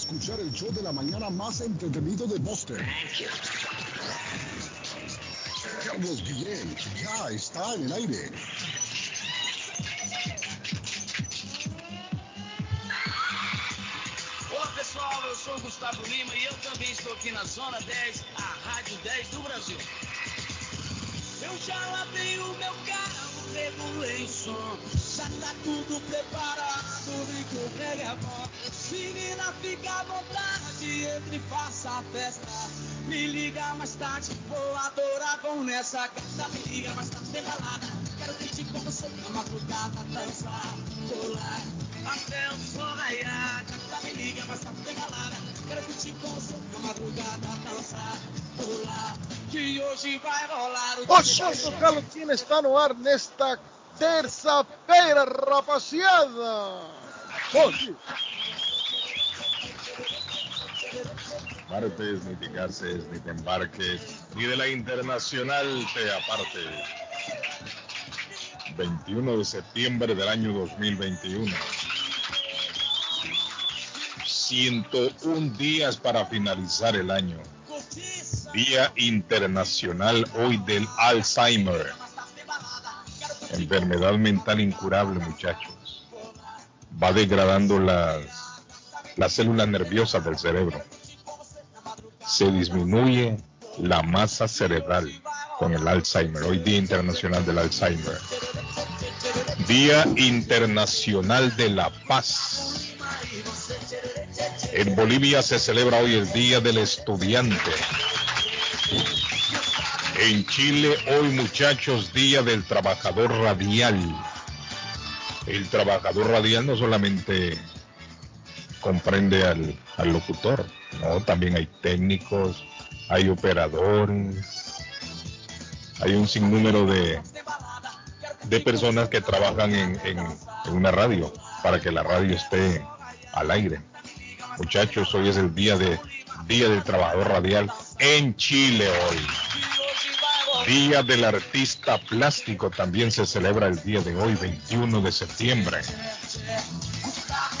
escuchar el show de la mañana más entretenido de Boston. Carlos Guillén ya está en el aire. Olá pessoal, eu sou o Gustavo Lima e eu também estou aqui na Zona 10, a Rádio 10 do Brasil. Eu já lavei o meu carro, regulei som, já tá tudo preparado, vem que o reggae é bom. Menina, fica à vontade, entre e faça a festa. Me liga mais tarde, vou adorar, vão nessa gata. Me liga mais tarde, tem balada. Quero curtir com você na madrugada, dançar, pular. Até o sol raiar, gata, me liga mais tarde, tem balada. Quero curtir com você na madrugada, dançar, pular. Que hoje vai rolar o O show do está no ar nesta terça-feira, rapaziada. Hoje, Martes, ni te cases, ni te embarques, ni de la internacional te aparte. 21 de septiembre del año 2021. 101 días para finalizar el año. Día Internacional hoy del Alzheimer. Enfermedad mental incurable, muchachos. Va degradando las, las células nerviosas del cerebro. Se disminuye la masa cerebral con el Alzheimer. Hoy Día Internacional del Alzheimer. Día Internacional de la Paz. En Bolivia se celebra hoy el Día del Estudiante. En Chile hoy muchachos Día del Trabajador Radial. El trabajador radial no solamente comprende al, locutor, no, también hay técnicos, hay operadores, hay un sinnúmero de, de personas que trabajan en, en- en una radio para que la radio esté al aire. Muchachos, hoy es el día de Día del Trabajador Radial en Chile hoy. Día del Artista Plástico también se celebra el día de hoy, 21 de septiembre.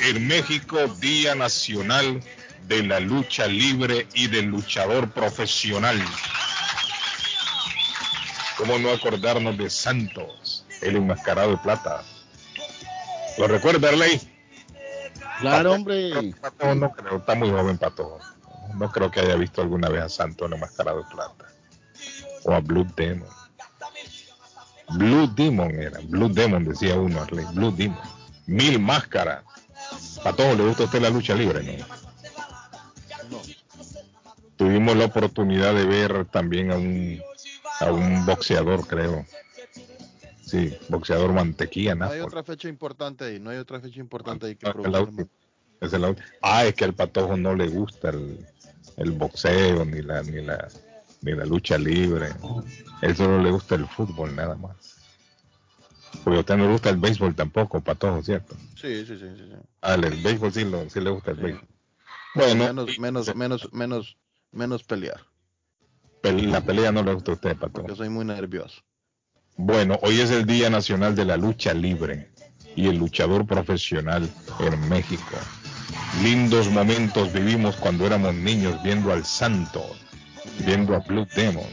En México, Día Nacional de la Lucha Libre y del Luchador Profesional. ¿Cómo no acordarnos de Santos, el enmascarado de plata? ¿Lo recuerda, Arley? claro, hombre. Pato no creo, está muy joven Pato. No creo que haya visto alguna vez a Santos en enmascarado de plata. O a Blue Demon. Blue Demon era, Blue Demon decía uno, Arley, Blue Demon. Mil máscaras. Pato, ¿le gusta a usted la lucha libre? No? No. Tuvimos la oportunidad de ver también a un, a un boxeador, creo. Sí, boxeador mantequilla, No ¿no? hay otra fecha importante ahí, no hay otra fecha importante ahí que Ah, programar. última. Esa es. Ah, es que al patojo no le gusta el, el boxeo ni la ni la ni la lucha libre. Él solo le gusta el fútbol nada más. Porque a usted no le gusta el béisbol tampoco, patojo, ¿cierto? Sí, sí, sí, sí. sí. El, béisbol sí, lo- sí le gusta el Sí. béisbol. Bueno, menos, menos, menos, menos, menos pelear, pel- la pelea no le gusta a usted, patojo. porque soy muy nervioso. Bueno, hoy es el Día Nacional de la Lucha Libre y el luchador profesional en México. Lindos momentos vivimos cuando éramos niños viendo al Santo, viendo a Blue Demon.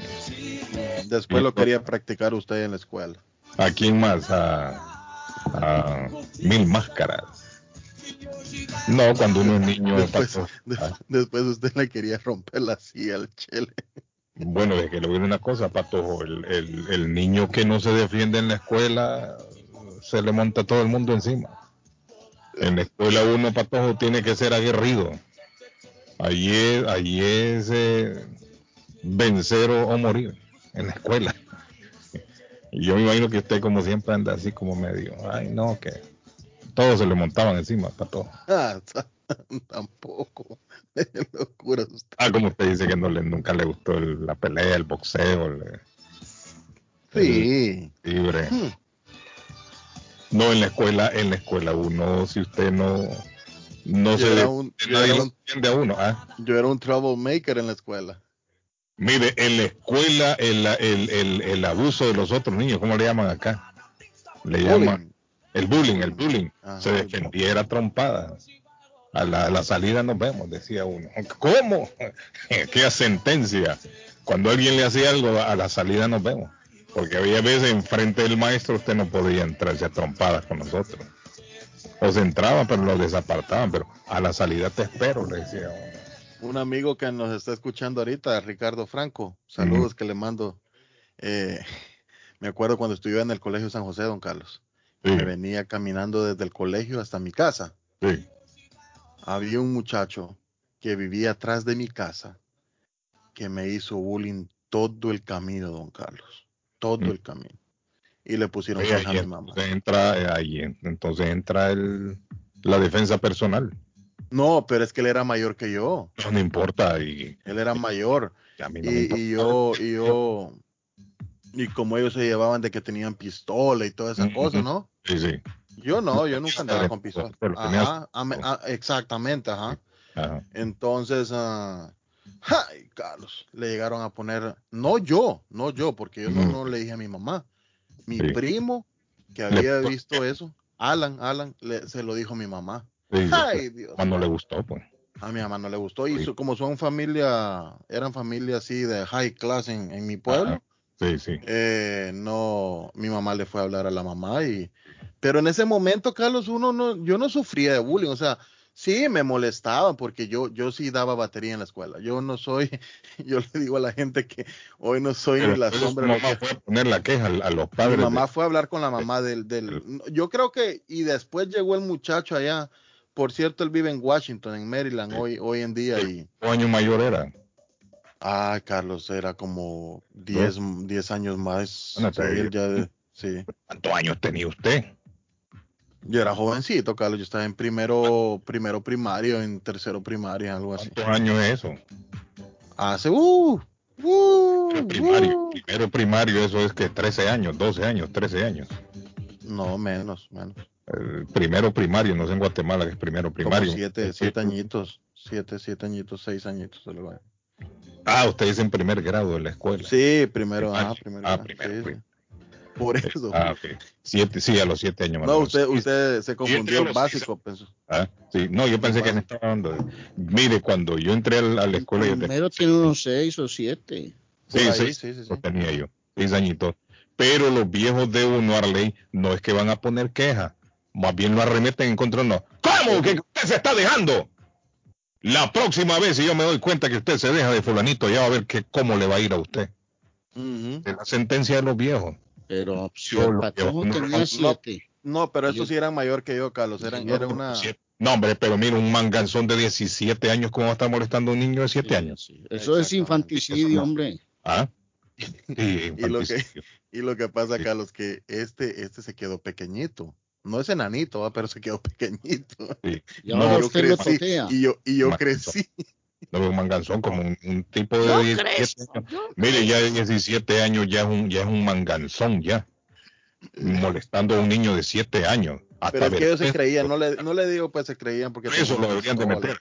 Después lo quería practicar usted en la escuela. ¿A quién más? A, a Mil Máscaras. No, cuando uno es niño. Después, de- ah, después usted le quería romper la silla al chele. bueno, es que le voy a una cosa, Patojo. El, el- el niño que no se defiende en la escuela se le monta todo el mundo encima. En la escuela uno, Patojo, tiene que ser aguerrido. Allí es, allí es eh, vencer o, o morir en la escuela. Y yo me imagino que usted como siempre anda así como medio, ay no, que todos se le montaban encima, Patojo. Ah, tampoco. Locura usted. Ah, como usted dice que no le, nunca le gustó el- la pelea, el boxeo, Sí. libre. Hmm. No, en la escuela, en la escuela uno, si usted no, no Yo se un- nadie lo entiende a uno. ¿ah? Yo era un troublemaker en la escuela. Mire, en la escuela el, el, el, el abuso de los otros niños, ¿cómo le llaman acá? Le llaman el bullying, el bullying. Ajá, se defendiera trompada. A la, a la salida nos vemos, decía uno. ¿Cómo? ¿Qué sentencia? Cuando alguien le hacía algo, a la salida nos vemos. Porque había veces enfrente del maestro usted no podía entrarse a trompadas con nosotros. O se entraban, pero los desapartaban. Pero a la salida te espero, le decía uno. Un amigo que nos está escuchando ahorita, Ricardo Franco, saludos que le mando. Eh, me acuerdo cuando estudiaba en el Colegio San José, don Carlos. Sí, Me venía caminando desde el colegio hasta mi casa. sí. Había un muchacho que vivía atrás de mi casa que me hizo bullying todo el camino, don Carlos. Todo Mm. el camino. Y le pusieron Ahí, queja a ahí mi mamá. entonces entra, ahí, en- entonces entra el, la defensa personal. No, pero es que él era mayor que yo. Eso no importa y, Él era mayor. y a mí no Y, yo, y yo, y como ellos se llevaban de que tenían pistola y toda esa cosa, ¿no? Sí, sí. Yo no, yo nunca andaba con pistola. Ajá, ame- exactamente, ajá. Ajá. Entonces, ah, ay, Carlos, le llegaron a poner, no yo, no yo, porque yo no, le dije a mi mamá. Mi Sí. primo que había visto eso, Alan, Alan, le- se lo dijo a mi mamá. Sí, Ay, Dios. cuando le gustó, pues. A mi mamá no le gustó. Y Sí. como son familia, eran familia así de high class en, en mi pueblo, Ajá. Sí, sí. eh, no, mi mamá le fue a hablar a la mamá y, pero en ese momento, Carlos, uno no, yo no sufría de bullying, o sea, sí me molestaba porque yo, yo sí daba batería en la escuela. Yo no soy, yo le digo a la gente que hoy no soy Pero la sombra de lo mamá fue a poner la queja a, los mi padres. de- mamá fue a hablar con la mamá del, del, yo creo que, y después llegó el muchacho allá, por cierto, él vive en Washington, en Maryland, Sí. hoy, hoy en día, Sí. y, ¿Cuántos años mayor era? ah, Carlos, era como 10, 10 años más, Bueno, o sea, te él ya, sí, ¿Cuántos años tenía usted? yo era jovencito, Carlos, yo estaba en primero, primero primario, en tercero primaria, algo así, ¿Cuántos años es eso? hace, uh, uh, Primero primario. uh. Primero primario, eso es que 13 años, 12 años, 13 años. no, menos, menos, El primero primario, no sé en Guatemala que es primero primario. como siete, siete añitos, siete, siete añitos, seis añitos, algo así. Ah, usted dice en primer grado de la escuela. Sí, primero, Primario. ah, primero. Ah, ah, primero, sí, sí. Por eso. Ah, ok. Siete, sí, a los siete años. más o no, usted, usted se confundió, los- básico, pensó. Ah, sí, no, yo pensé que estaba hablando de... Mire, cuando yo entré al- a la escuela, yo tenía, Primero tiene unos seis o siete. Sí, ahí, sí, sí, sí, sí. lo tenía yo, seis añitos. Pero los viejos de uno, Arley, no es que van a poner queja, más bien lo arremeten en contra de uno. ¿Cómo que usted se está dejando? La próxima vez, si yo me doy cuenta que usted se deja de fulanito, ya va a ver que, cómo le va a ir a usted. Es la sentencia de los viejos. Pero si Yo el patrón no, tenía no, siete. No, pero Yo- esos sí eran mayor que yo, Carlos. Eran, Yo- era una. Siete- No, hombre, pero mira, un manganzón de 17 años, ¿cómo va a estar molestando a un niño de 7 Sí, años? sí. Eso es infanticidio, Eso no. hombre. ¿Ah? Sí, Y lo que-. Y lo que pasa, Sí. Carlos, que este, este se quedó pequeñito. No es enanito, ¿va? pero se quedó pequeñito. Sí. Y No, yo crecí, y yo, y yo crecí. No veo un manganzón como un, un tipo de Yo 17 crezco, años. yo Mire, ya de 17 años ya es un, ya es un manganzón ya. Molestando a un niño de 7 años. Hasta Pero es que ellos se creían, no le, no le digo pues se creían porque Eso tenían lo deberían de meter.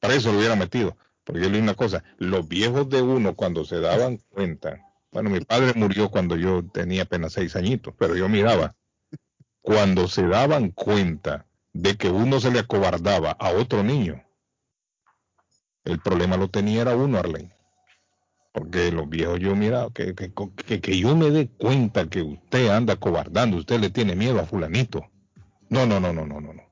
Para eso lo hubiera metido. Porque yo le digo una cosa, los viejos de uno cuando se daban cuenta, bueno, mi padre murió cuando yo tenía apenas seis añitos, pero yo miraba, cuando se daban cuenta de que uno se le acobardaba a otro niño, el problema lo tenía era uno, Arlene. Porque los viejos yo miraba, que, que, que, yo me dé cuenta que usted anda cobardando, usted le tiene miedo a fulanito. No, no, no, no, no, no, no.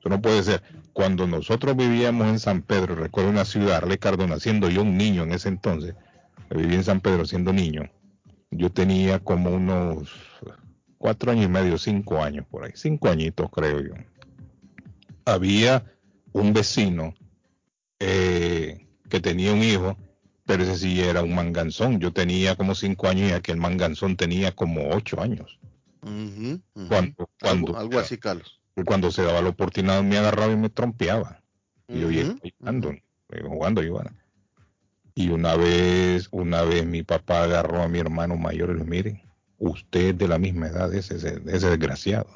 Eso no puede ser. Cuando nosotros vivíamos en San Pedro, recuerdo una ciudad, Arle Cardona, siendo yo un niño en ese entonces, viví en San Pedro siendo niño, yo tenía como unos cuatro años y medio, cinco años por ahí, cinco añitos creo yo. Había un vecino eh, que tenía un hijo, pero ese sí era un manganzón. Yo tenía como cinco años y aquel manganzón tenía como ocho años. Cuando, cuando, algo, algo así, Carlos. cuando se daba la oportunidad me agarraba y me trompeaba. Y yo iba jugando, jugando. Y una vez, una vez mi papá agarró a mi hermano mayor y dijo, miren, usted de la misma edad ese, desgraciado.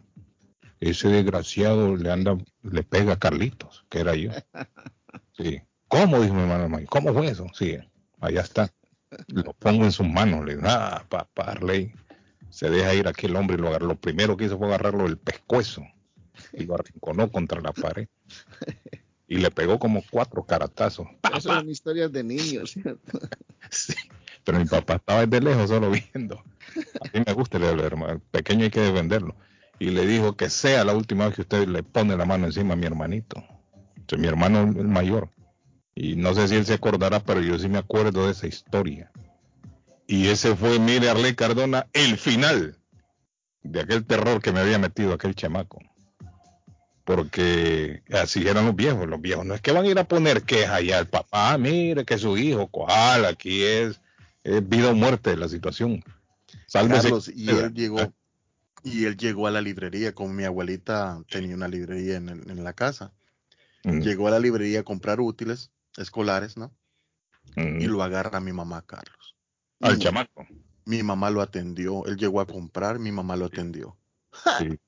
Ese desgraciado le anda, le pega a Carlitos, que era yo. Sí. ¿Cómo? Dijo mi hermano mayor. ¿Cómo fue eso? Sí, allá está. Lo pongo en sus manos. Le digo, ah, papá. Se deja ir aquel hombre y lo agarró. Lo primero que hizo fue agarrarlo del pescuezo. y lo arrinconó contra la pared. Y le pegó como cuatro caratazos. Esas son historias de niños, ¿cierto? Sí, pero mi papá estaba desde lejos solo viendo. A mí me gusta el hermano, el pequeño hay que defenderlo. Y le dijo que sea la última vez que usted le pone la mano encima a mi hermanito. O sea, mi hermano el mayor. Y no sé si él se acordará, pero yo sí me acuerdo de esa historia. Y ese fue, mire, Arley Cardona, el final de aquel terror que me había metido aquel chamaco. Porque así eran los viejos, los viejos. No es que van a ir a poner queja allá al papá, mire que su hijo, cuál, aquí es, es vida o muerte la situación. Sálvese. Carlos, y él llegó, y él llegó a la librería, como mi abuelita tenía una librería en, el- en la casa. Mm, Llegó a la librería a comprar útiles escolares, ¿no? mm. Y lo agarra mi mamá, Carlos. al Y chamaco. Mi mamá lo atendió. Él llegó a comprar, mi mamá lo atendió. Sí.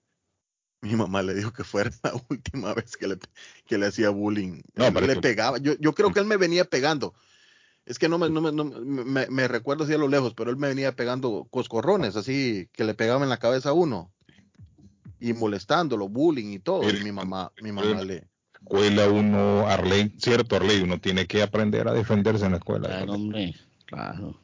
Mi mamá le dijo que fuera la última vez que le, que le hacía bullying. No, le pegaba. Yo, yo creo que él me venía pegando. Es que no me, no me, no me- me- me recuerdo así a lo lejos, pero él me venía pegando coscorrones, así que le pegaba en la cabeza a uno. Y molestándolo, bullying y todo. Y mi mamá, mi mamá le. Escuela uno, Arley, cierto Arley, uno tiene que aprender a defenderse en la escuela. Claro, hombre. Claro.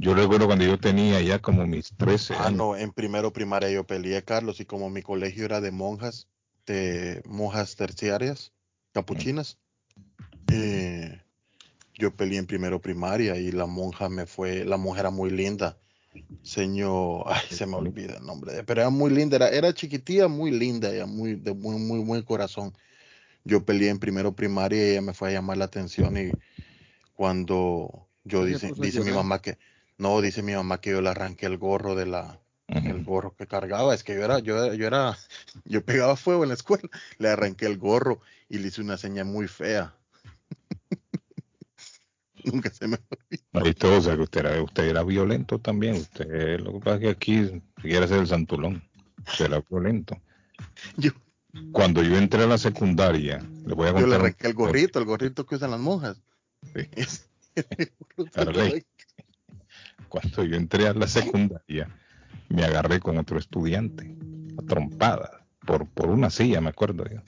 Yo recuerdo cuando yo tenía ya como mis 13 Ah, años. no, en primero primaria yo peleé, Carlos, y como mi colegio era de monjas, de monjas terciarias, capuchinas, eh, yo peleé en primero primaria y la monja me fue, la monja era muy linda. Señor, ay, se me olvida el nombre, de- pero era muy linda, era, era chiquitilla, muy linda, ella, muy, de muy, muy buen corazón. Yo peleé en primero primaria y ella me fue a llamar la atención y cuando yo dice, dice mi mamá que, no, dice mi mamá que yo le arranqué el gorro de la, el gorro que cargaba, es que yo era, yo, yo era, yo pegaba fuego en la escuela, le arranqué el gorro y le hice una señal muy fea. Nunca se me todo, o sea, que usted era, usted era violento también. Usted, lo que pasa es que aquí quiere ser el santulón. Usted era violento. yo, Cuando yo entré a la secundaria, le voy a yo le contar. arranqué el gorrito, el gorrito que usan las monjas. Sí. Es- Arley. Cuando yo entré a la secundaria, me agarré con otro estudiante, a trompada, por, por una silla, me acuerdo yo.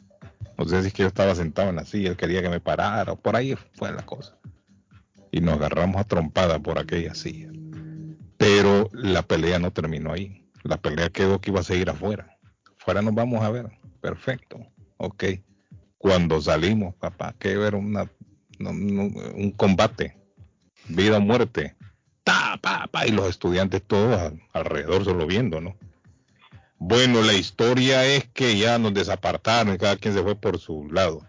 No sé si es que yo estaba sentado en la silla, él quería que me parara, por ahí fue la cosa. Y nos agarramos a trompada por aquella silla. Pero la pelea no terminó ahí. La pelea quedó que iba a seguir afuera. Afuera nos vamos a ver. Perfecto. Ok. Cuando salimos, papá, que ver una, un combate. Vida o muerte. Ta, pa, pa, y los estudiantes todos a- alrededor solo viendo, ¿no? Bueno, la historia es que ya nos desapartaron, cada quien se fue por su lado.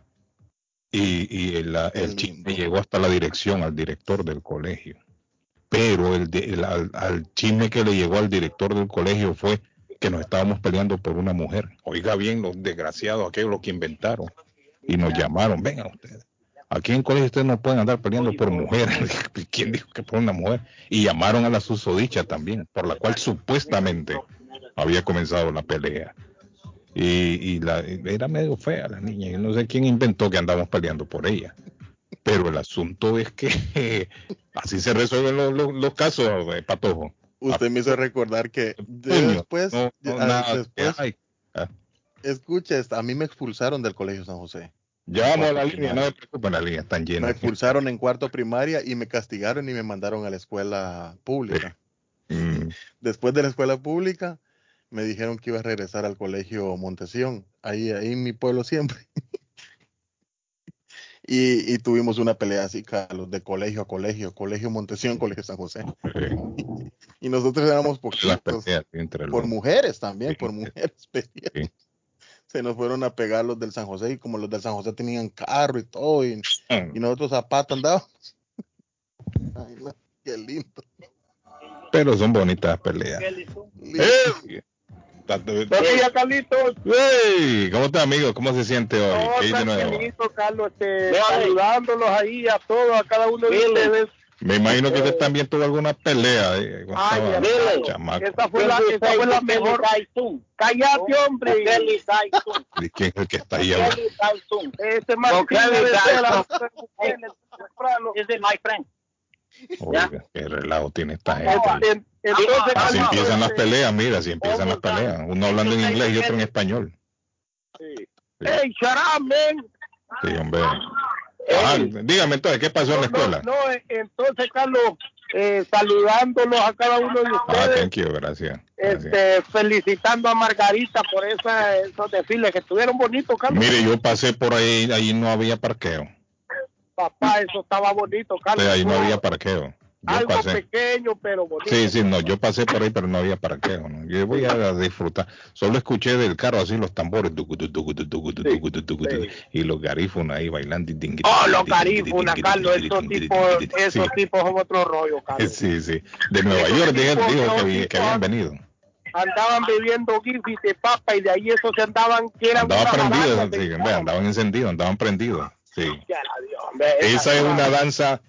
Y, y el, el chisme llegó hasta la dirección, al director del colegio. Pero el, de- el- al, al chisme que le llegó al director del colegio fue que nos estábamos peleando por una mujer. Oiga bien, los desgraciados, aquellos que inventaron. Y nos llamaron, vengan ustedes. Aquí en colegio ustedes no pueden andar peleando por mujeres. ¿Quién dijo que por una mujer? Y llamaron a la susodicha también, por la cual supuestamente había comenzado la pelea. Y, y la, era medio fea la niña. Yo no sé quién inventó que andábamos peleando por ella. Pero el asunto es que así se resuelven los, los- los casos, eh, Patojo. Usted me hizo recordar que Coño, después, no, no, ah, nada, después, ay, escucha, a mí me expulsaron del colegio San José. Ya vamos a la línea, no preocupen, la línea están Me llenas. expulsaron en cuarto primaria y me castigaron y me mandaron a la escuela pública. Mm, Después de la escuela pública, me dijeron que iba a regresar al colegio Montesión, ahí, ahí en mi pueblo siempre. y, y tuvimos una pelea así, Carlos, de colegio a colegio, colegio Montesión, colegio San José. Y nosotros éramos poquitos, por mujeres también, Sí. por mujeres. Sí. Se nos fueron a pegar los del San José y como los del San José tenían carro y todo, y, y nosotros a pata andábamos. Ay, no, qué lindo. Pero son bonitas peleas. lindo. ¡Eh! Buenos días, Carlitos. ¡Ey! ¿Cómo está, amigo? ¿Cómo se siente hoy? No, ¿Qué de nuevo? Carlos, este, saludándolos ahí a todos, a cada uno de ustedes. Me imagino que ustedes también tuvo alguna pelea. eh, Ay, chamaco. esa fue la, esa fue la mejor. Cállate, hombre. ¿Y quién es el que está ahí ahora? Ese Martín de Venezuela, temprano. Oiga, qué relajo tiene esta gente. Así Carlos, empiezan las peleas, mira, así empiezan las peleas. Uno hablando en inglés y otro en español. Sí. ¡Ey, chará! Sí, hombre. Ah, dígame entonces, ¿qué pasó en la escuela? no, no, eh, entonces, Carlos, eh, saludándolos a cada uno de Ah, ustedes, thank you, gracias. gracias. este, felicitando a Margarita por esa, esos desfiles que estuvieron bonitos, Carlos. Mire, yo pasé por ahí, ahí no había parqueo. Papá, eso estaba bonito, Carlos. sea, ahí no había parqueo. Yo Algo pasé. pequeño, pero bonito. Sí, sí, no, yo pasé por ahí, pero no había parqueo. ¿no? Yo voy a disfrutar. Solo escuché del carro así los tambores, tucu, tucu, tucu, sí. y los garífonos ahí bailando. y Oh, los garífunas, Carlos, esos tipos, esos sí. tipos son otro rollo, Carlos. Sí, sí. De Nueva Esos York dijo que, que habían venido. Andaban bebiendo gifis de papa y de ahí esos se andaban que eran Andaban prendidos, andaban encendidos, andaban prendidos. Sí. Esa es una danza,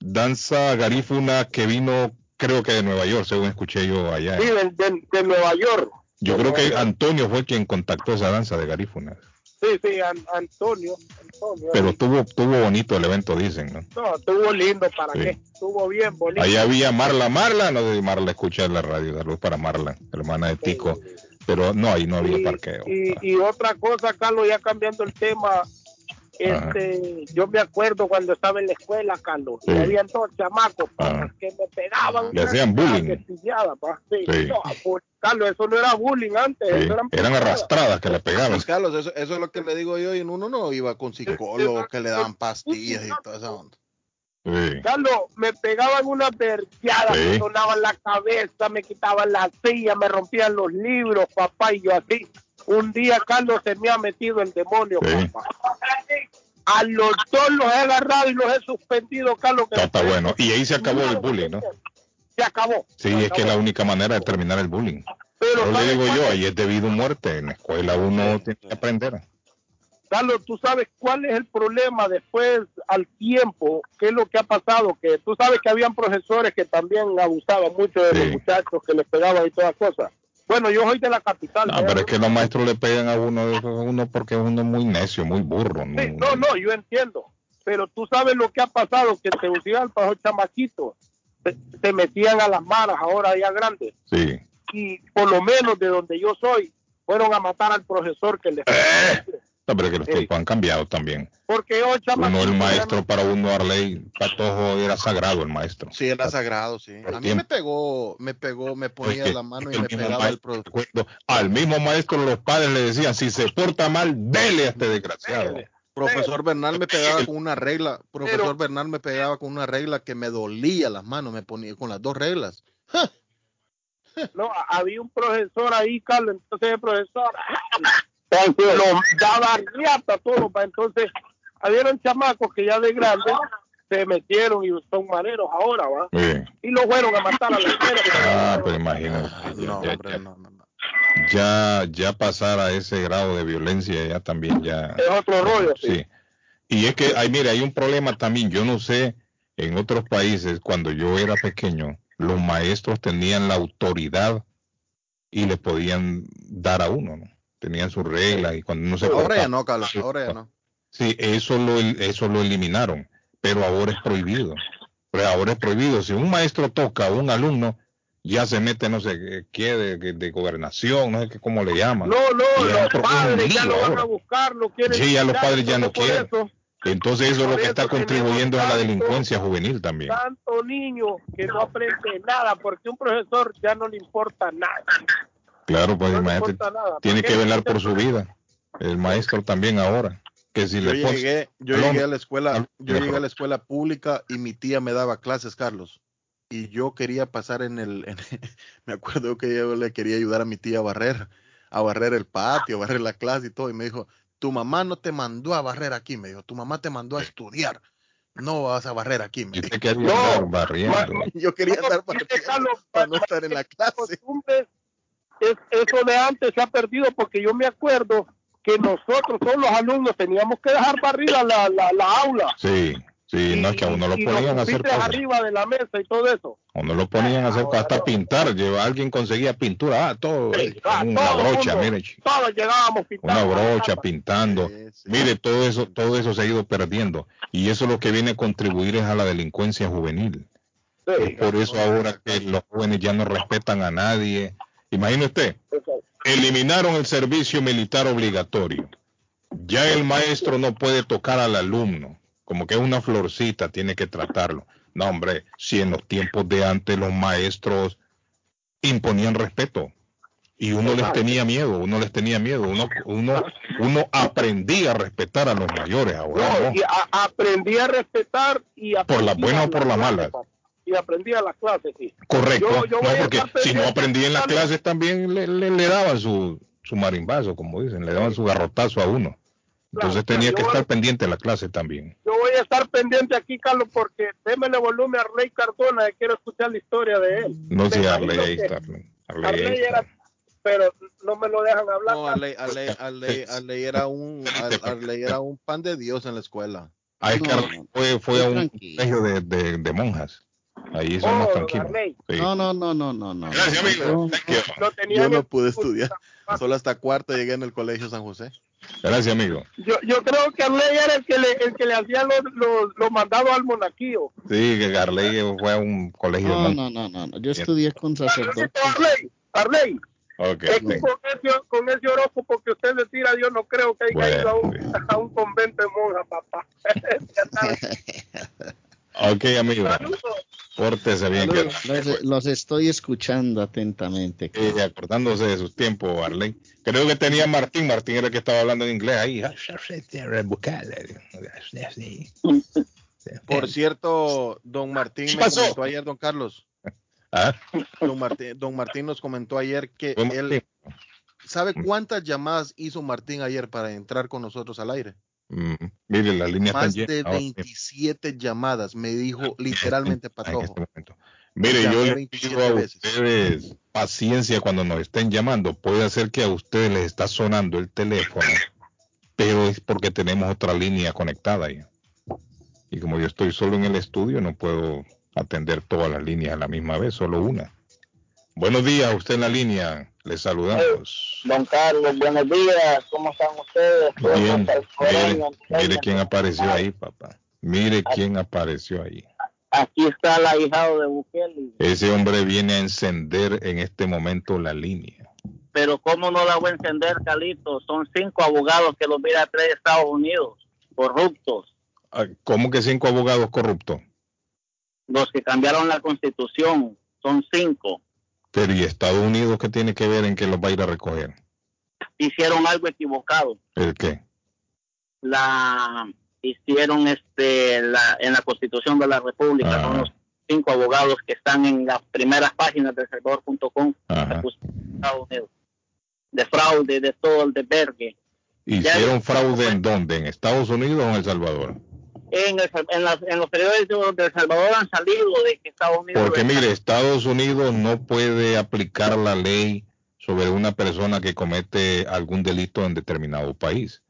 danza garífuna que vino, creo que de Nueva York, según escuché yo allá. Sí, de, de- de Nueva York. Yo de creo que York. Antonio fue quien contactó esa danza de garífunas. Sí, sí, An- Antonio. Antonio Pero sí. estuvo, estuvo bonito el evento, dicen, ¿no? No, estuvo lindo, ¿para Sí. qué? Estuvo bien bonito. Ahí había Marla, Marla, no sé si Marla escucha en la radio, saludos para Marla, hermana de Tico, pero no, ahí no había y, parqueo. y, y otra cosa, Carlos, ya cambiando el tema, este, yo me acuerdo cuando estaba en la escuela, Carlos, y Sí. había dos chamacos que me pegaban. Le hacían bullying. que pillada, pa. Sí, Sí. no, bu- Carlos, eso no era bullying antes, Sí, eso eran arrastradas que le pegaban. Pues, Carlos, eso, eso es lo que le digo yo, y uno no iba con psicólogos que le daban pastillas y toda esa onda. Sí. Carlos, me pegaban una verteada, Sí. me sonaban la cabeza, me quitaban la silla, me rompían los libros, papá, y yo así. Un día, Carlos, se me ha metido el demonio, Sí. papá. A los dos los he agarrado y los he suspendido, Carlos. que Está, bueno. Y ahí se acabó el bullying, ¿no? Se acabó. Sí, Se es que es la única manera de terminar el bullying. Pero, Pero le ¿sabes digo cuál yo, ahí es debido a muerte. En la escuela uno tiene que aprender. Carlos, tú sabes cuál es el problema después al tiempo, qué es lo que ha pasado, que tú sabes que habían profesores que también abusaban mucho de Sí. los muchachos, que les pegaban y todas cosas. Bueno, yo soy de la capital. No, ¿verdad? pero es que los maestros le pegan a uno, a uno porque es uno muy necio, muy burro. ¿no? Sí, no, no, yo entiendo. Pero tú sabes lo que ha pasado, que en Tegucigalpa esos chamaquitos se, se metían a las malas ahora ya grandes. Sí. Y por lo menos de donde yo soy, fueron a matar al profesor que les... No, pero es que los Sí. tiempos han cambiado también. Porque esos Uno, el maestro, para uno, Arley, Patojo, era sagrado el maestro. Sí, era sagrado, sí. A mí me pegó, me pegó, me ponía que la mano y me pegaba el maestro, pro. recuerdo, al mismo maestro los padres le decían, si se porta mal, dele a este desgraciado. Dele. Profesor Bernal me pegaba con una regla, profesor Pero- Bernal me pegaba con una regla que me dolía las manos, me ponía con las dos reglas. No, había un profesor ahí, Carlos, entonces el profesor lo daba riata todo, pa. entonces habían chamacos que ya de grandes se metieron y son maneros ahora, ¿va? Sí. Y lo fueron a matar a la escuela. Ah, pues imagínate. No, ya, hombre, ya- no, no, no. ya, ya pasar a ese grado de violencia, ya también ya. Es otro rollo, sí. Sí. Y es que, ay, mire, hay un problema también. Yo no sé, en otros países, cuando yo era pequeño, los maestros tenían la autoridad y le podían dar a uno, ¿no? Tenían sus reglas y cuando uno se Ahora ya no, Carlos, ahora ya no. Sí, eso lo, eso lo eliminaron, pero ahora es prohibido. Pero ahora es prohibido. Si un maestro toca a un alumno, ya se mete, no sé qué, de, de, de gobernación, no sé qué, cómo le llaman. No, no, los padres ya lo van a buscar, lo quieren Sí, ya los padres ya no quieren. eso, Entonces eso es lo que está contribuyendo a la delincuencia juvenil también. tanto niño que no aprende nada, porque un profesor ya no le importa nada. Claro, pues No imagínate, nada. tiene ¿Para que velar por su vida. El maestro también ahora. Que si Yo le pones... llegué, yo llegué a la escuela, yo llegué a la escuela pública y mi tía me daba clases, Carlos. Y yo quería pasar en el, en- me acuerdo que yo le quería ayudar a mi tía a barrer, a barrer el patio, a barrer la clase y todo. Y me dijo, tu mamá no te mandó a barrer aquí, me dijo, tu mamá te mandó a estudiar. No vas a barrer aquí, me Y dijo. usted quería No, barriendo. Yo quería andar barriendo para no estar en la clase. costumbres, es- eso de antes se ha perdido porque yo me acuerdo que nosotros, todos los alumnos, teníamos que dejar barrida la, la, la aula. Sí, sí, no es que a uno lo ponían a hacer cosas. arriba de la mesa y todo eso. A uno lo ponían a hacer Ahora hasta pintar. Lleva, alguien conseguía pintura. Ah, todo. Sí, eh, ah, una todo brocha, mundo, mire. Todos llegábamos Una pintando. brocha pintando. Sí, sí. Mire, todo eso, todo eso se ha ido perdiendo. Y eso lo que viene a contribuir es a la delincuencia juvenil. Sí, Por eso ahora que los jóvenes ya no respetan a nadie. Imagine usted, eliminaron el servicio militar obligatorio. Ya el maestro no puede tocar al alumno, como que es una florcita, tiene que tratarlo. No, hombre, si en los tiempos de antes los maestros imponían respeto y uno les tenía miedo, uno les tenía miedo, uno, uno, uno aprendía a respetar a los mayores ahora. No, no. y a- aprendí a respetar y Por la buena a o por la mala. Y aprendí a las clases, sí. Correcto. Yo- yo no, voy porque si no pendiente aprendí en las clases también le, le, le daban su, su marimbazo, como dicen, le daban su garrotazo a uno. Entonces Claro, tenía yo que voy- estar pendiente de la clase también. Yo voy a estar pendiente aquí, Carlos, porque démele volumen a Arley Cardona, que quiero escuchar la historia de él. No sé, Arley, ahí está, Arley. Arley, ahí Arley está. era, pero no me lo dejan hablar. No, Arley, Arley, Arley, Arley era un, Ar- Arley era un pan de Dios en la escuela. Ah, es que No, Arley fue, fue a un colegio de, de, de monjas. Ahí son Oh, más tranquilos. Sí. No, no, no, no, no, no. Gracias, amigo. Yo- Thank you. No tenía Yo no pude estudiar. Solo hasta cuarto llegué en el colegio San José. Gracias, amigo. Yo, yo creo que Arley era el que le, el que le hacía los, los, los mandados al monaquillo. Sí, que Arley fue a un colegio No, no, no, no, no. Yo estudié con sacerdotes. Arley, Arley, Ok, es que con ese, con ese horóscopo que usted le tira, yo no creo que haya ido a un, Bueno, a un convento de monjas, papá. Ok, amigo. Saludos. Pórtese bien. Que, Los, los estoy escuchando atentamente. eh, acordándose de sus tiempos, Arley. Creo que tenía Martín. Martín era el que estaba hablando en inglés ahí. Por cierto, don Martín ¿Qué me pasó? comentó ayer, don Carlos. Ah, Don Martín, don Martín nos comentó ayer que él sabe cuántas llamadas hizo Martín ayer para entrar con nosotros al aire. Mm, mire, las líneas Más de ahora. 27 llamadas, me dijo literalmente en Patojo. este. Mire, yo les 27 pido a veces. ustedes paciencia cuando nos estén llamando. Puede ser que a ustedes les está sonando el teléfono, pero es porque tenemos otra línea conectada ahí. Y como yo estoy solo en el estudio, no puedo atender todas las líneas a la misma vez, solo una. Buenos días, usted en la línea. Les saludamos. Don Carlos, buenos días, ¿cómo están ustedes? Bien, mire, mire quién apareció ahí, papá. Mire quién apareció ahí. Aquí está el ahijado de Bukele, Ese hombre viene a encender en este momento la línea. pero ¿cómo no la voy a encender, Calito? Son cinco abogados que los viene a traer de Estados Unidos, corruptos, Ah, ¿Cómo que cinco abogados corruptos? los que cambiaron la constitución, son cinco. Pero ¿y Estados Unidos qué tiene que ver en que los va a ir a recoger? Hicieron algo equivocado. ¿El qué? La hicieron este la, en la constitución de la república, Ah. son los cinco abogados que están en las primeras páginas de salvador.com Ajá. Estados Unidos. De fraude, de todo el de vergue. ¿Hicieron fraude en dónde? ¿En Estados Unidos o en El Salvador? En, el- en, las- en los periódicos de El Salvador han salido de que Estados Unidos... Porque mire, Estados Unidos no puede aplicar la ley sobre una persona que comete algún delito en determinado país.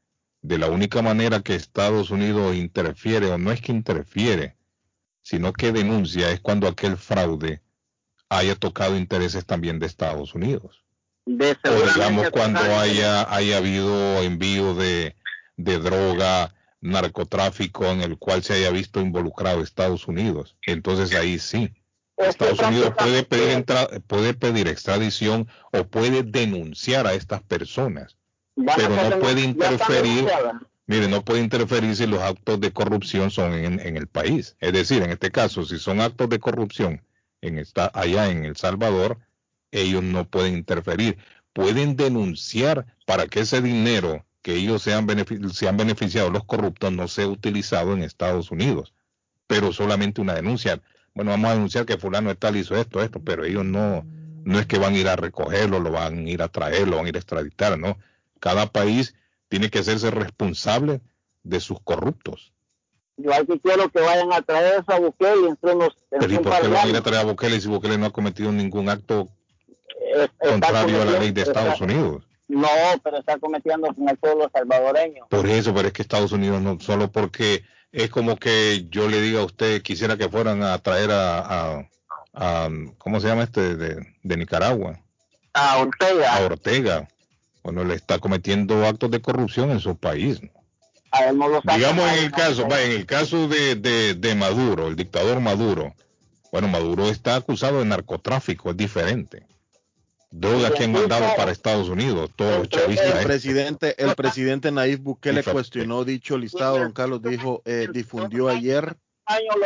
De la única manera que Estados Unidos interfiere, o no es que interfiere, sino que denuncia, es cuando aquel fraude haya tocado intereses también de Estados Unidos. de o digamos cuando total- haya, haya habido envío de, de droga, narcotráfico en el cual se haya visto involucrado Estados Unidos. Entonces ahí sí, Es que Estados Unidos puede pedir, entra- puede pedir extradición o puede denunciar a estas personas. pero no puede interferir. Mire, no puede interferir si los actos de corrupción son en, en el país. Es decir, en este caso, si son actos de corrupción en esta, allá en El Salvador, ellos no pueden interferir. Pueden denunciar para que ese dinero que ellos se han, se han beneficiado, los corruptos, no sea utilizado en Estados Unidos. Pero solamente una denuncia. Bueno, vamos a denunciar que fulano tal hizo esto, esto, pero ellos no, no es que van a ir a recogerlo, lo van a ir a traer, lo van a ir a extraditar, ¿no? Cada país tiene que hacerse responsable de sus corruptos. Yo aquí quiero que vayan a traer a Bukele entre unos... Pero ¿y por qué van a ir a traer a Bukele si Bukele no ha cometido ningún acto contrario a la ley de Estados está- Unidos? No, pero está cometiendo con el pueblo salvadoreño. Por eso, pero es que Estados Unidos no, solo porque es como que yo le diga a usted, quisiera que fueran a traer a, a, a- ¿cómo se llama este? De, de Nicaragua, A Ortega, a Ortega. Bueno, le está cometiendo actos de corrupción en su país. ¿no? a él no lo sacan Digamos en el caso, va, en el caso de, de, de Maduro, el dictador Maduro, bueno, Maduro está acusado de narcotráfico, es diferente. Drogas que han mandado para Estados Unidos, todos los chavistas. El estos. presidente, el presidente Nayib Bukele cuestionó dicho listado, don Carlos dijo, eh, difundió ayer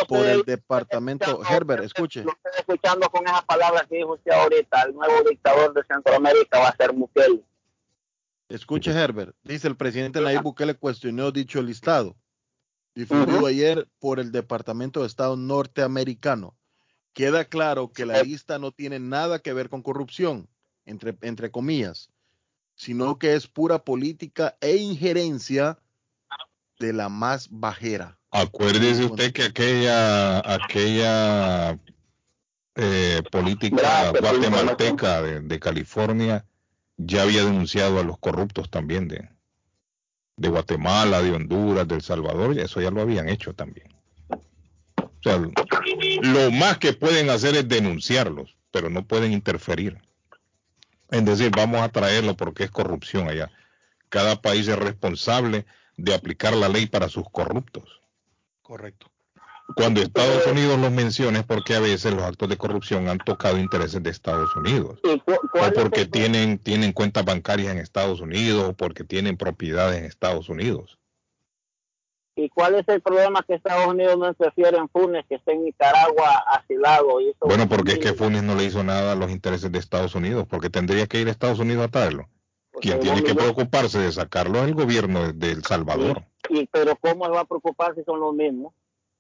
por el departamento. Herbert, escuche. Lo estoy escuchando con esas palabras que dijo usted ahorita. El nuevo dictador de Centroamérica va a ser Bukele. Escuche, Herbert. Dice el presidente Nayib Bukele cuestionó dicho listado. Difundido Ujú. ayer por el Departamento de Estado norteamericano. Queda claro que la lista no tiene nada que ver con corrupción, entre, entre comillas, sino que es pura política e injerencia de la más bajera. Acuérdese usted que aquella, aquella eh, política guatemalteca de, de California ya había denunciado a los corruptos también de, de Guatemala, de Honduras, de El Salvador, y eso ya lo habían hecho también. O sea, lo más que pueden hacer es denunciarlos, pero no pueden interferir. Es decir, vamos a traerlo porque es corrupción allá. Cada país es responsable de aplicar la ley para sus corruptos. Correcto. Cuando Estados Unidos los menciona es porque a veces los actos de corrupción han tocado intereses de Estados Unidos. ¿Y cu- cuál O porque tienen, tienen cuentas bancarias en Estados Unidos o porque tienen propiedades en Estados Unidos. ¿Y cuál es el problema que Estados Unidos no interfiere en Funes, que está en Nicaragua asilado? Y eso- Bueno, porque es que Funes no le hizo nada a los intereses de Estados Unidos, porque tendría que ir a Estados Unidos a traerlo. Porque Quien tiene que preocuparse de sacarlo es el gobierno de, El Salvador. y- pero ¿cómo se va a preocupar si son los mismos?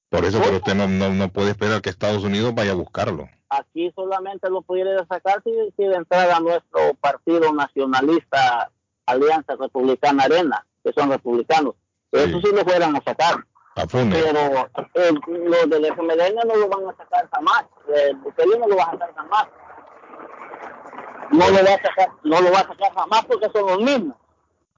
Por eso, pero usted no, no, no puede esperar que Estados Unidos vaya a buscarlo. Aquí solamente lo pudiera sacar si, si de entrada nuestro partido nacionalista Alianza Republicana Arena, que son republicanos. Eso sí lo fueran a sacar. A. Pero eh, los del FMLN no lo van a sacar jamás. El Bukele no lo va a sacar jamás. No lo va a sacar, no lo va a sacar jamás porque son los mismos.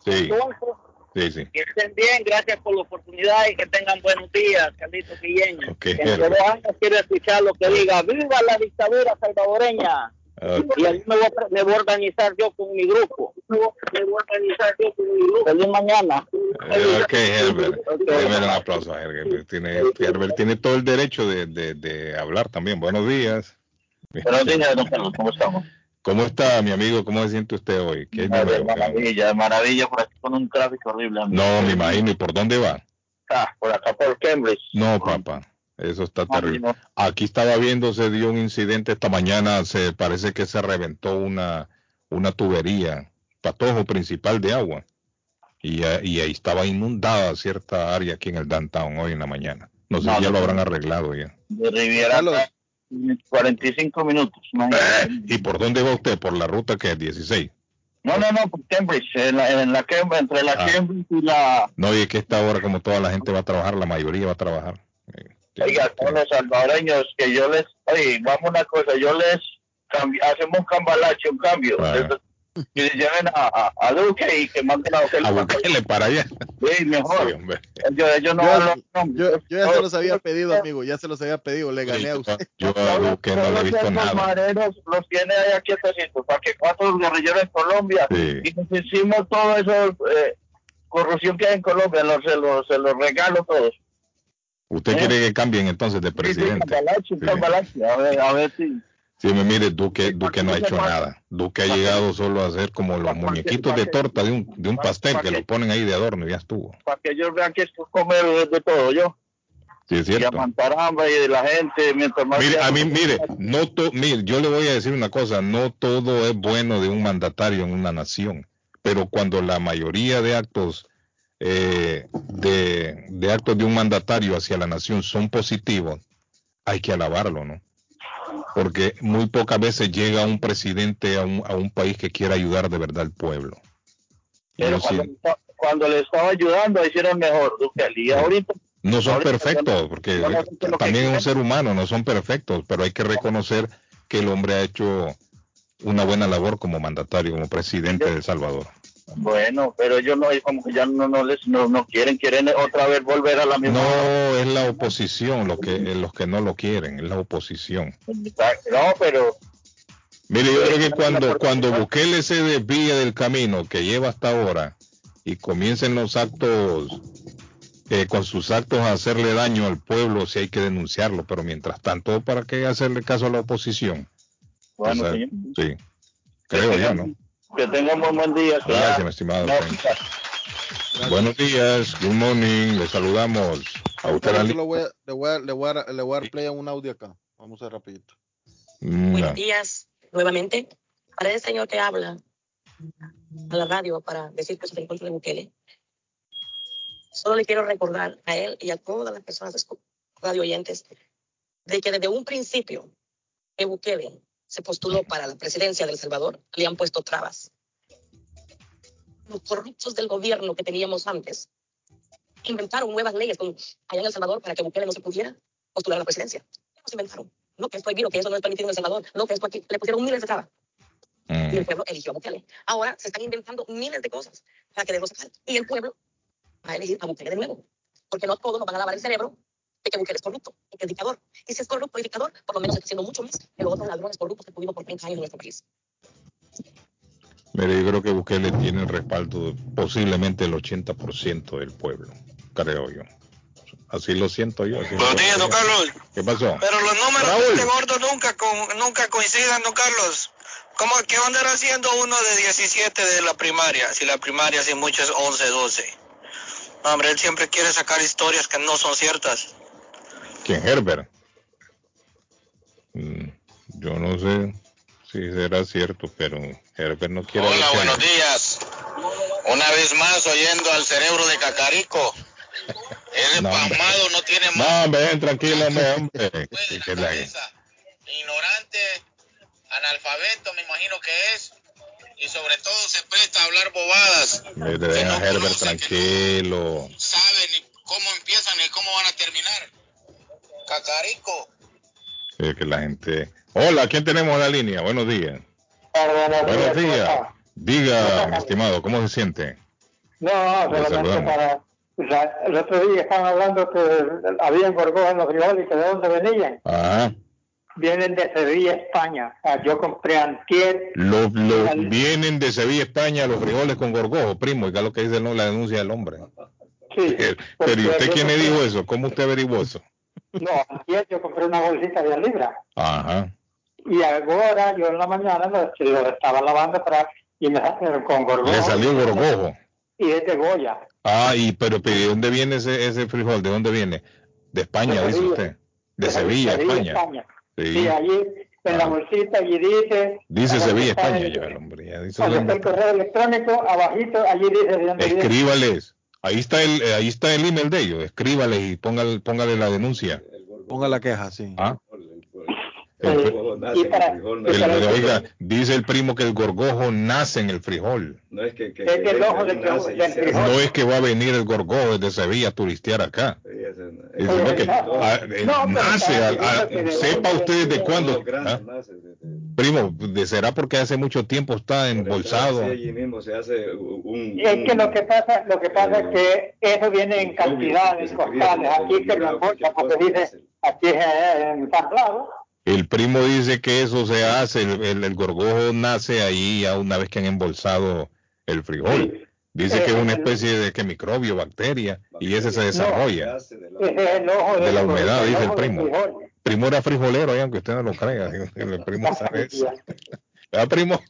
Sí, Entonces, sí, sí. que estén bien, gracias por la oportunidad y que tengan buenos días, Carlitos Guilleño. Ok, Entre Herbert. dos años quiero escuchar lo que diga, viva la dictadura salvadoreña. Ok. Y ahí me voy, a, me voy a organizar yo con mi grupo. Me voy a organizar yo con mi grupo. Feliz mañana. Eh, Ok, Herbert. Démele un aplauso a Herbert. Tiene, Herbert tiene todo el derecho de, de, de hablar también. Buenos días. Buenos días, don Carlos, ¿cómo estamos? ¿Cómo está, mi amigo? ¿Cómo se siente usted hoy? ¿Qué nuevo? maravilla, de maravilla, por aquí con un tráfico horrible. amigo. No, me imagino. ¿Y por dónde va? Ah, por acá por Cambridge. No, papá. Eso está terrible. Aquí estaba viendo, se dio un incidente esta mañana. Se parece que se reventó una, una tubería, patojo principal de agua. Y, eh, y ahí estaba inundada cierta área aquí en el downtown hoy en la mañana. No sé No, si ya no, lo habrán arreglado ya. De Riviera Carlos. acá, 45 minutos. imagínate. ¿Y por dónde va usted? ¿Por la ruta que es 16? No, no, no, por Cambridge, en la, en la Cambridge, entre la Ah. Cambridge y la... No, y es que esta hora, como toda la gente va a trabajar, la mayoría va a trabajar. Eh, Oiga, con los salvadoreños, que yo les... Oye, vamos una cosa, yo les... cambi- hacemos un cambalache, un cambio. Ah. Que les lleven a, a, a Duque y que manden a Bukele A para Bukele para allá. Sí, mejor. Sí, no Yo- ya se los había pedido, amigo, ya se los había pedido, le gané a usted. Yo a Duque no le he visto Todos los nada. mareros los tiene allá quietecitos, para que cuatro guerrilleros en Colombia Sí. y nos hicimos todo eso, eh, corrupción que hay en Colombia, los, se, los, se los regalo todos. ¿Usted quiere que cambien entonces de Sí, sí, presidente? cambalache, Sí. cambalache. A ver, a ver si... Sí, me mire, Duque, Duque no ha hecho nada. Duque ha llegado solo a hacer como los muñequitos de torta de un, de un pastel que lo ponen ahí de adorno y ya estuvo. Para que ellos vean que es comer de, todo, yo. Sí, es Y cierto. amantar hambre y de la gente, mientras más... Mire, a mí, mire, no to- mire, yo le voy a decir una cosa, no todo es bueno de un mandatario en una nación, pero cuando la mayoría de actos eh, de, de actos de un mandatario hacia la nación son positivos, hay que alabarlo, ¿no? Porque muy pocas veces llega un presidente a un, a un país que quiera ayudar de verdad al pueblo. Pero sí- cuando, le estaba ayudando, hicieron mejor, Duque. Y ahorita no son perfectos, porque también es un ser humano, no son perfectos, pero hay que reconocer que el hombre ha hecho una buena labor como mandatario, como presidente de El Salvador. Bueno, pero ellos no, como que ya no, no les no, no quieren, quieren otra vez volver a la misma. No es la oposición lo que los que no lo quieren, es la oposición. No, pero Mire, yo creo que cuando cuando Bukele se desvíe del camino que lleva hasta ahora y comiencen los actos eh, con sus actos a hacerle daño al pueblo, sí hay que denunciarlo, pero mientras tanto, ¿para qué hacerle caso a la oposición? bueno, O sea, señor. sí. creo yo, ¿no? Que tengan muy buen día. que Gracias, mi estimado. Frank. Buenos días, good morning, le saludamos. A usted le voy a, le voy a, le voy a, le voy a dar play a un audio acá. Vamos a rapidito. Buenos días nuevamente. Para el señor que habla a la radio para decir que se encuentra de Bukele, solo le quiero recordar a él y a todas las personas radio oyentes de que desde un principio que Bukele se postuló para la presidencia de El Salvador, le han puesto trabas. Los corruptos del gobierno que teníamos antes inventaron nuevas leyes con- allá en El Salvador para que Bukele no se pudiera postular a la presidencia. Los inventaron. No, que es prohibido, que eso no es permitido en El Salvador. No, que esto aquí. Le pusieron miles de trabas. Y mm, el pueblo eligió a Bukele. Ahora se están inventando miles de cosas para quererlo sacar. Y el pueblo va a elegir a Bukele de nuevo. Porque no todos nos van a lavar el cerebro de que Bukele es corrupto y que es dictador. Y si es corrupto y dictador, por lo menos está haciendo mucho más que los otros ladrones corruptos que tuvimos por 30 años en nuestro país. Mire, yo creo que Bukele tiene el respaldo de posiblemente el 80% del pueblo, creo yo. Así lo siento yo. Buenos días, don. Carlos. ¿Qué pasó? Pero los números Raúl. de este gordo nunca, con- nunca coinciden, don Carlos. ¿Cómo, ¿Qué andará haciendo uno de 17 de la primaria? Si la primaria, si mucho es 11, 12. No, hombre, él siempre quiere sacar historias que no son ciertas. ¿Quién? Herbert. Mm, yo no sé si será cierto, pero Herbert no quiere. Hola, buenos días. Una vez más oyendo al cerebro de Cacarico. Ese No, hombre. pasmado no tiene No, más hombre, ven, tranquilo, hombre. hombre. pues. Ignorante, analfabeto, me imagino que es. Y sobre todo se presta a hablar bobadas. Mire, dejen a Herbert tranquilo. Saben ni cómo empiezan ni cómo van a terminar. Cacarico. Es que la gente. Hola, ¿quién tenemos en la línea? Buenos días. Buenos días. Diga, mi estimado, ¿cómo se siente? No, Le solamente saludamos. para. o sea, el otro día estaban hablando que habían gorgojos en los frijoles y que de dónde venían. Ajá. Vienen de Sevilla, España. O sea, yo compré antier. Los, los- vienen de Sevilla, España, los frijoles con gorgojo, primo, y que es lo que dice ¿no? la denuncia del hombre. Sí, Pero ¿y usted quién le dijo eso? ¿Cómo usted averiguó eso? No, antier yo compré una bolsita de libra. Ajá. Y ahora yo en la mañana lo, lo estaba lavando para, y me salieron con gorgojo. Le salió gorgojo. Y es de Goya. Ah, y pero, ¿de dónde viene ese, ese frijol? ¿De dónde viene? De España, De dice Sevilla. usted. De Sevilla, España. Sí, Sí. allí en la bolsita allí dice. Dice Sevilla, España, ya el hombre. Ya dice el correo electrónico, abajito, allí dice de dónde. Escríbales. Ahí está el, eh, ahí está el email de ellos. Escríbales y póngale, póngale la denuncia. Ponga la queja, sí. Ah. Y para, El- el- oiga, dice el primo que el gorgojo nace en el frijol. No es que, Es el ojo del- frijol. No es va a venir el gorgojo desde Sevilla a turistear acá. Sí, Es que, no, ah, eh, no, nace, de sepa usted viene. cuándo. ¿ah? de- de- Primo, de- será porque hace mucho tiempo está embolsado. Sí, allí mismo se hace un... Es que un- lo que pasa, lo que pasa es que eso viene en cantidades costales. Aquí se lo embolsa porque dice, aquí es eh, ensamblado. El primo dice que eso se hace, el, el, el gorgojo nace ahí ya una vez que han embolsado el frijol. Dice que es una especie de que microbio, bacteria, y ese se desarrolla. hace de la- el humedad, el dice el primo. Primo era frijolero, eh, aunque usted no lo crea. El primo sabe eso. ¿Verdad, primo?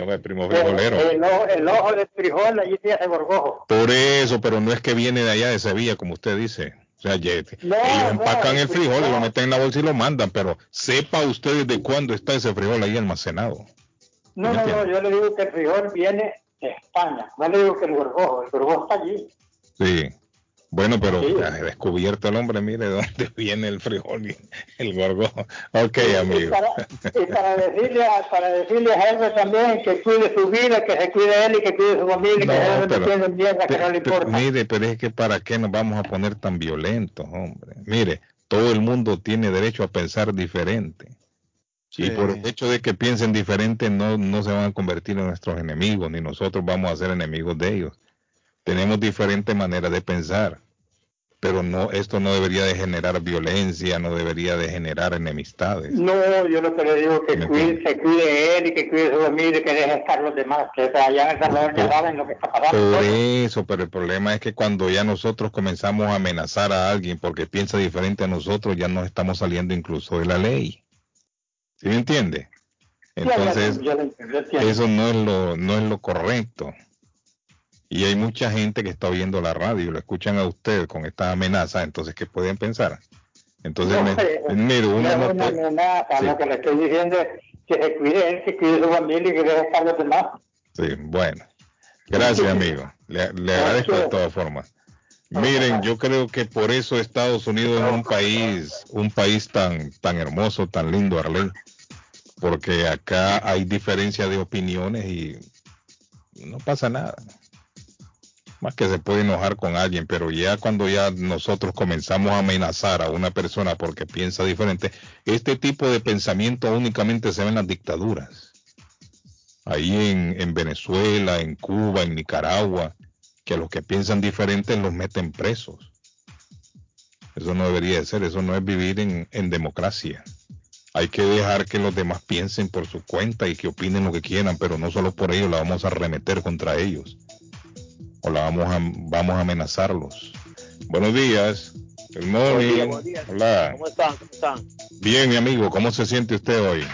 Hombre, primo El, frijolero. el ojo, el ojo del frijol, allí se hace gorgojo. Por eso, pero no es que viene de allá de Sevilla, como usted dice. O sea, No, ellos no, empacan el frijol, no. lo meten en la bolsa y lo mandan, pero sepa usted desde cuándo está ese frijol ahí almacenado. No, no, no, yo le digo que el frijol viene de España. No le digo que el gorgojo, el gorgojo está allí. Sí. Bueno, pero Sí. ya descubierto el hombre, mire de dónde viene el frijol y el gorgojo. Ok, Y amigo. para, y para decirle a, para decirle a Herbert también que cuide su vida, que se cuide él y que cuide su familia, No, que pero- mierda que no le importa. mire, pero es que para qué nos vamos a poner tan violentos, hombre. Mire, todo el mundo tiene derecho a pensar diferente. Y Sí. por el hecho de que piensen diferente no, no se van a convertir en nuestros enemigos, ni nosotros vamos a ser enemigos de ellos. Tenemos diferentes maneras de pensar, pero no, esto no debería de generar violencia, no debería de generar enemistades. No, yo lo que le digo que Me cuide, se cuide él y que cuide su familia y que deje estar los demás, que allá en El Salvador ya saben lo que está pasando. Por eso, pero el problema es que cuando ya nosotros comenzamos a amenazar a alguien porque piensa diferente a nosotros, ya nos estamos saliendo incluso de la ley. ¿Sí me entiende? Entonces, yo yo eso no es lo, no es lo correcto. Y hay mucha gente que está oyendo la radio y lo escuchan a usted con estas amenazas, entonces, ¿qué pueden pensar? Entonces, No, me- eh, mire, es no una puede- amenaza, Sí. lo que le estoy diciendo es que se cuide que cuide su familia y que deje estar los demás. Sí, bueno. Gracias, amigo. Le, le agradezco de todas formas. Miren, yo creo que por eso Estados Unidos es un país, un país tan, tan hermoso, tan lindo, Arley, porque acá hay diferencia de opiniones y no pasa nada. Más que se puede enojar con alguien, pero ya cuando ya nosotros comenzamos a amenazar a una persona porque piensa diferente, este tipo de pensamiento únicamente se ve en las dictaduras ahí en, en Venezuela, en Cuba, en Nicaragua, que los que piensan diferentes los meten presos. Eso no debería de ser, eso no es vivir en, en democracia. Hay que dejar que los demás piensen por su cuenta y que opinen lo que quieran, pero no solo por ello la vamos a arremeter contra ellos. O la vamos a, vamos a amenazarlos. Buenos días. Good morning. Buen día, buen día. Hola. ¿Cómo están? ¿Cómo están? Bien, mi amigo, ¿cómo se siente usted hoy?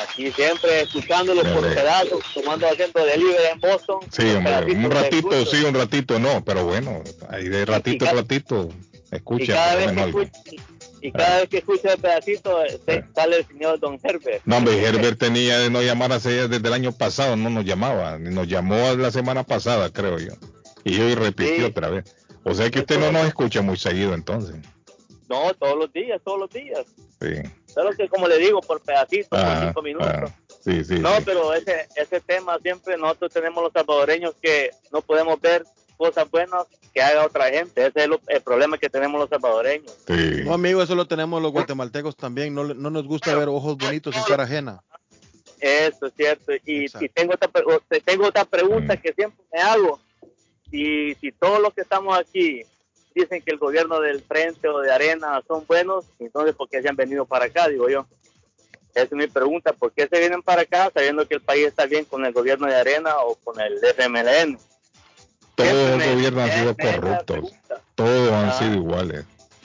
Aquí siempre escuchándolos por pedazos, tomando asiento de libre en Boston. Sí, hombre, un ratito sí, un ratito no, pero bueno, ahí de ratito a ratito, Y escucha. cada, vez que algo. escucho, y cada vez que escucho el pedacito, eh, sale el señor Don Herbert. No, hombre, Herbert tenía de no llamar hace desde el año pasado, no nos llamaba, ni nos llamó la semana pasada, creo yo. Y hoy repitió Sí. otra vez. O sea que usted no nos escucha muy seguido entonces. No, todos los días, todos los días. Sí. Solo que, como le digo, por pedacitos, por Ah, cinco minutos. ah, sí, sí. no, sí. pero ese, ese tema siempre nosotros tenemos los salvadoreños que no podemos ver cosas buenas que haga otra gente. Ese es lo- el problema que tenemos los salvadoreños. Sí. No, amigo, eso lo tenemos los guatemaltecos también. No, le- no nos gusta ver ojos bonitos en cara ajena. Eso es cierto. Y, y tengo, otra, tengo otra pregunta Mm. que siempre me hago. Si, si todos los que estamos aquí dicen que el gobierno del Frente o de Arena son buenos, entonces ¿por qué se han venido para acá? Digo yo. Esa es mi pregunta. ¿Por qué se vienen para acá sabiendo que el país está bien con el gobierno de Arena o con el FMLN? Todos los me- gobiernos han sido corruptos. Todos han Ah. sido iguales.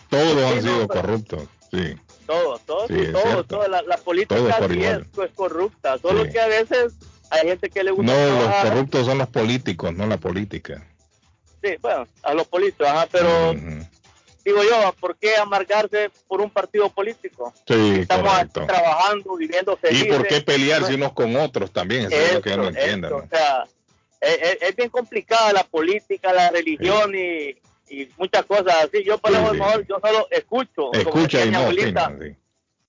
Todos han sido pero- corruptos. Sí. Todo, todo, Sí, sí, es todo, cierto. todo. La, la política Todo por sí igual. es, pues, corrupta. Solo Sí. que a veces hay gente que le gusta No, los corruptos son los políticos, no la política. Sí, bueno, a los políticos, ajá, pero digo yo, ¿por qué amargarse por un partido político? Sí, Estamos correcto. trabajando, viviendo ¿Y felices. por qué pelearse Pues, unos con otros también? Eso es lo que yo no entiendo. ¿no? O sea, es, es- es bien complicada la política, la religión y, y muchas cosas así. Yo, por Sí, lo sí. mejor, yo solo escucho. como Escucha y no abuelita, opina. sí.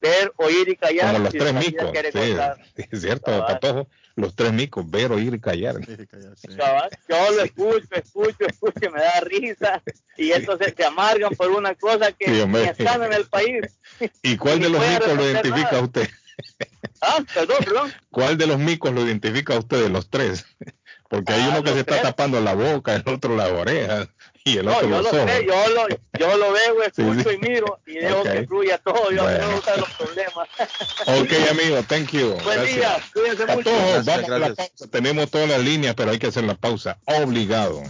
ver, oír y callar. Como los si tres micos. es cierto. Patojo. Los tres micos, ver, oír y callar. Yo lo escucho, escucho, escucho, y me da risa. Y entonces se amargan por una cosa que ni están en el país. ¿Y cuál de los micos lo identifica nada. a usted? Ah, perdón, perdón. ¿Cuál de los micos lo identifica a usted de los tres? Porque hay Ah, uno que se está tres. tapando la boca, el otro las orejas y el No, otro yo los lo ojos. sé, yo lo, yo lo veo, Sí, escucho sí. y miro y dejo Ok. que fluya todo. Yo mí no Bueno. me gustan los problemas. Ok, amigo, thank you. Buen Gracias. día, cuídense mucho. Gracias, vamos a la pausa. Tenemos todas las líneas, pero hay que hacer la pausa. Obligado.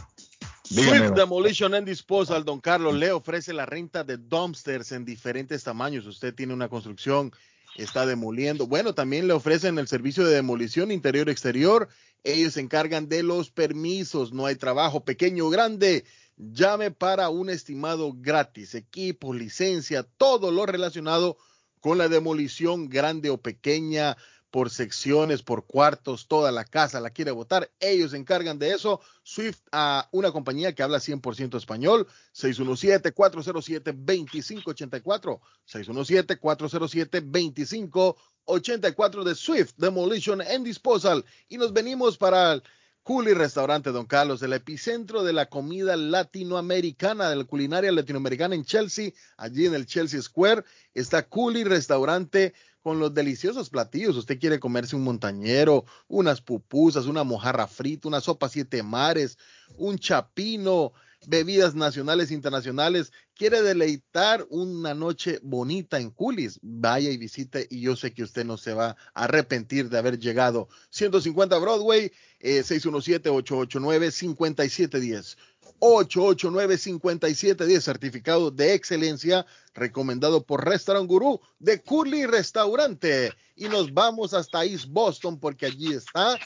Dígame. Swift Demolition and Disposal, don Carlos, le ofrece la renta de dumpsters en diferentes tamaños. Usted tiene una construcción, está demoliendo. Bueno, también le ofrecen el servicio de demolición interior-exterior. Ellos se encargan de los permisos. No hay trabajo pequeño o grande. Llame para un estimado gratis. Equipo, licencia, todo lo relacionado con la demolición grande o pequeña por secciones, por cuartos, toda la casa la quiere votar. Ellos se encargan de eso. Swift a una compañía que habla 100% español. 617-407-2584. 617-407-2584 de Swift Demolition and Disposal. Y nos venimos para Cooley Restaurante, don Carlos, el epicentro de la comida latinoamericana, de la culinaria latinoamericana en Chelsea, allí en el Chelsea Square, está Cooley Restaurante con los deliciosos platillos. Usted quiere comerse un montañero, unas pupusas, una mojarra frita, una sopa siete mares, un chapino, bebidas nacionales e internacionales. Quiere deleitar una noche bonita en Coolies. Vaya y visite y yo sé que usted no se va a arrepentir de haber llegado. 150 Broadway, eh, 617-889-5710. 889-5710, certificado de excelencia recomendado por Restaurant Gurú de Curly Restaurante. Y nos vamos hasta East Boston porque allí está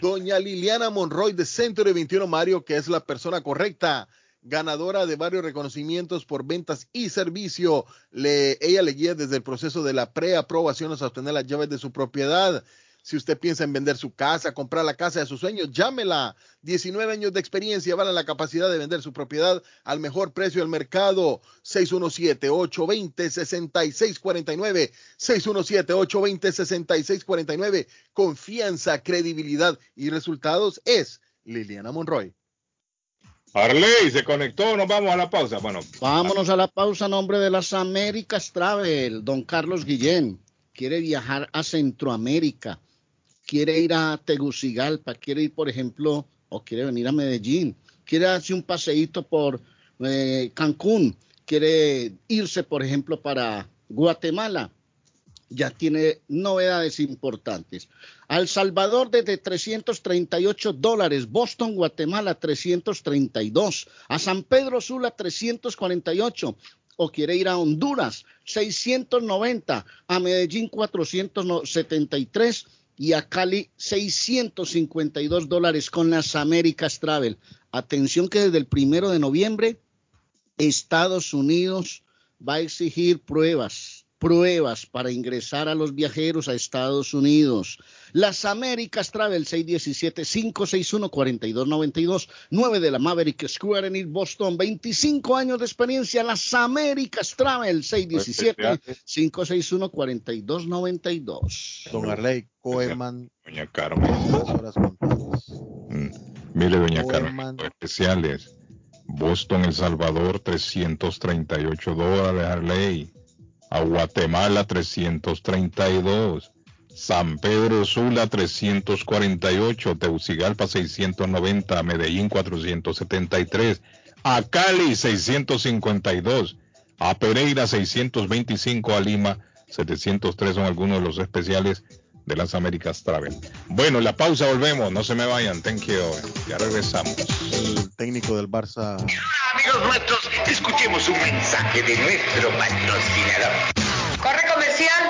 doña Liliana Monroy de Centro de 21 Mario, que es la persona correcta ganadora de varios reconocimientos por ventas y servicio. Le, ella le guía desde el proceso de la preaprobación hasta obtener las llaves de su propiedad. Si usted piensa en vender su casa, comprar la casa de sus sueños, llámela. 19 años de experiencia valen la capacidad de vender su propiedad al mejor precio del mercado. 617-820-6649. 617-820-6649. Confianza, credibilidad y resultados es Liliana Monroy. Arley se conectó, nos vamos a la pausa. Bueno, vámonos a la pausa. Nombre de las Américas Travel, don Carlos Guillén. Quiere viajar a Centroamérica quiere ir a Tegucigalpa, quiere ir, por ejemplo, o quiere venir a Medellín, quiere hacer un paseíto por eh, Cancún, quiere irse, por ejemplo, para Guatemala, ya tiene novedades importantes. Al Salvador desde 338 dólares, Boston, Guatemala 332, a San Pedro Sula 348, o quiere ir a Honduras 690, a Medellín 473 y a Cali 652 dólares con las Américas Travel. Atención que desde el primero de noviembre Estados Unidos va a exigir pruebas pruebas para ingresar a los viajeros a Estados Unidos. Las Américas Travel 617-561-4292, 9 de la Maverick Square en Boston, 25 años de experiencia. Las Américas Travel 617-561-4292. Don Arley, Coeman. Doña Carmen. Mm, mire, doña Carmen, especiales. Boston, El Salvador, 338 dólares, Arley a Guatemala 332, San Pedro Sula 348, Teucigalpa 690, Medellín 473, a Cali 652, a Pereira 625, a Lima 703 son algunos de los especiales de las Américas Travel. Bueno, la pausa volvemos, no se me vayan, thank you. Ya regresamos. El técnico del Barça. Amigos nuestros, escuchemos un mensaje de nuestro patrocinador.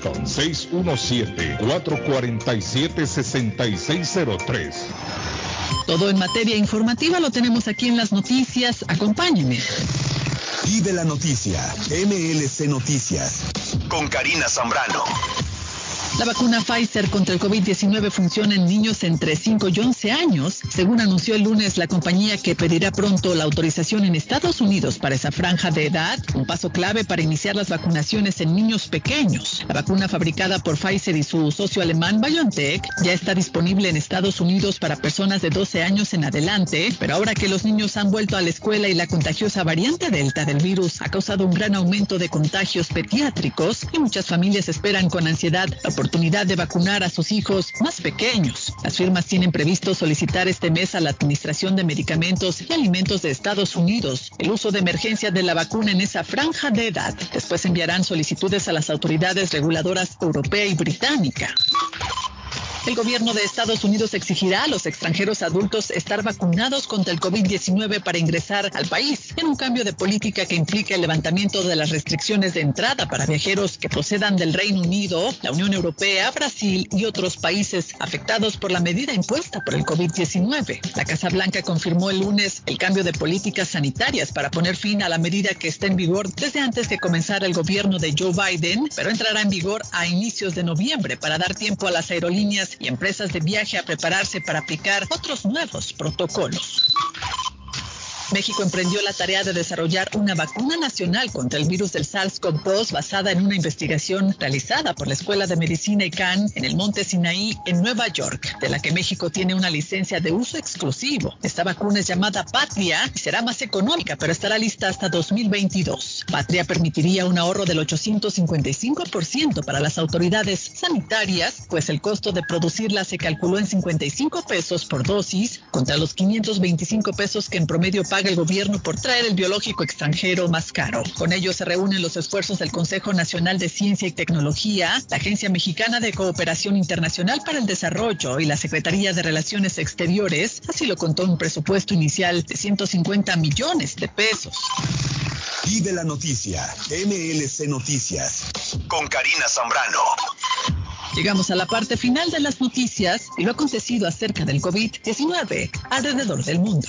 617-447-6603. Todo en materia informativa lo tenemos aquí en las noticias. Acompáñenme. Y de la noticia, MLC Noticias, con Karina Zambrano. La vacuna Pfizer contra el COVID-19 funciona en niños entre 5 y 11 años, según anunció el lunes la compañía que pedirá pronto la autorización en Estados Unidos para esa franja de edad, un paso clave para iniciar las vacunaciones en niños pequeños. La vacuna fabricada por Pfizer y su socio alemán BioNTech ya está disponible en Estados Unidos para personas de 12 años en adelante, pero ahora que los niños han vuelto a la escuela y la contagiosa variante Delta del virus ha causado un gran aumento de contagios pediátricos y muchas familias esperan con ansiedad la de vacunar a sus hijos más pequeños. Las firmas tienen previsto solicitar este mes a la Administración de Medicamentos y Alimentos de Estados Unidos el uso de emergencia de la vacuna en esa franja de edad. Después enviarán solicitudes a las autoridades reguladoras europea y británica. El gobierno de Estados Unidos exigirá a los extranjeros adultos estar vacunados contra el COVID-19 para ingresar al país, en un cambio de política que implica el levantamiento de las restricciones de entrada para viajeros que procedan del Reino Unido, la Unión Europea, Brasil y otros países afectados por la medida impuesta por el COVID-19. La Casa Blanca confirmó el lunes el cambio de políticas sanitarias para poner fin a la medida que está en vigor desde antes que comenzara el gobierno de Joe Biden, pero entrará en vigor a inicios de noviembre para dar tiempo a las aerolíneas y empresas de viaje a prepararse para aplicar otros nuevos protocolos. México emprendió la tarea de desarrollar una vacuna nacional contra el virus del SARS-CoV-2 basada en una investigación realizada por la Escuela de Medicina ICANN en el Monte Sinaí, en Nueva York, de la que México tiene una licencia de uso exclusivo. Esta vacuna es llamada Patria y será más económica, pero estará lista hasta 2022. Patria permitiría un ahorro del 855% para las autoridades sanitarias, pues el costo de producirla se calculó en 55 pesos por dosis contra los 525 pesos que en promedio paga el gobierno por traer el biológico extranjero más caro. Con ello se reúnen los esfuerzos del Consejo Nacional de Ciencia y Tecnología, la Agencia Mexicana de Cooperación Internacional para el Desarrollo y la Secretaría de Relaciones Exteriores, así lo contó un presupuesto inicial de 150 millones de pesos. Y de la noticia, MLC Noticias, con Karina Zambrano. Llegamos a la parte final de las noticias y lo acontecido acerca del COVID-19 alrededor del mundo.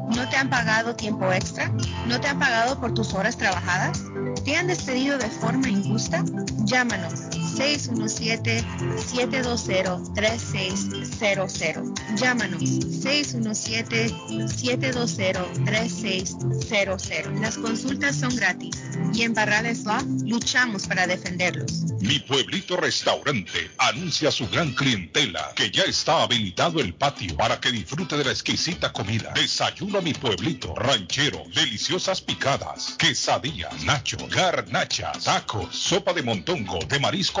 ¿No te han pagado tiempo extra? ¿No te han pagado por tus horas trabajadas? ¿Te han despedido de forma injusta? Llámanos 617-720-3600. Llámanos 617-720-3600. Las consultas son gratis y en Barrales Law luchamos para defenderlos. Mi pueblito restaurante anuncia a su gran clientela que ya está habilitado el patio para que disfrute de la exquisita comida. Desayuno a mi pueblito ranchero, deliciosas picadas, quesadillas, nacho, garnachas, tacos, sopa de montongo, de marisco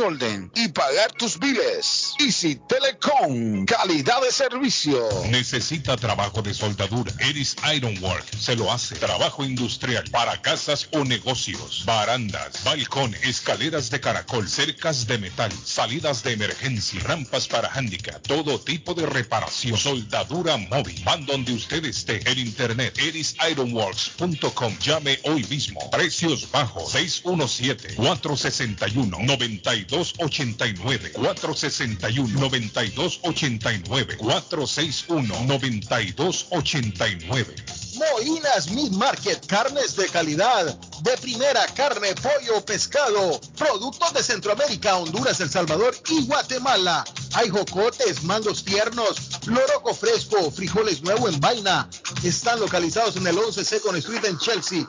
order y pagar tus biles. Easy Telecom, calidad de servicio. Necesita trabajo de soldadura. Eris Ironwork se lo hace. Trabajo industrial para casas o negocios. Barandas, balcón, escaleras de caracol, cercas de metal, salidas de emergencia, rampas para handicap, todo tipo de reparación. Soldadura móvil. Van donde usted esté. En internet, erisironworks.com. Llame hoy mismo. Precios bajos. 617-461-9289. 461-9289. 461-9289. Moinas Meat Market, carnes de calidad, de primera carne, pollo, pescado, productos de Centroamérica, Honduras, El Salvador y Guatemala. Hay jocotes, mandos tiernos, loroco fresco, frijoles nuevo en vaina. Están localizados en el 11 Second Street en Chelsea,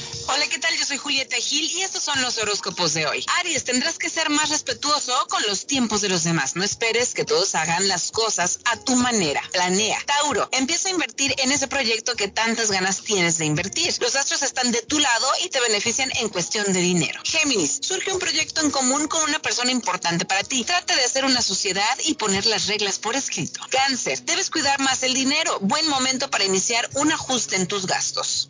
Hola, ¿qué tal? Yo soy Julieta Gil y estos son los horóscopos de hoy. Aries, tendrás que ser más respetuoso con los tiempos de los demás. No esperes que todos hagan las cosas a tu manera. Planea. Tauro, empieza a invertir en ese proyecto que tantas ganas tienes de invertir. Los astros están de tu lado y te benefician en cuestión de dinero. Géminis, surge un proyecto en común con una persona importante para ti. Trata de hacer una sociedad y poner las reglas por escrito. Cáncer, debes cuidar más el dinero. Buen momento para iniciar un ajuste en tus gastos.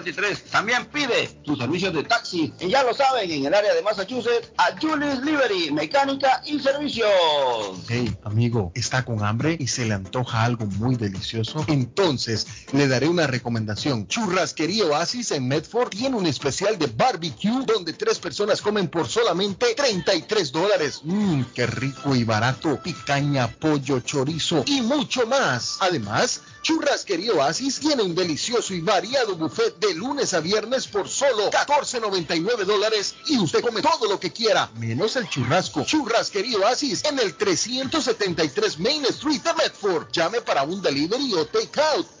También pide sus servicios de taxi, y ya lo saben, en el área de Massachusetts, a Julius Liberty, mecánica y servicios. Hey, amigo, ¿está con hambre y se le antoja algo muy delicioso? Entonces, le daré una recomendación. Churrasquería Oasis en Medford tiene un especial de barbecue donde tres personas comen por solamente 33 dólares. Mmm, qué rico y barato. Picaña, pollo, chorizo y mucho más. Además, Churrasquería Oasis tiene un delicioso y variado buffet de lunes a viernes por solo 14.99 dólares y usted come todo lo que quiera, menos el churrasco. Churrasquería Oasis en el 373 Main Street de Medford. Llame para un delivery o take out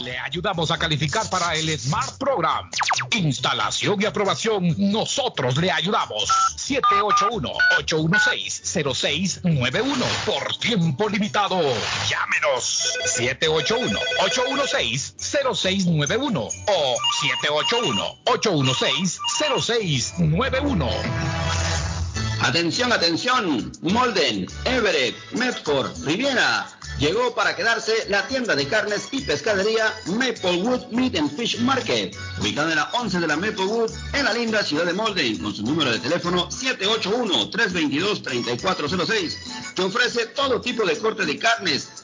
Le ayudamos a calificar para el Smart Program. Instalación y aprobación, nosotros le ayudamos. 781-816-0691 por tiempo limitado. Llámenos 781-816-0691 o 781-816-0691. Atención, atención. Molden, Everett, Medford, Riviera. Llegó para quedarse la tienda de carnes y pescadería Maplewood Meat and Fish Market, ubicada en la 11 de la Maplewood, en la linda ciudad de Molden, con su número de teléfono 781-322-3406, que ofrece todo tipo de corte de carnes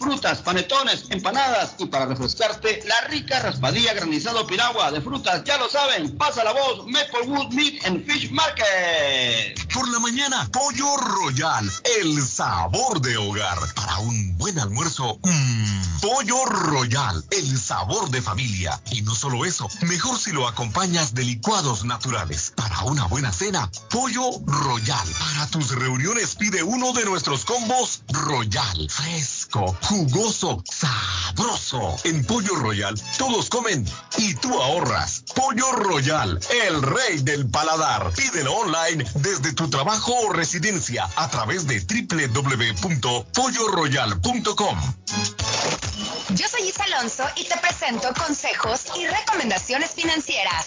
frutas, panetones, empanadas y para refrescarte la rica raspadilla granizado piragua de frutas. Ya lo saben, pasa la voz Maplewood Meat and Fish Market. Por la mañana, Pollo Royal, el sabor de hogar. Para un buen almuerzo, mmm, Pollo Royal, el sabor de familia. Y no solo eso, mejor si lo acompañas de licuados naturales. Para una buena cena, Pollo Royal. Para tus reuniones pide uno de nuestros combos Royal. Fresco, jugoso, sabroso. En Pollo Royal todos comen y tú ahorras. Pollo Royal, el rey del paladar. Pídelo online desde tu trabajo o residencia a través de www.polloroyal.com. Yo soy Isa Alonso y te presento consejos y recomendaciones financieras.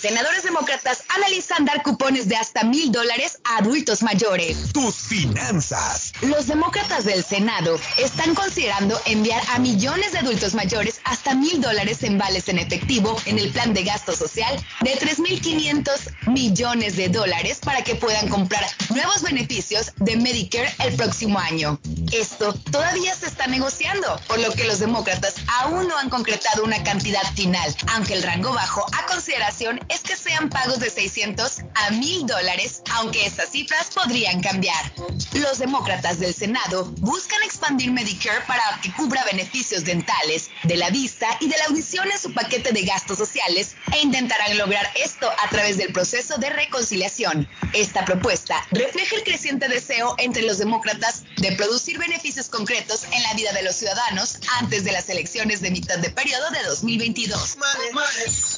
Senadores demócratas analizan dar cupones de hasta mil dólares a adultos mayores. Tus finanzas. Los demócratas del Senado están considerando enviar a millones de adultos mayores hasta mil dólares en vales en efectivo en el plan de gasto social de 3.500 millones de dólares para que puedan comprar nuevos beneficios de Medicare el próximo año. Esto todavía se está negociando, por lo que los demócratas aún no han concretado una cantidad final, aunque el rango bajo a consideración es que sean pagos de 600 a 1000 dólares, aunque esas cifras podrían cambiar. Los demócratas del Senado buscan expandir Medicare para que cubra beneficios dentales, de la vista y de la audición en su paquete de gastos sociales e intentarán lograr esto a través del proceso de reconciliación. Esta propuesta refleja el creciente deseo entre los demócratas de producir beneficios concretos en la vida de los ciudadanos antes de las elecciones de mitad de periodo de 2022.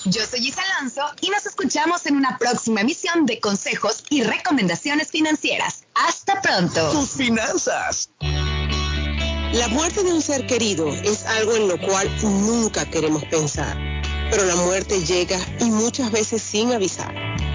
Yo soy Isa Alonso y nos escuchamos en una próxima emisión de consejos y recomendaciones financieras. Hasta pronto. Tus finanzas. La muerte de un ser querido es algo en lo cual nunca queremos pensar, pero la muerte llega y muchas veces sin avisar.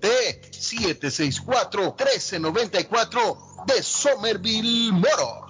617-764-1394 de Somerville Motors.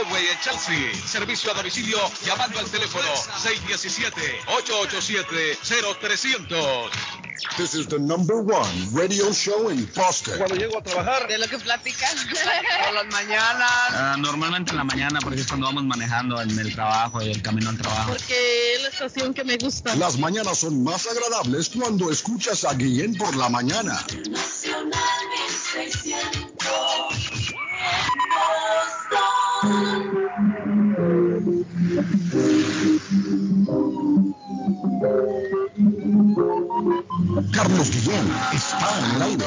Broadway en Chelsea. Servicio a domicilio llamando al teléfono 617-887-0300. This is the number one radio show in Boston. Cuando llego a trabajar, De lo que platican. por las mañanas. Ah, normalmente en la mañana, porque es cuando vamos manejando en el trabajo y el camino al trabajo. Porque es la estación que me gusta. Las mañanas son más agradables cuando escuchas a Guillén por la mañana. Nacional 1600. Carlos Guillén está en aire.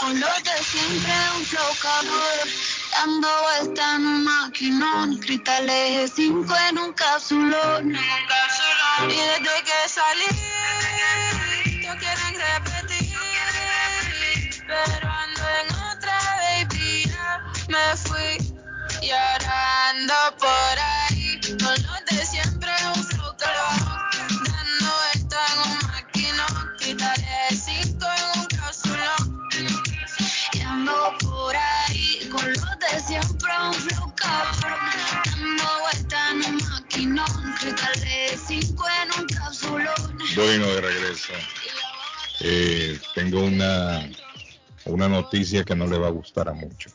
Con los de siempre, un flow. Dando vuelta en un maquinón. Cristal eje 5 en un capsulón. Y desde que salí, yo quieren repetir. Pero ando en otra, baby. Me fui. Y ahora ando por ahí. Con los de siempre, un flow. Dando vuelta en un maquinón. Eje 5 en un capsulón. Y ando por ahí con los de siempre un flow. Dando vuelta en un maquinón, cristales 5 en un capsulón. Bueno, de regreso. Eh, tengo una, una noticia que no le va a gustar a muchos.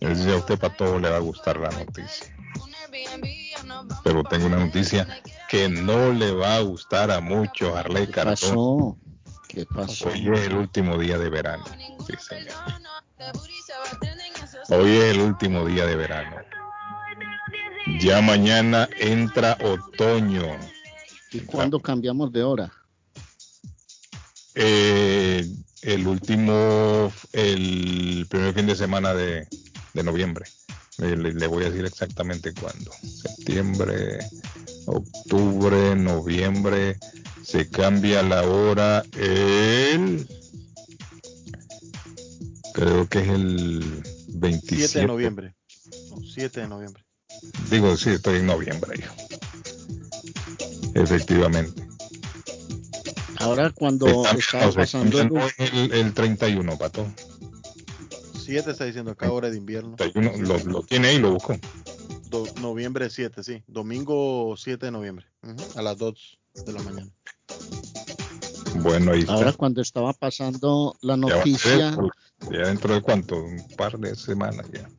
Decir, a usted para todo le va a gustar la noticia. Pero tengo una noticia que no le va a gustar a muchos, Arley ¿Qué Cartón. pasó? ¿Qué pasó? Hoy es el último día de verano. Sí, señor. Hoy es el último día de verano. Ya mañana entra otoño. ¿Y cuándo cambiamos de hora? Eh, el último, el primer fin de semana de, de noviembre. Eh, Le, le voy a decir exactamente cuándo. Septiembre, octubre, noviembre. Se cambia la hora el... Creo que es el 27 7 de noviembre. No, 7 de noviembre. Digo, sí, estoy en noviembre, hijo. Efectivamente. Ahora cuando Está- pasando el, el 31, pato. 7 está diciendo acá hora de invierno. 31, lo, lo tiene ahí, lo buscó. Do- noviembre 7, sí. Domingo 7 de noviembre. A las 2 de la mañana. Bueno, ahí está. ahora cuando estaba pasando la noticia, ya dentro de cuánto, un par de semanas ya.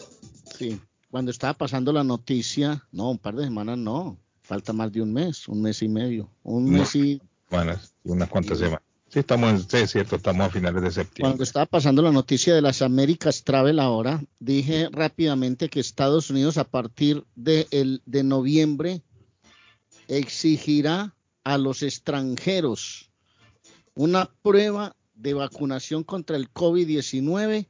sí, cuando estaba pasando la noticia, no, un par de semanas no, falta más de un mes, un mes y medio, un No. mes y Semanas, unas cuantas semanas. Sí, estamos sí, es cierto, estamos a finales de septiembre. Cuando estaba pasando la noticia de las Américas Travel ahora, dije rápidamente que Estados Unidos a partir de, el, de noviembre exigirá a los extranjeros una prueba de vacunación contra el COVID-19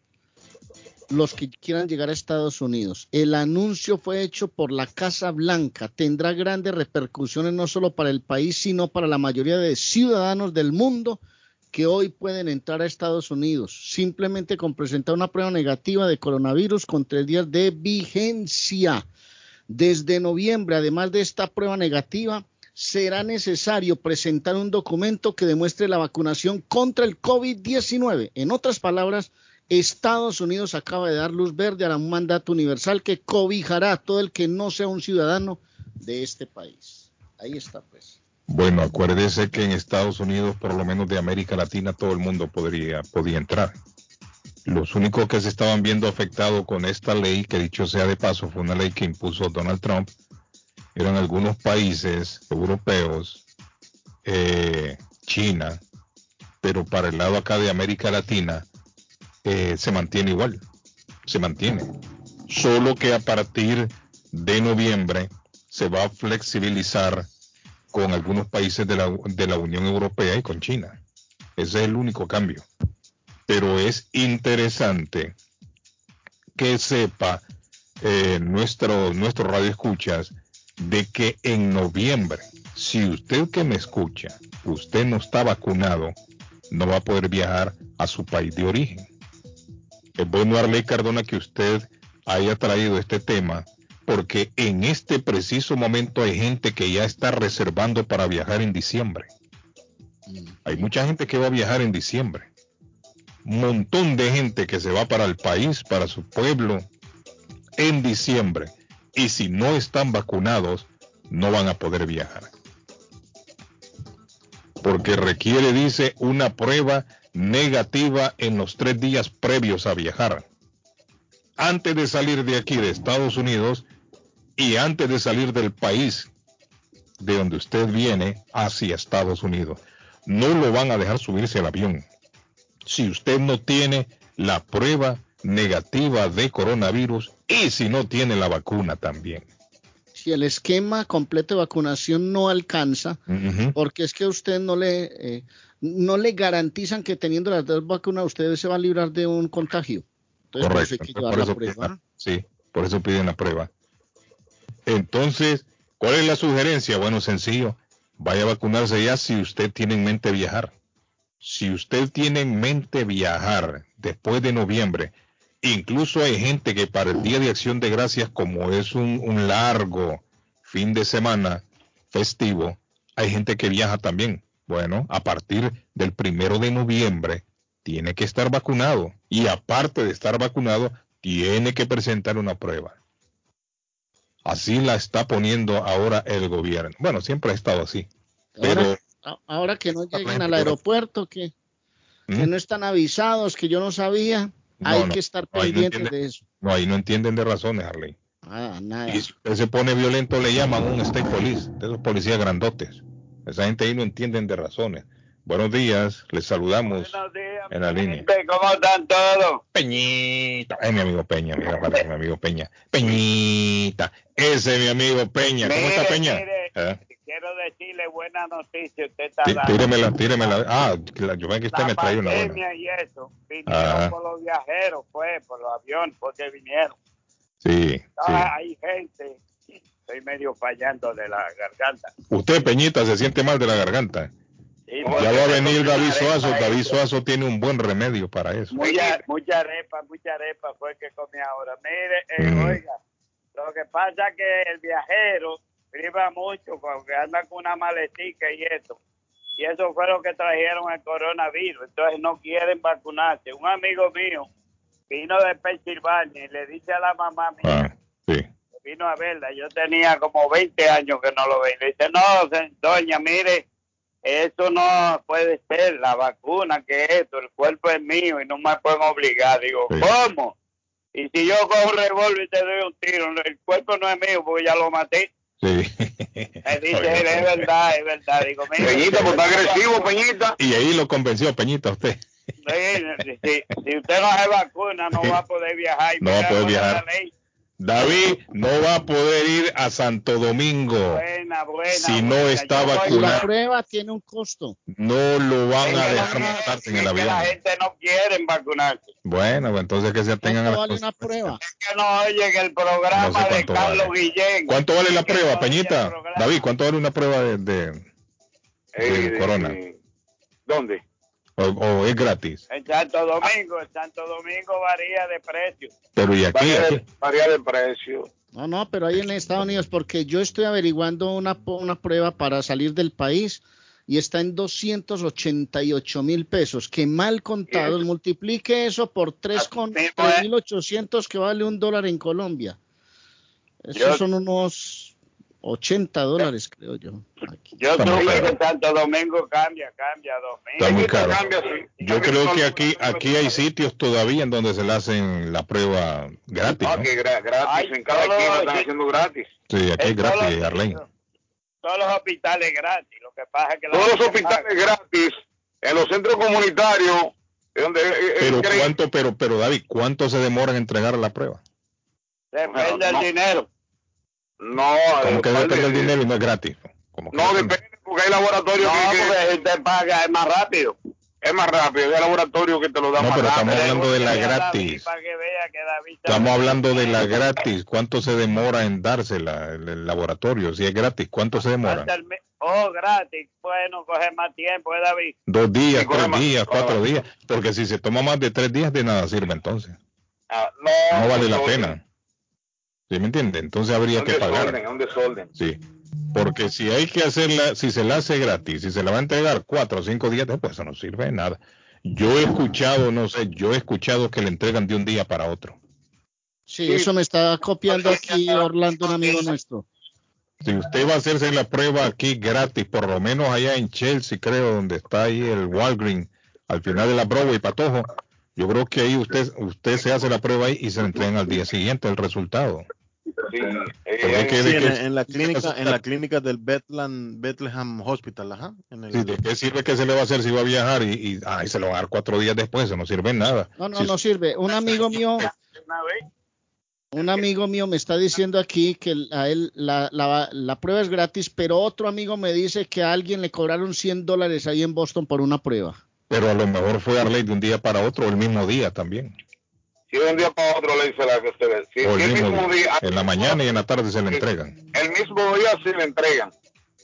los que quieran llegar a Estados Unidos. El anuncio fue hecho por la Casa Blanca. Tendrá grandes repercusiones no solo para el país, sino para la mayoría de ciudadanos del mundo que hoy pueden entrar a Estados Unidos simplemente con presentar una prueba negativa de coronavirus con tres días de vigencia. Desde noviembre, además de esta prueba negativa, será necesario presentar un documento que demuestre la vacunación contra el COVID-19. En otras palabras, Estados Unidos acaba de dar luz verde a un mandato universal que cobijará a todo el que no sea un ciudadano de este país. Ahí está, pues. Bueno, acuérdese que en Estados Unidos, por lo menos de América Latina, todo el mundo podría, entrar. Los únicos que se estaban viendo afectados con esta ley, que dicho sea de paso, fue una ley que impuso Donald Trump, eran algunos países europeos, eh, China, pero para el lado acá de América Latina eh, se mantiene igual, se mantiene. Solo que a partir de noviembre se va a flexibilizar con algunos países de la, de la Unión Europea y con China. Ese es el único cambio. Pero es interesante que sepa eh, nuestro, nuestro radio escuchas de que en noviembre, si usted que me escucha, usted no está vacunado, no va a poder viajar a su país de origen. Es bueno, Arley Cardona, que usted haya traído este tema porque en este preciso momento hay gente que ya está reservando para viajar en diciembre. Hay mucha gente que va a viajar en diciembre. Un montón de gente que se va para el país, para su pueblo, en diciembre. Y si no están vacunados, no van a poder viajar. Porque requiere, dice, una prueba negativa en los tres días previos a viajar. Antes de salir de aquí, de Estados Unidos, y antes de salir del país de donde usted viene hacia Estados Unidos. No lo van a dejar subirse al avión. Si usted no tiene la prueba negativa de coronavirus y si no tiene la vacuna también. Si el esquema completo de vacunación no alcanza, porque es que usted no le, eh, no le garantizan que teniendo las dos vacunas usted se va a librar de un contagio. Entonces, por eso piden, sí, por eso piden la prueba. Entonces, ¿cuál es la sugerencia? Bueno, sencillo, vaya a vacunarse ya si usted tiene en mente viajar. Si usted tiene en mente viajar después de noviembre, incluso hay gente que para el Día de Acción de Gracias, como es un, un largo fin de semana festivo, hay gente que viaja también. Bueno, a partir del primero de noviembre tiene que estar vacunado y aparte de estar vacunado, tiene que presentar una prueba. Así la está poniendo ahora el gobierno. Bueno, siempre ha estado así. Pero ahora, que no lleguen al aeropuerto, que, ¿Mm? no están avisados, que yo no sabía, hay que estar pendientes de eso. No, ahí no entienden de razones, Harley. Ah, nada. Y si usted se pone violento, le llaman un state police, de esos policías grandotes. Esa gente ahí no entienden de razones. Buenos días, les saludamos en la línea. ¿Cómo están todos? Peñita, es mi amigo Peña, mira, vale, mi amigo Peña. Peñita, ese es mi amigo Peña. ¿Cómo está Peña? ¿Eh? Quiero decirle buena noticia. Usted está Tí, tíremela, tíremela. Ah, yo veo que usted la me trae una buena. y eso. Vinieron Ajá. por los viajeros, pues, por los aviones, porque vinieron. Sí, sí. Ah, Hay gente, estoy medio fallando de la garganta. Usted, Peñita, se siente mal de la garganta. Sí, Ya va a venir David Suazo. David. Suazo tiene un buen remedio para eso. Mucha, mucha arepa, mucha arepa fue que comí ahora. Mire, eh, Mm. oiga, lo que pasa es que el viajero priva mucho porque anda con una maletica y eso. Y eso fue lo que trajeron el coronavirus. Entonces no quieren vacunarse. Un amigo mío vino de Pensilvania y le dice a la mamá mía, Sí. vino a verla, yo tenía como 20 años que no lo veía. Le dice, no, doña, mire, eso no puede ser, la vacuna, que esto, el cuerpo es mío y no me pueden obligar. Digo, ¿cómo? Y si yo cojo un revólver y te doy un tiro, el cuerpo no es mío porque ya lo maté. Sí. Dice, él, es verdad, es verdad. Digo, mira, Peñita, pues está agresivo, Peñita. Y ahí lo convenció Peñita usted. Si, si usted no se vacuna, no va a poder viajar. Y No va a poder es la viajar. ley. David no va a poder ir a Santo Domingo Buena, buena. si no buena. está Yo voy- La vacunado. prueba tiene un costo. No lo van Es a dejar no- montarse en el avión. la gente no quiere vacunarse. Bueno, pues entonces que se tengan a vale cosas. una prueba? que no oyen el programa No sé de cuánto Carlos vale. Guillén. ¿Cuánto vale la prueba, no Peñita? David, ¿cuánto vale una prueba de, de, de corona? ¿Dónde? O, o es gratis? En Santo Domingo, en Santo Domingo varía de precio. Pero y aquí, Varía de- aquí. Varía de precio. No, no, pero ahí en Estados Unidos, porque yo estoy averiguando una, una prueba para salir del país y está en 288 mil pesos, que mal contado, multiplique eso por 3 con 3.800 que vale un dólar en Colombia. Esos Yo- son unos 80 dólares, creo yo. Yo Está muy tuve que Santo Domingo cambia, cambia, Domingo. Está muy caro. Cambia, sí. Yo creo que aquí aquí hay sitios todavía en donde se le hacen la prueba gratis, Ah, ¿no? que gra- gratis, Ay, en cada esquina están haciendo gratis. Sí, aquí todos gratis, los Arlene. Todos los hospitales gratis. Lo que pasa es que Todos los hospitales gratis, en los centros comunitarios, es donde es- es Pero cuánto, pero, pero David, ¿cuánto se demora en entregar la prueba? Depende del No. dinero. No, Como que eh, depende del de- dinero y no es gratis. Como que No, depende. depende, porque hay laboratorios No, que, que porque si usted paga es más rápido. es más rápido, hay laboratorios que te lo dan No, más pero estamos hablando de la gratis. Para que vea que David está- Estamos hablando de la gratis. ¿Cuánto se demora en dársela el, el laboratorio? Si es gratis, ¿cuánto se demora? El Oh, gratis. Bueno, coge más tiempo, ¿eh, David? Dos días, Sí, tres más, días, cuatro días. Porque si se toma más de tres días, de nada sirve entonces. Ah, no, No vale la pena. ¿Sí me entiende? Entonces habría Un que desorden, pagar. un desorden. Sí. Porque si hay que hacerla, si se la hace gratis, si se la va a entregar cuatro o cinco días después, eso no sirve de nada. Yo he escuchado, no sé, yo he escuchado que le entregan de un día para otro. Sí, eso me está copiando aquí Orlando, un amigo nuestro. Si usted va a hacerse la prueba aquí gratis, por lo menos allá en Chelsea, creo, donde está ahí el Walgreen, al final de la Broadway, Patojo, yo creo que ahí usted usted se hace la prueba ahí y se le entregan al día siguiente el resultado. Sí, eh, que- Sí, en, que- en la clínica, en la clínica del Bethlehem, Bethlehem Hospital, ajá. En el, Sí, ¿De qué sirve que se le va a hacer si va a viajar y, y ay, se lo va a dar cuatro días después? Eso no sirve en nada. No, no, Si- no sirve. Un amigo mío, un amigo mío me está diciendo aquí que a él la, la, la prueba es gratis, pero otro amigo me dice que a alguien le cobraron 100 dólares ahí en Boston por una prueba. Pero a lo mejor fue Arley de un día para otro, el mismo día también. Si de un día para otro le dice la que o el mismo mismo día. día, En la mañana y en la tarde se le entregan. el mismo día se le entregan.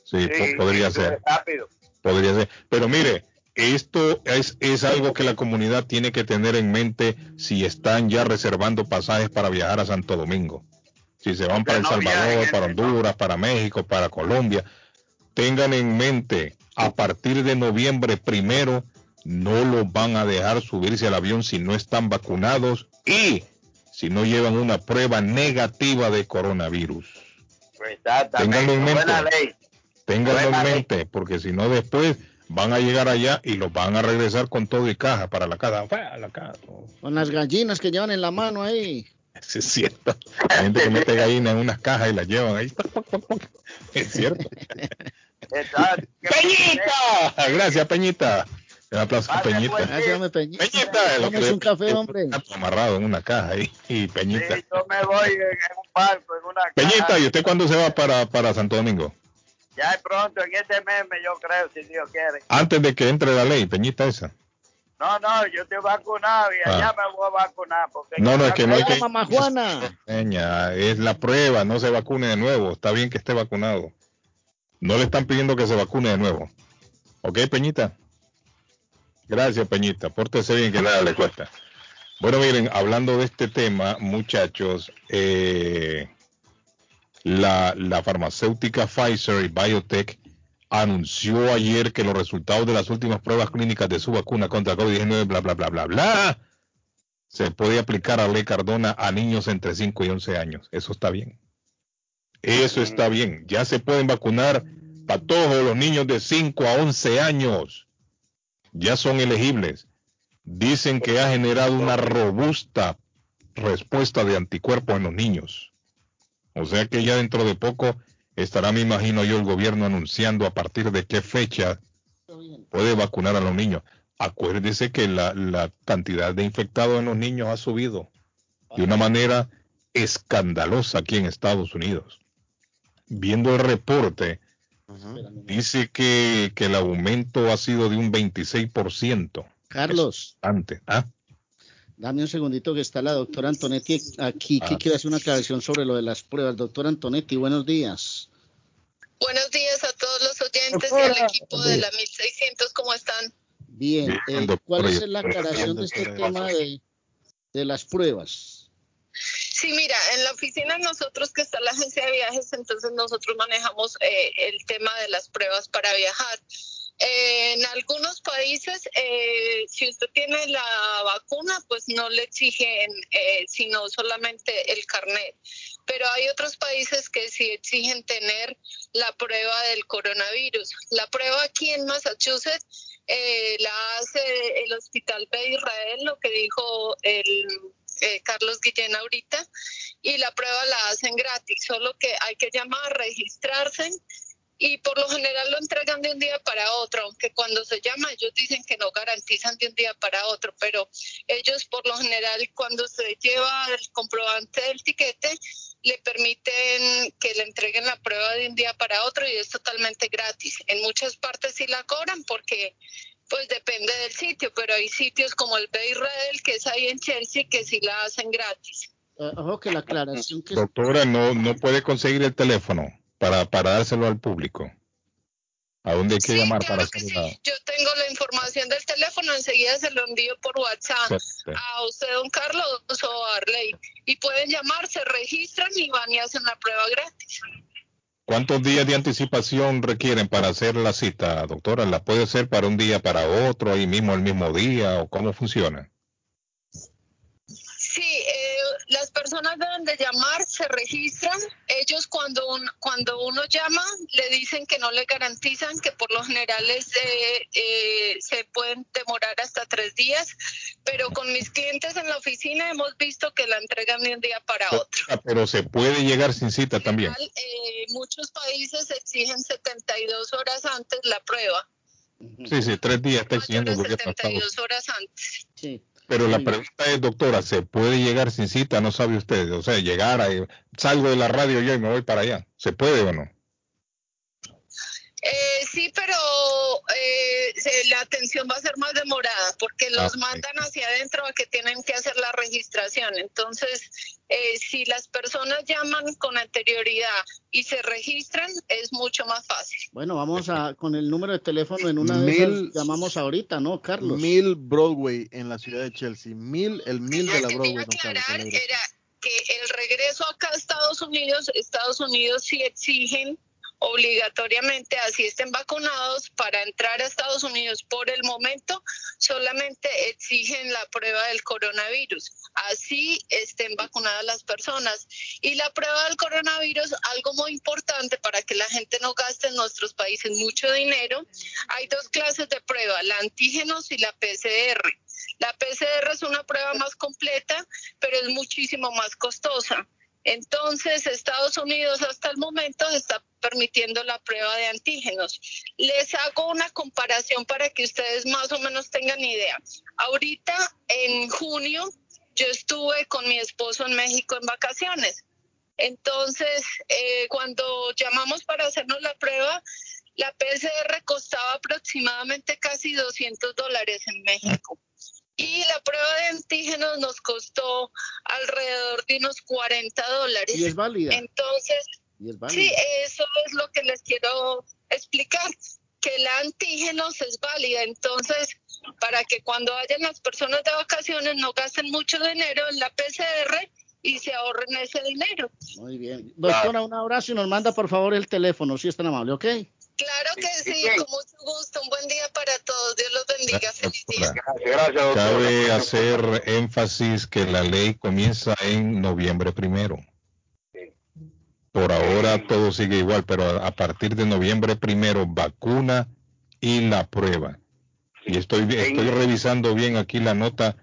Sí, po- podría ser. Rápido. Podría ser. Pero mire, esto es, es algo que la comunidad tiene que tener en mente si están ya reservando pasajes para viajar a Santo Domingo. Si se van para El Salvador, viajen, para Honduras, para México, para Colombia, tengan en mente, a partir de noviembre primero, no los van a dejar subirse al avión si no están vacunados y si no llevan una prueba negativa de coronavirus. Ténganlo en mente. Ténganlo en ley. mente, porque si no después van a llegar allá y los van a regresar con todo y caja para la casa. La. Con las gallinas que llevan en la mano ahí. Sí, Es cierto. Hay gente que mete gallina en unas cajas y las llevan ahí. Es cierto. ¡Peñita! Gracias, Peñita. Un aplauso a Peñita. Peñita. Peñita, que- un café, hombre. Amarrado en una caja ahí. Y Peñita. Sí, yo me voy en, en un barco, en una Peñita, caja. ¿y usted cuándo se va para, para Santo Domingo? Ya es pronto, en este mes, me- yo creo, si Dios quiere. Antes de que entre la ley, Peñita esa. No, no, yo estoy vacunado y allá Ah. me voy a vacunar. Porque No, no, es que no hay que... mamá Juana. Peña, es la prueba, no se vacune de nuevo. Está bien que esté vacunado. No le están pidiendo que se vacune de nuevo. ¿Ok, Peñita? Gracias, Peñita. Pórtese bien, que nada le cuesta. Bueno, miren, hablando de este tema, muchachos, eh, la, la farmacéutica Pfizer y Biotech anunció ayer que los resultados de las últimas pruebas clínicas de su vacuna contra COVID-19, bla, bla, bla, bla, bla, se puede aplicar a ley Cardona a niños entre 5 y 11 años. Eso está bien. Eso está bien. Ya se pueden vacunar para todos los niños de 5 a 11 años. Ya son elegibles. Dicen que ha generado una robusta respuesta de anticuerpos en los niños. O sea que ya dentro de poco estará, me imagino yo, el gobierno anunciando a partir de qué fecha puede vacunar a los niños. Acuérdese que la, la cantidad de infectados en los niños ha subido de una manera escandalosa aquí en Estados Unidos. Viendo el reporte, dice que, que el aumento ha sido de un 26%. Carlos, Antes, ¿ah? dame un segundito que está la doctora Antonetti aquí, que Ah. quiere hacer una aclaración sobre lo de las pruebas. Doctora Antonetti, buenos días. Buenos días a todos los oyentes y al equipo de la 1600, ¿cómo están? Bien, Bien, eh, ¿cuál es la aclaración de este tema de, de las pruebas? Sí, mira, en la oficina nosotros que está la agencia de viajes, entonces nosotros manejamos eh, el tema de las pruebas para viajar. Eh, en algunos países, eh, si usted tiene la vacuna, pues no le exigen, eh, sino solamente el carnet. pero hay otros países que sí exigen tener la prueba del coronavirus. La prueba aquí en Massachusetts eh, la hace el Hospital de Israel, lo que dijo el eh, Carlos Guillén ahorita, y la prueba la hacen gratis, solo que hay que llamar, registrarse y por lo general lo entregan de un día para otro, aunque cuando se llama ellos dicen que no garantizan de un día para otro, pero ellos por lo general cuando se lleva el comprobante del tiquete le permiten que le entreguen la prueba de un día para otro y es totalmente gratis. En muchas partes sí la cobran porque pues depende del sitio, pero hay sitios como el de Israel que es ahí en Chelsea que sí la hacen gratis. Eh, ojo que la aclaración que... Doctora, no, no puede conseguir el teléfono para, para dárselo al público. ¿A dónde hay que llamar para hacer Yo tengo la información del teléfono, enseguida se lo envío por WhatsApp a usted, don Carlos o a Arley. Y pueden llamar, se registran y van y hacen la prueba gratis. ¿Cuántos días de anticipación requieren para hacer la cita, doctora? ¿La puede hacer para un día, para otro, ahí mismo el mismo día o cómo funciona? Sí, las personas deben de llamar, se registran. Ellos cuando, cuando uno llama le dicen que no le garantizan, que por lo general eh, se pueden demorar hasta tres días, pero con mis clientes en la oficina hemos visto que la entregan de un día para otro. Pero se puede llegar sin cita también. Eh, muchos países exigen 72 horas antes la prueba. Sí, sí, tres días está exigiendo 72 horas antes. Sí. Pero la pregunta es, doctora, ¿se puede llegar sin cita? No sabe usted. O sea, llegar, a, salgo de la radio yo y me voy para allá. ¿Se puede o no? Eh, sí, pero eh, la atención va a ser más demorada porque los mandan hacia adentro a que tienen que hacer la registración. Entonces, eh, si las personas llaman con anterioridad y se registran, es mucho más fácil. Bueno, vamos a con el número de teléfono en una de esas llamamos ahorita, ¿no, Carlos? Mil Broadway en la ciudad de Chelsea. Mil, el mil de la Broadway. Aclarar era que el regreso acá a Estados Unidos, Estados Unidos sí exigen obligatoriamente, así estén vacunados, para entrar a Estados Unidos por el momento solamente exigen la prueba del coronavirus, así estén vacunadas las personas. Y la prueba del coronavirus, algo muy importante para que la gente no gaste en nuestros países mucho dinero, hay dos clases de prueba, la antígenos y la PCR. La PCR es una prueba más completa, pero es muchísimo más costosa. Entonces, Estados Unidos hasta el momento está permitiendo la prueba de antígenos. Les hago una comparación para que ustedes más o menos tengan idea. Ahorita, en junio, yo estuve con mi esposo en México en vacaciones. Entonces, eh, cuando llamamos para hacernos la prueba, la PCR costaba aproximadamente casi 200 dólares en México y la prueba de antígenos nos costó alrededor de unos 40 dólares. Y es válida. Entonces, sí, eso es lo que les quiero explicar, que la antígenos es válida. Entonces, para que cuando vayan las personas de vacaciones no gasten mucho dinero en la PCR y se ahorren ese dinero. Muy bien. Doctora, un abrazo y nos manda por favor el teléfono, si es tan amable, ¿ok? Claro que sí, con mucho gusto. Un buen día para todos. Feliz día. Gracias, Cabe hacer énfasis que la ley comienza en noviembre primero. Por ahora todo sigue igual, pero a partir de noviembre primero, vacuna y la prueba. Y estoy, estoy revisando bien aquí la nota.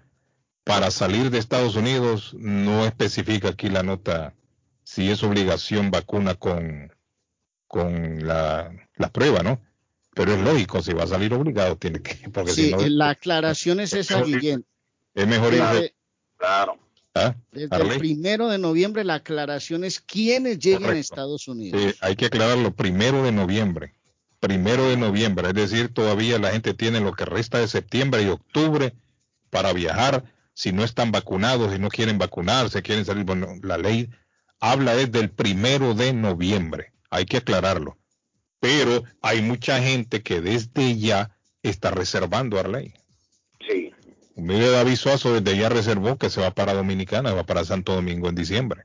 Para salir de Estados Unidos, no especifica aquí la nota si es obligación vacuna con, con la, la prueba, ¿no? Pero es lógico, si va a salir obligado, tiene que. Porque sí, si no, la aclaración es esa, Guillén. Es mejor irse. Claro. ¿Ah? Desde el primero de noviembre, la aclaración es quiénes lleguen a Estados Unidos. Sí, hay que aclararlo, primero de noviembre. Primero de noviembre, es decir, todavía la gente tiene lo que resta de septiembre y octubre para viajar. Si no están vacunados, si no quieren vacunarse, quieren salir, bueno, la ley habla es del primero de noviembre hay que aclararlo. Pero hay mucha gente que desde ya está reservando Arley. Sí. Mire, David Suazo desde ya reservó que se va para Dominicana, va para Santo Domingo en diciembre.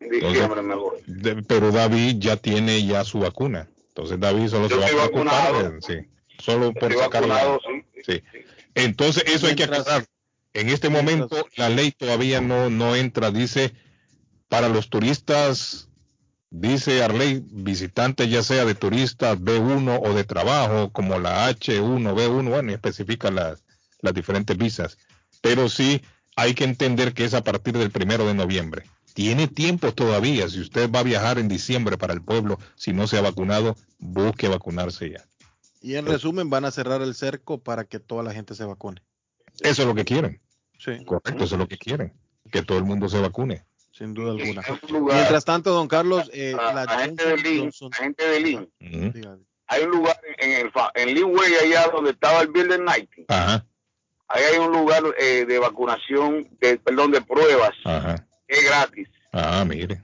En diciembre mejor. pero David ya tiene ya su vacuna. Entonces David solo se va a preocupar. sí, solo por sacarla. Sí. Entonces eso hay que aclarar. En este momento la ley todavía no, no entra, dice para los turistas, dice Arley, visitantes ya sea de turistas B1 o de trabajo, como la H1, B1, bueno, y especifica las, las diferentes visas. Pero sí hay que entender que es a partir del primero de noviembre. Tiene tiempo todavía. Si usted va a viajar en diciembre para el pueblo, si no se ha vacunado, busque vacunarse ya. Y en resumen, van a cerrar el cerco para que toda la gente se vacune. Eso es lo que quieren. Sí. Correcto, eso es lo que quieren. Que todo el mundo se vacune. Sin duda alguna. lugar- Mientras tanto, don Carlos, eh, a, la a gente de Johnson Lynn, Johnson- a gente de Lynn. Ujú. Hay un lugar en el fa- en Linway allá donde estaba el Building Night. Ajá, Ahí hay un lugar eh, de vacunación, de, perdón, de pruebas, ajá. que es gratis. Ah, mire.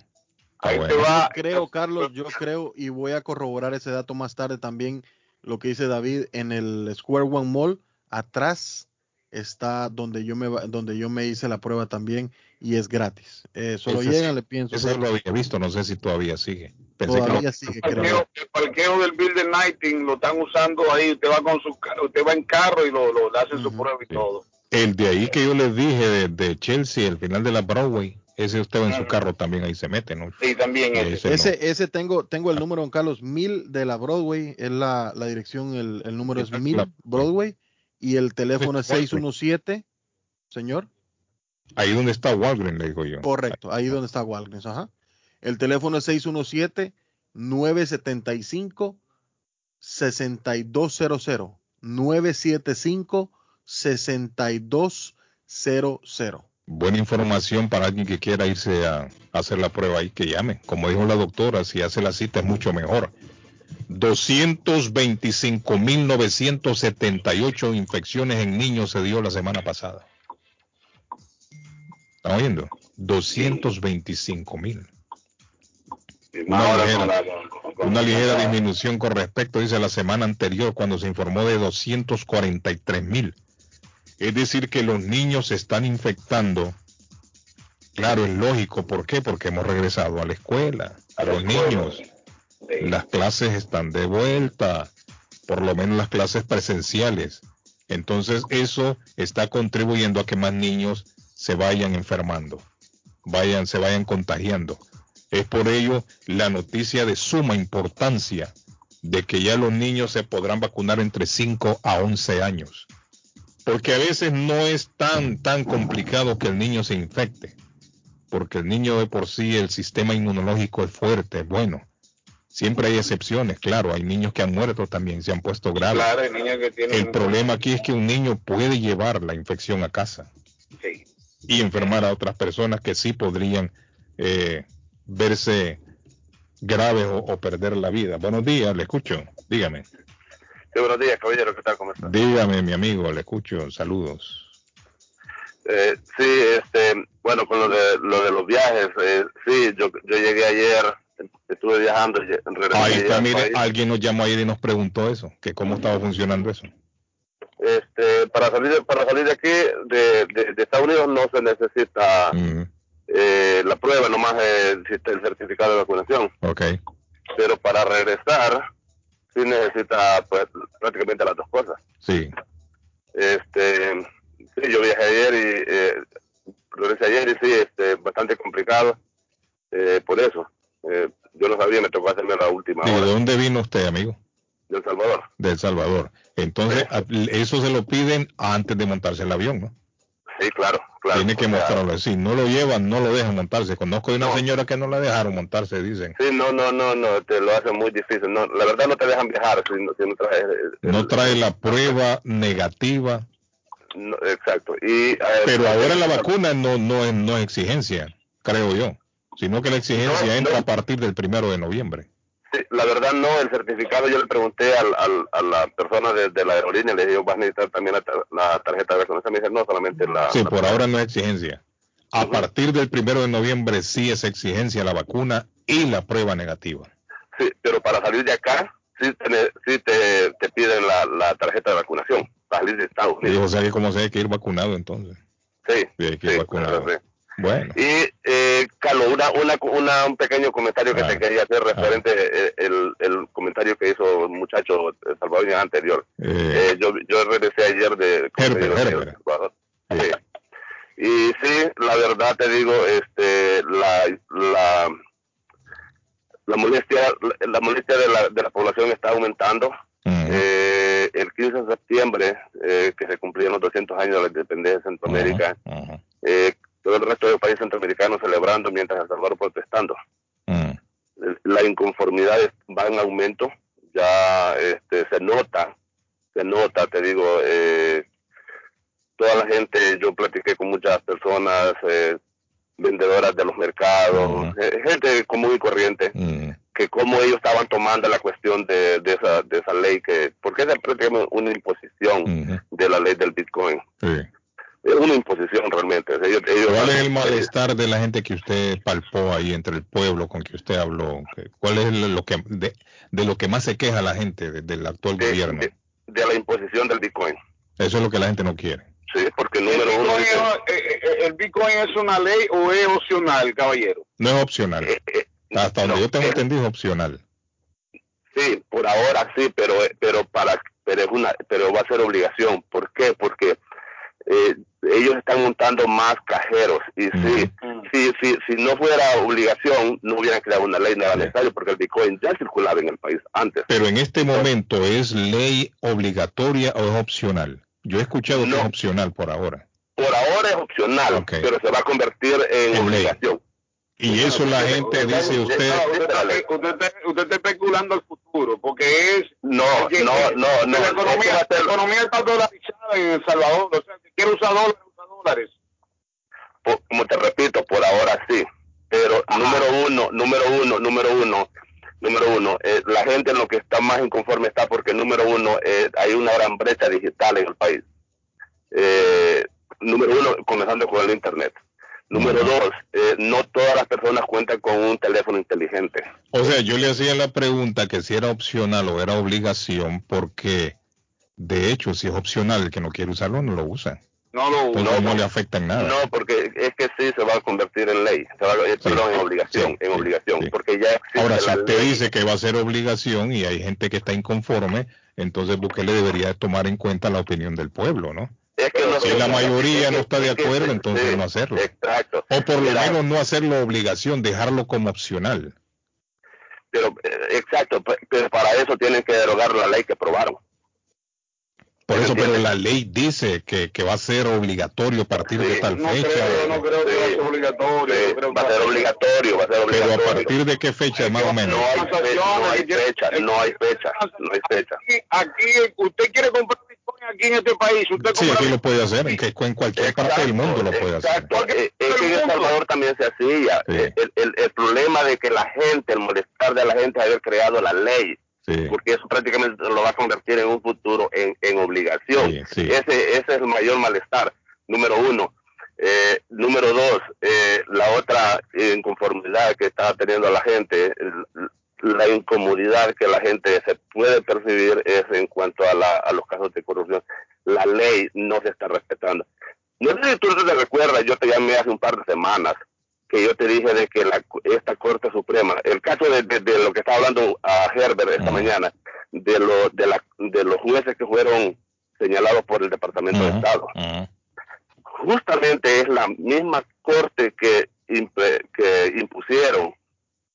Ahí bueno. te va. Yo creo, Carlos, yo creo, y voy a corroborar ese dato más tarde también, lo que dice David, en el Square One Mall, atrás está donde yo me va- donde yo me hice la prueba también y es gratis. Eh, solo Ese llegan, sí, le pienso. Ese lo había visto, no sé si todavía sigue. Pensé que lo- Todavía sigue, El creo. parqueo, el parqueo del Building Nighting lo están usando ahí. Usted va con su usted va en carro y lo, lo le hacen su prueba y todo. El de ahí que yo les dije de, de Chelsea, el final de la Broadway, ese usted va en su carro también ahí se mete, ¿no? Sí, también ese. Ese no. Ese, ese tengo, tengo el número, don Carlos, mil de la Broadway, es la, la dirección, el, el número es Esa es mil la- Broadway y el teléfono es Broadway. 617, señor. Ahí donde está Walgreens, le digo yo. Correcto, ahí donde está Walgreens, ajá. El teléfono es 617-975-6200. 975-6200. Buena información para alguien que quiera irse a, a hacer la prueba ahí, que llame. Como dijo la doctora, si hace la cita es mucho mejor. 225.978 infecciones en niños se dio la semana pasada. ¿Están oyendo? 225.000. Una ligera, una ligera disminución con respecto, dice, la semana anterior, cuando se informó de 243.000. Es decir, que los niños se están infectando. Claro, es lógico. ¿Por qué? Porque hemos regresado a la escuela. A los niños. Las clases están de vuelta. Por lo menos las clases presenciales. Entonces eso está contribuyendo a que más niños se vayan enfermando. Vayan, se vayan contagiando. Es por ello la noticia de suma importancia de que ya los niños se podrán vacunar entre 5 a 11 años porque a veces no es tan tan complicado que el niño se infecte, porque el niño de por sí el sistema inmunológico es fuerte, es bueno. Siempre hay excepciones, claro, hay niños que han muerto también, se han puesto graves. Claro, hay niños que tienen. El problema aquí es que un niño puede llevar la infección a casa Sí. y enfermar a otras personas que sí podrían eh, verse graves o, o perder la vida. Buenos días, le escucho, dígame. Sí, buenos días, caballero, ¿qué tal? ¿Cómo está? Dígame, mi amigo, le escucho, saludos. Eh, sí, este, bueno, con lo de, lo de los viajes, eh, sí, yo, yo llegué ayer, estuve viajando, Ahí está, al mire, alguien nos llamó ayer y nos preguntó eso, que cómo estaba funcionando eso. Este, para salir, para salir de aquí, de, de, de Estados Unidos, no se necesita eh, la prueba, nomás existe el certificado de vacunación. Ok. Pero para regresar, sí necesita, pues, prácticamente las dos cosas. Sí. Este, sí, yo viajé ayer y eh, regresé ayer y sí, este, bastante complicado eh, por eso. Eh, me tocó hacerme la última ¿Y de dónde vino usted, amigo? de El Salvador. De El Salvador. Entonces, a- eso se lo piden antes de montarse el avión, ¿no? Sí, claro, claro. Tiene que O sea, mostrarlo. Si no lo llevan, no lo dejan montarse. Conozco de una señora que no la dejaron montarse, dicen. Sí, no, no, no, no, te lo hace muy difícil. No, la verdad no te dejan viajar si no, si no traes. eh, No trae la prueba negativa. no, exacto. Y, eh, Pero ahora la vacuna no, no, es, no es exigencia, creo yo. Sino que la exigencia entra a partir del primero de noviembre. Sí, la verdad no, el certificado yo le pregunté al, al- a la persona de, de la aerolínea, le dije, vas a necesitar también la, tar- la tarjeta de vacunación. Me dice, no, solamente la... Sí, la- por ahora no es exigencia. A partir del primero de noviembre sí es exigencia la vacuna y la prueba negativa. Sí, pero para salir de acá, sí te, sí te, te piden la, la tarjeta de vacunación, para salir de Estados Y Unidos. o sea como se hay que ir vacunado entonces. Sí, Sí, hay que ir vacunado. sí. Bueno, Y, eh, Carlos, una, una, una- un pequeño comentario que Ah. te quería hacer referente eh, el, el comentario que hizo el muchacho eh, salvadoreño anterior. eh, Eh, yo, yo regresé ayer de, Herbert, digo. Sí. Y sí, la verdad te digo, este, la, la, la molestia, la molestia de la, de la población está aumentando. Eh, el 15 de septiembre, eh, que se cumplían los 200 años de la independencia de Centroamérica, eh, todo el resto de países centroamericanos celebrando mientras El Salvador protestando. La inconformidad va en aumento, ya este, se nota, se nota, te digo, eh, toda la gente, yo platiqué con muchas personas, eh, vendedoras de los mercados, eh, gente común y corriente, que cómo ellos estaban tomando la cuestión de, de esa, de esa ley, que porque es prácticamente una imposición de la ley del Bitcoin. Sí. Es una imposición realmente. Ellos, ellos- ¿Cuál es el malestar de la gente que usted palpó ahí entre el pueblo con que usted habló? ¿Qué- ¿Cuál es lo que de, de lo que más se queja la gente de- del actual gobierno? de la imposición del Bitcoin. Eso es lo que la gente no quiere. Sí, porque ¿El número uno Bitcoin, dice, es, eh, eh, ¿El Bitcoin es una ley o es opcional, caballero? No es opcional. Eh, Hasta donde yo tengo entendido es opcional. sí, por ahora sí, pero pero para pero es una pero va a ser obligación. ¿Por qué? Porque eh, ellos están montando más cajeros y sí, sí, sí, si no fuera obligación no hubieran creado una ley, no era necesario porque el Bitcoin ya circulaba en el país antes. Pero en este momento, ¿es ley obligatoria o es opcional? Yo he escuchado que es opcional por ahora. Por ahora es opcional, pero se va a convertir en, obligación. Y eso la gente dice usted... Usted, está, especulando el futuro, porque es... No, no, no, no, La economía, la economía está dolarizada en El Salvador. O sea, si quiere usar dólares, usa dólares. como te repito, por ahora sí. Pero número uno, número uno, número uno, número uno, eh, la gente en lo que está más inconforme está porque número uno, eh, hay una gran brecha digital en el país. Eh, número uno, comenzando con el Internet. Número dos, eh, no todas las personas cuentan con un teléfono inteligente. O sea, yo le hacía la pregunta que si era opcional o era obligación, porque de hecho, si es opcional, el que no quiere usarlo no lo usa. No lo Entonces no, le afecta en nada. No, porque es que sí se va a convertir en ley, se va a- eh, perdón, en obligación, en obligación, porque ya existe Ahora, si usted ley. dice que va a ser obligación y hay gente que está inconforme, entonces Bukele debería tomar en cuenta la opinión del pueblo, ¿no? Es que no- si la mayoría no está de acuerdo, sí, entonces no hacerlo. Exacto. O por lo Mira, menos no hacerlo obligación, dejarlo como opcional. Pero, eh, exacto, pe- pero para eso tienen que derogar la ley que aprobaron. Por eso, pero la ley dice que, que va a ser obligatorio a partir de tal fecha. no creo que va a ser obligatorio. creo que Va a ser obligatorio, va a ser Pero a partir de qué fecha, más o menos. No hay, fe- no hay fecha, no hay fecha, no hay fecha. Aquí, usted quiere comprar Aquí en este país. Usted Sí, aquí lo puede hacer, en, que, en cualquier parte del mundo lo puede hacer. Exacto, eh, es que en El Salvador también se hacía. Eh, El, el- el problema de que la gente, el molestar de la gente haber creado la ley, porque eso prácticamente lo va a convertir en un futuro en, en obligación. Ese, ese es el mayor malestar, número uno. Eh, número dos, eh, la otra inconformidad que está teniendo la gente, el- la incomodidad que la gente se puede percibir es en cuanto a, la- a los casos de corrupción. La ley no se está respetando. No sé si tú te recuerdas, yo te llamé hace un par de semanas que yo te dije de que la, esta Corte Suprema, el caso de, de- de lo que estaba hablando a Herbert esta mañana, de, lo, de, la, de los jueces que fueron señalados por el Departamento de Estado, justamente es la misma Corte que impusieron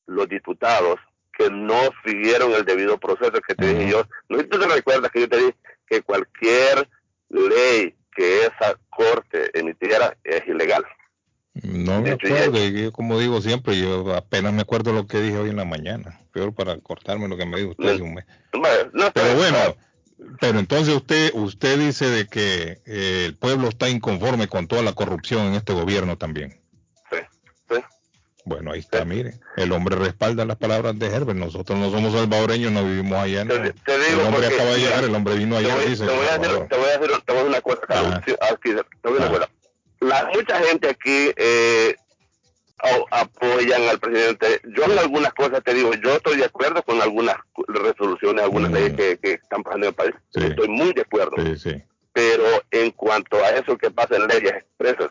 los diputados que no siguieron el debido proceso que te dije yo. No tú te recuerdas que yo te dije que cualquier ley que esa corte emitiera es ilegal. No me acuerdo, yo, como digo siempre, yo apenas me acuerdo lo que dije hoy en la mañana. Peor para cortarme lo que me dijo usted hace un mes. Pero bueno, pero entonces usted usted dice de que eh, el pueblo está inconforme con toda la corrupción en este gobierno también. Sí, sí. Bueno, ahí está, mire. El hombre respalda las palabras de Herbert. Nosotros no somos salvadoreños, no vivimos allá. no. el hombre porque, acaba de llegar, el hombre vino Te ayer, voy, dice. te voy a decir, te voy a decir, te voy a decir una cosa. Sí, aquí, te voy a una cosa. La, mucha gente aquí eh, apoyan al presidente. Yo en algunas cosas te digo, yo estoy de acuerdo con algunas resoluciones, algunas leyes que, que están pasando en el país. Estoy muy de acuerdo. Pero en cuanto a eso que pasa en leyes expresas,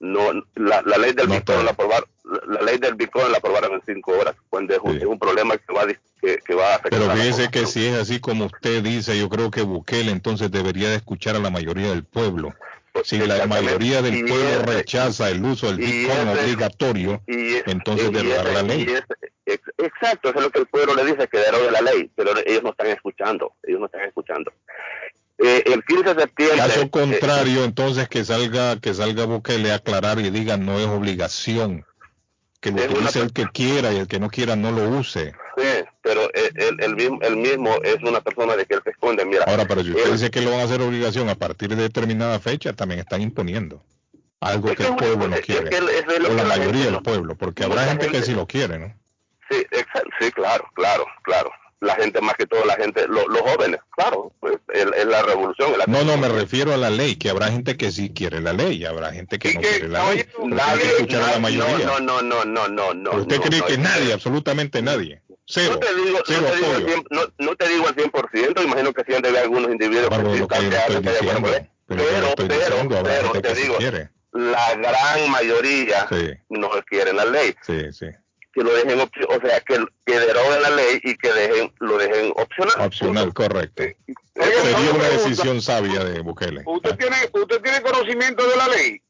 no, la, la ley del Bitcoin la aprobar, la, ley del Bitcoin la aprobaron en cinco horas, cuando es un, es un problema que va, a que, que va a afectar Pero a fíjese que si es así como usted dice, yo creo que Bukele entonces debería de escuchar a la mayoría del pueblo. Si la mayoría del pueblo rechaza el uso del Bitcoin obligatorio, entonces derogar la ley. exacto, eso es lo que el pueblo le dice, que derogue la ley, pero ellos no están escuchando, ellos no están escuchando. Eh, el 15 de septiembre. Caso eh, contrario, entonces que salga que salga Bukele a aclarar y diga no es obligación, que lo utilice el que quiera y el que no quiera no lo use. Sí, pero el, mismo, el mismo es una persona de que él se esconde. Mira, Ahora, pero si usted dice que lo van a hacer obligación a partir de determinada fecha, también están imponiendo algo que el pueblo no quiere, o la, mayoría del pueblo, porque habrá gente, que sí lo quiere, ¿no? Sí, sí, claro, claro, claro la gente más que todo la gente los jóvenes claro pues, es, la revolución no no me refiero a la ley que habrá gente que sí quiere la ley habrá gente que no quiere la ley nadie, escuchar a la mayoría. no no no no no no usted cree que nadie absolutamente nadie cero no te digo, cero no, te digo 100, no, no, te digo al 100% imagino que sí han de haber algunos individuos que lo que diciendo, pero, pero, pero, pero te digo la gran mayoría no quieren la ley. Sí sí que lo dejen, o sea, que, que deroguen la ley y que dejen lo dejen opcional. Opcional, correcto. Sería una decisión sabia de Bukele. ¿Usted tiene, ¿Usted tiene conocimiento de la ley?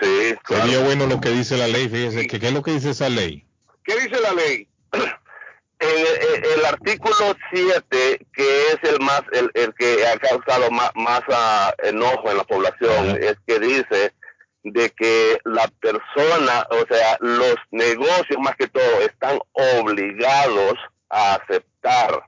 Sí, Sería bueno lo que dice la ley, fíjese, que, ¿qué es lo que dice esa ley? ¿Qué dice la ley? En, el artículo 7, que es el más el, el que ha causado más, más uh, enojo en la población, es que dice de que la persona, o sea, los negocios más que todo están obligados a aceptar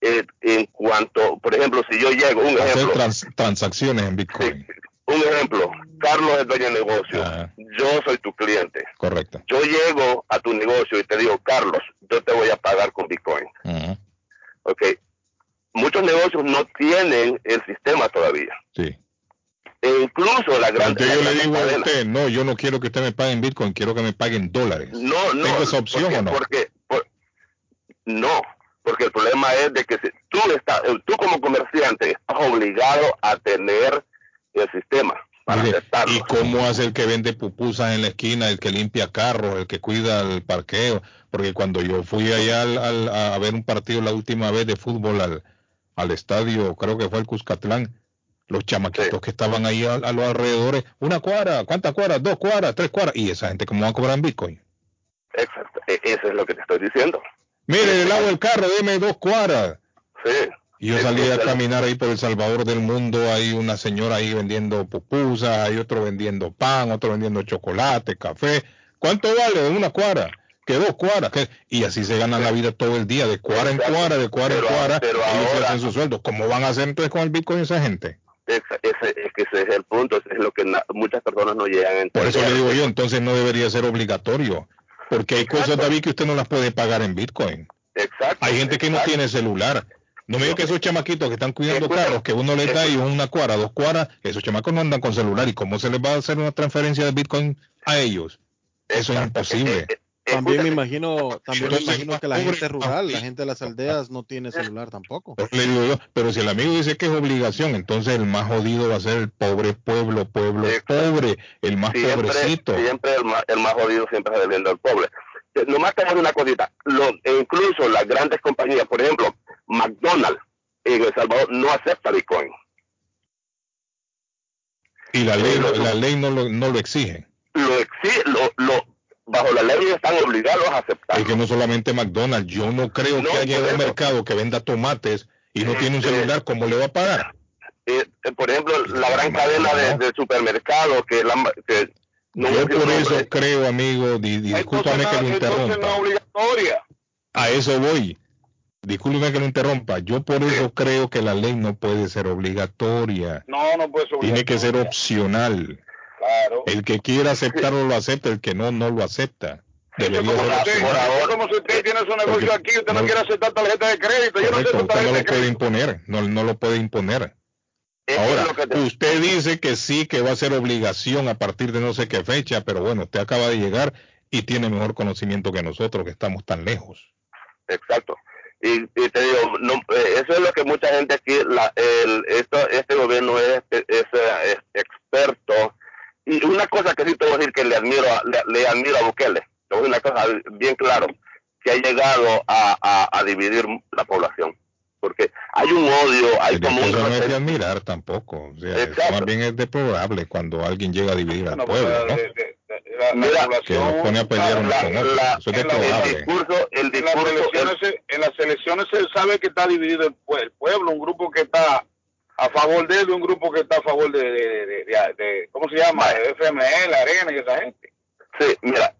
eh, en cuanto, por ejemplo, si yo llego, un Hacer transacciones en Bitcoin. un ejemplo, Carlos es dueño de negocio, yo soy tu cliente. Correcto. Yo llego a tu negocio y te digo, Carlos, yo te voy a pagar con Bitcoin. Ok. Muchos negocios no tienen el sistema todavía. Sí. E incluso la gran yo le digo a usted, no, yo no quiero que usted me pague en Bitcoin, quiero que me pague en dólares. No, no. ¿Tengo esa opción porque, o no? Porque, no, porque el problema es de que si tú, estás, tú como comerciante estás obligado a tener el sistema. Para ¿Y cómo hace el que vende pupusas en la esquina, el que limpia carros, el que cuida el parqueo? Porque cuando yo fui allá al, a ver un partido la última vez de fútbol al, al estadio, creo que fue el Cuscatlán, los chamaquitos que estaban ahí a, los alrededores, una cuadra, ¿cuántas cuadras? Dos cuadras, tres cuadras, y esa gente cómo va a cobrar en Bitcoin. Exacto, e, eso es lo que te estoy diciendo. Mire, del lado del carro, deme dos cuadras. Sí. Y yo salí a caminar ahí por El Salvador del Mundo, hay una señora ahí vendiendo pupusas, hay otro vendiendo pan, otro vendiendo chocolate, café. ¿Cuánto vale una cuadra? que dos cuadras, y así se gana la vida todo el día, de cuadra en cuadra, de cuadra en cuadra, ellos hacen su sueldo. ¿Cómo van a hacer entonces con el Bitcoin esa gente? Ese, es que ese es el punto, es lo que muchas personas no llegan a entender. Por eso le digo yo, entonces no debería ser obligatorio, porque hay cosas, David, que usted no las puede pagar en Bitcoin. Exacto. Hay gente que no tiene celular. No me diga que esos chamaquitos que están cuidando carros, que uno les da y una cuadra, dos cuadras, esos chamacos no andan con celular. ¿Y cómo se les va a hacer una transferencia de Bitcoin a ellos? Eso es imposible. Eh, eh, también me imagino, también me imagino que la gente rural, la gente de las aldeas no tiene celular tampoco. Le digo yo, pero si el amigo dice que es obligación, entonces el más jodido va a ser el pobre pueblo, pueblo pobre, el más pobrecito. Siempre el más, el más jodido siempre es el pobre. Eh, nomás tenemos una cosita, lo, e incluso las grandes compañías, por ejemplo, McDonald's en El Salvador no acepta Bitcoin. Y la ley, la ley no lo, no lo exige. Lo exige, lo, lo bajo la ley están obligados a aceptar. Y que no solamente McDonald's, yo no creo que haya un mercado que venda tomates y no tiene un celular, ¿cómo le va a pagar? Eh, eh, por ejemplo, la gran cadena de, supermercados que, la, que no yo por eso creo, amigo, di, discúlpame que lo interrumpa. A eso voy. Discúlpeme que lo interrumpa. Yo por eso creo que la ley no puede ser obligatoria. No, no puede ser Tiene que ser opcional. El que quiera aceptarlo lo acepta, el que no, no lo acepta. Debería como, usted, como si usted tiene su negocio aquí, usted no, quiere aceptar tarjeta de crédito. Yo no usted no lo puede imponer, no, no lo puede imponer. Ahora, usted dice que sí, que va a ser obligación a partir de no sé qué fecha, pero bueno, usted acaba de llegar y tiene mejor conocimiento que nosotros, que estamos tan lejos. Exacto. Y, y te digo, no, eh, eso es lo que mucha gente aquí, la, el, esto, este gobierno es, es, es experto y una cosa que sí te voy a decir que le admiro, le, le admiro a Bukele, te voy a decir una cosa bien claro, que ha llegado a, a, dividir la población. porque hay un odio, hay Pero como un eso no es de admirar tampoco. O sea, eso más bien es deplorable cuando alguien llega a dividir al Bueno, pueblo, pues, ¿no? de- de- de- la, la Mira, Que nos población- pone a pelear unos la- con Eso es el discurso, el en las discurso, elecciones, el- se- en las elecciones se sabe que está dividido el, el pueblo, un grupo que está a favor de él y un grupo que está a favor de, de, de- de- de- ¿cómo se llama? FML, Arena y esa gente. Sí, mira,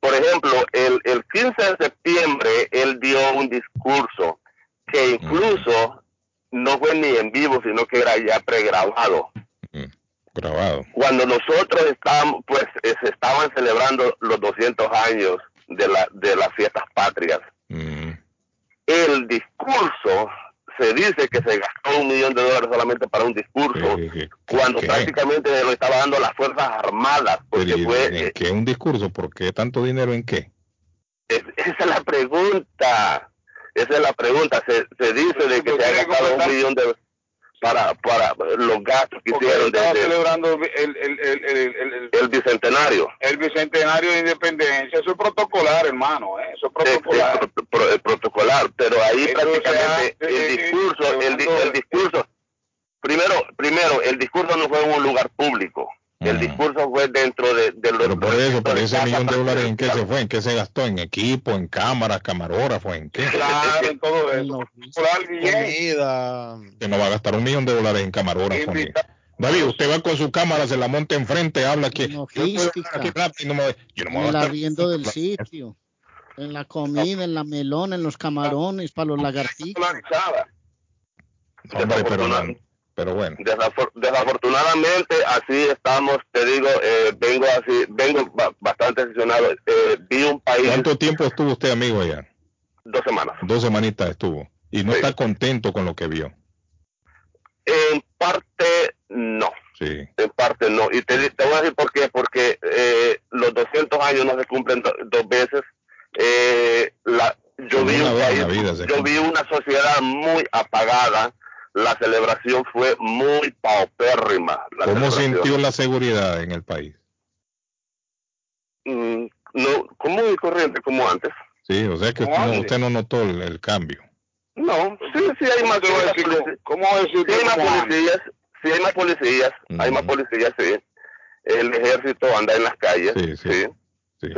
por ejemplo, el, el 15 de septiembre él dio un discurso que incluso no fue ni en vivo, sino que era ya pregrabado. Grabado. Cuando nosotros estábamos, pues eh, se estaban celebrando los 200 años de, la, de las fiestas patrias. El discurso se dice que se gastó un millón de dólares solamente para un discurso, cuando qué? prácticamente lo estaba dando las Fuerzas Armadas, porque Pero, ¿y fue, ¿En qué un discurso? ¿Por qué tanto dinero en qué? Es- esa es la pregunta. Esa es la pregunta. Se, se dice de que se ha gastado un millón de para para los gastos que Porque hicieron desde celebrando el, el, el, el, el, el- el bicentenario. el bicentenario de independencia. Eso es protocolar, hermano. ¿eh? Eso es protocolar. El, pro- pro- el protocolar, pero ahí Eso prácticamente se hace, el eh, discurso, el, di- el discurso, primero, primero, el discurso no fue en un lugar público. El discurso fue dentro de, de los Pero por eso, por ese millón de dólares, ¿en qué se fue? ¿En qué se gastó? ¿En equipo? ¿En cámaras? ¿Camarógrafo? ¿En qué? Claro, en todo eso. Comida. Que no va a gastar un millón de dólares en camarógrafo. David, usted va con su cámara, se la monta enfrente, habla que yo no me, yo no me voy a gastar- arriendo del sitio, en la comida, en la melona, en los camarones, para los lagartijos. Hombre, pero, no, pero bueno. Desafor- desafortunadamente así estamos te digo eh, vengo así vengo ba- bastante decepcionado eh, vi un país ¿Cuánto tiempo estuvo usted amigo allá? dos semanas Dos semanitas estuvo. Y no está contento con lo que vio. en parte no Sí. en parte no y te, te voy a decir por qué porque eh, los 200 años no se cumplen do- dos veces eh, la, yo vi un país yo vi una sociedad muy apagada la celebración fue muy paupérrima la ¿Cómo sintió la seguridad en el país? Mm, no común y corriente como antes Sí, o sea que usted no, usted no notó el, el cambio. No, sí, sí hay más, decir policías. ¿Cómo decir Sí hay más cómo policías, sí hay más policías, hay más policías, sí. El ejército anda en las calles, sí, sí. sí.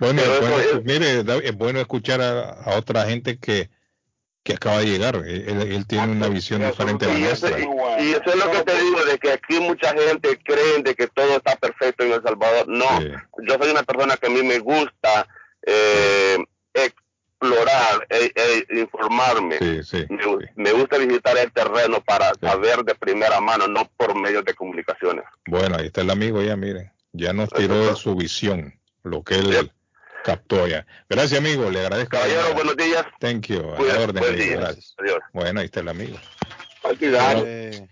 Bueno, bueno, es- mire, es bueno escuchar a, a otra gente que, que acaba de llegar. Él, él- tiene una visión diferente a la Y eso, nuestra. y- y eso es lo que te digo, de que aquí mucha gente cree de que todo está perfecto en El Salvador. No, yo soy una persona que a mí me gusta eh, explorar e, e informarme. Sí, sí. Me gusta visitar el terreno para saber de primera mano, no por medios de comunicaciones. Bueno, ahí está el amigo ya, miren. Ya nos tiró de su visión, lo que él captó ya. Gracias, amigo, le agradezco. Caballero, buenos días. Thank you. A la orden, buen amigo, día. gracias. Adiós. Bueno, ahí está el amigo. Eh,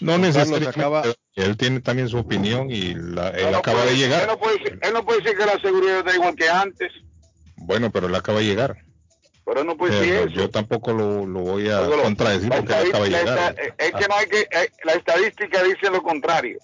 No Juan Carlos necesariamente. acaba- Él tiene también su opinión y la- él no acaba puede- de llegar. Él no, puede, decir- él no puede decir que la seguridad está igual que antes, Bueno, pero él acaba de llegar. pero él no puede Eh, decir no, eso. yo tampoco lo, lo voy a contradecir porque él acaba de llegar. esta- Es que no hay que, eh, la estadística dice lo contrario.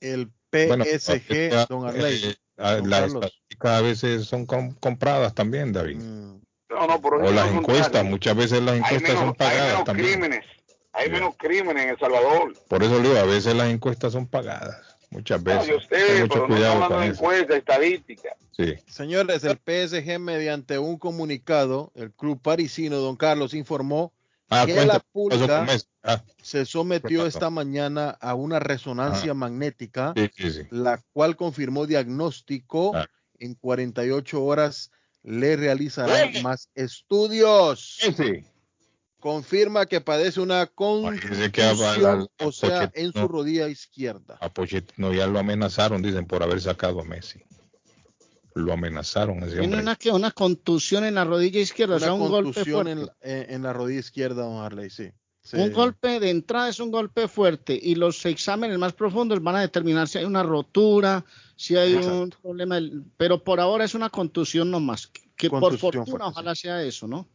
El PSG, eh, don Arley. Ah, las estadísticas a veces son com- compradas también, David. No, no, por O las encuestas, contrario. muchas veces las Hay encuestas menos, son hay pagadas menos también. crímenes, hay menos crímenes en El Salvador. Por eso le digo, a veces las encuestas son pagadas. Muchas No, veces. yo sé, mucho pero no cuidado estamos con hablando de eso. encuesta, estadística. Sí. Señores, el PSG mediante un comunicado, el club parisino, don Carlos, informó Ah, que cuenta, la ¿qué pasó pulga? Ah, se sometió esta mañana a una resonancia Ah. magnética, sí, sí, sí. la cual confirmó diagnóstico. Ah. En 48 horas le realizarán más estudios. Confirma que padece una contusión, o sea, en su rodilla izquierda. A Pochettino ya lo amenazaron, dicen, por haber sacado a Messi. Lo amenazaron ese Tiene una, una contusión en la rodilla izquierda, o sea, un golpe contusión fuerte. en, la- en- la rodilla izquierda, don Harley, sí. Sí. Un golpe de entrada es un golpe fuerte y los exámenes más profundos van a determinar si hay una rotura, si hay un problema, pero por ahora es una contusión nomás. Que por fortuna fuerte, ojalá sea eso, ¿no?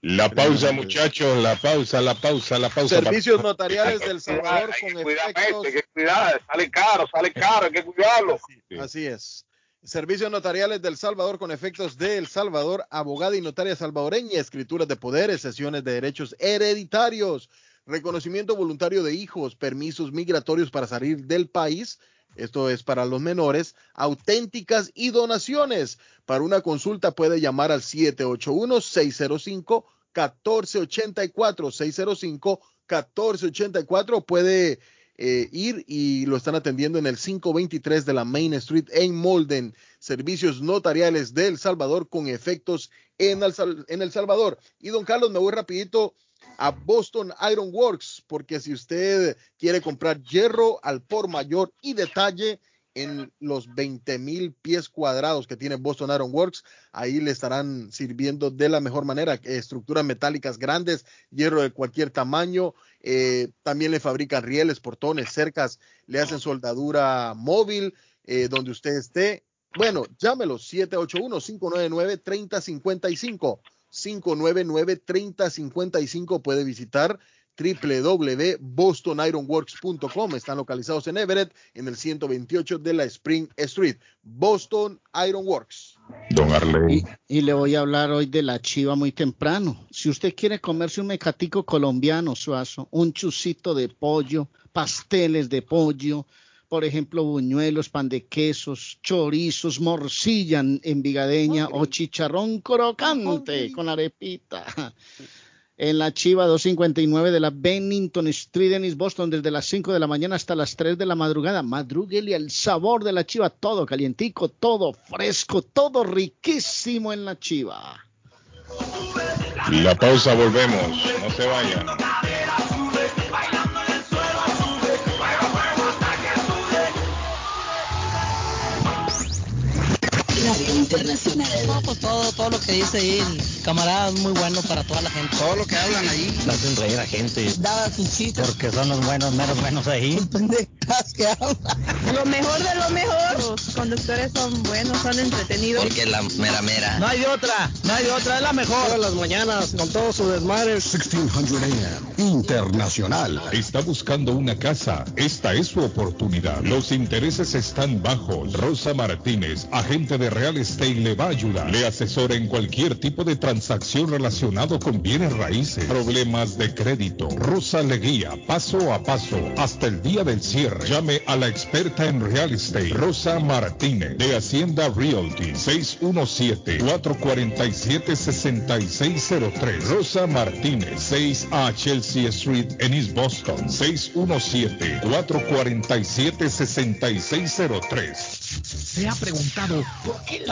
La pausa, muchachos, la pausa, la pausa, la pausa. Servicios notariales del Salvador Hay con que cuidar, efectos. hay que cuidar, sale caro, sale caro, hay que cuidarlo. Así es. Servicios notariales del Salvador con efectos de El Salvador, abogada y notaria salvadoreña, escrituras de poderes, sesiones de derechos hereditarios, reconocimiento voluntario de hijos, permisos migratorios para salir del país, esto es para los menores, auténticas y donaciones. Para una consulta puede llamar al 781-605. 1484 605 1484 puede eh, ir y lo están atendiendo en el 523 de la Main Street en Molden. Servicios notariales del Salvador con efectos en el, en el Salvador. Y don Carlos, me voy rapidito a Boston Iron Works, porque si usted quiere comprar hierro al por mayor y detalle, en los 20 mil pies cuadrados que tiene Boston Iron Works. Ahí le estarán sirviendo de la mejor manera. Estructuras metálicas grandes, hierro de cualquier tamaño. Eh, también le fabrican rieles, portones, cercas, le hacen soldadura móvil eh, donde usted esté. Bueno, llámelo 781-599-3055. 599-3055 puede visitar www.bostonironworks.com. Están localizados en Everett, en el 128 de la Spring Street. Boston Iron Works. Don Arley. Y, y, le voy a hablar hoy de la chiva muy temprano. Si usted quiere comerse un mecatico colombiano, suazo, un chucito de pollo, pasteles de pollo, por ejemplo, buñuelos, pan de quesos, chorizos, morcilla en vigadeña o chicharrón crocante con arepita en la Chiva 259 de la Bennington Street en East Boston desde las 5 de la mañana hasta las 3 de la madrugada. Madruguele el sabor de la Chiva, todo calientico, todo fresco, todo riquísimo en la Chiva. La pausa, volvemos, no se vayan. Internacional. No, pues todo, todo lo que dice ahí, el camarada es muy bueno para toda la gente. Todo lo que hablan ahí. Hacen reír a gente. Daba sus chistes. Porque son los buenos, menos buenos ahí. Pendejas que hablan. Lo mejor de lo mejor. Los conductores son buenos, son entretenidos. Porque la mera mera. No hay de otra, no hay otra, es la mejor. Todas las mañanas, con todos sus desmadres. 1600 AM, internacional. Está buscando una casa. Esta es su oportunidad. Los intereses están bajos. Rosa Martínez, agente de Real Estate, le va a ayudar. Le asesora en cualquier tipo de transacción relacionado con bienes raíces, problemas de crédito. Rosa le guía paso a paso hasta el día del cierre. Llame a la experta en Real Estate, Rosa Martínez, de Hacienda Realty, 617-447-6603. Rosa Martínez, 6 a Chelsea Street en East Boston, 617-447-6603. ¿Se ha preguntado por qué la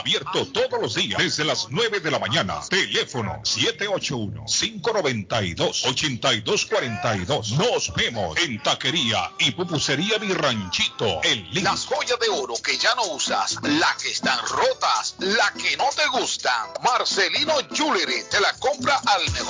Abierto todos los días desde las 9 de la mañana. Teléfono 781-592-8242. Nos vemos en Taquería y Pupusería Mi Ranchito en Lima. Las joyas de oro que ya no usas, la que están rotas, la que no te gustan. Marcelino Jewelry te la compra al mejor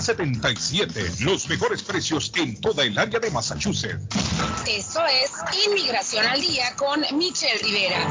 381-7077. Los mejores precios en toda el área de Massachusetts. Eso es Inmigración al Día con Michelle Rivera.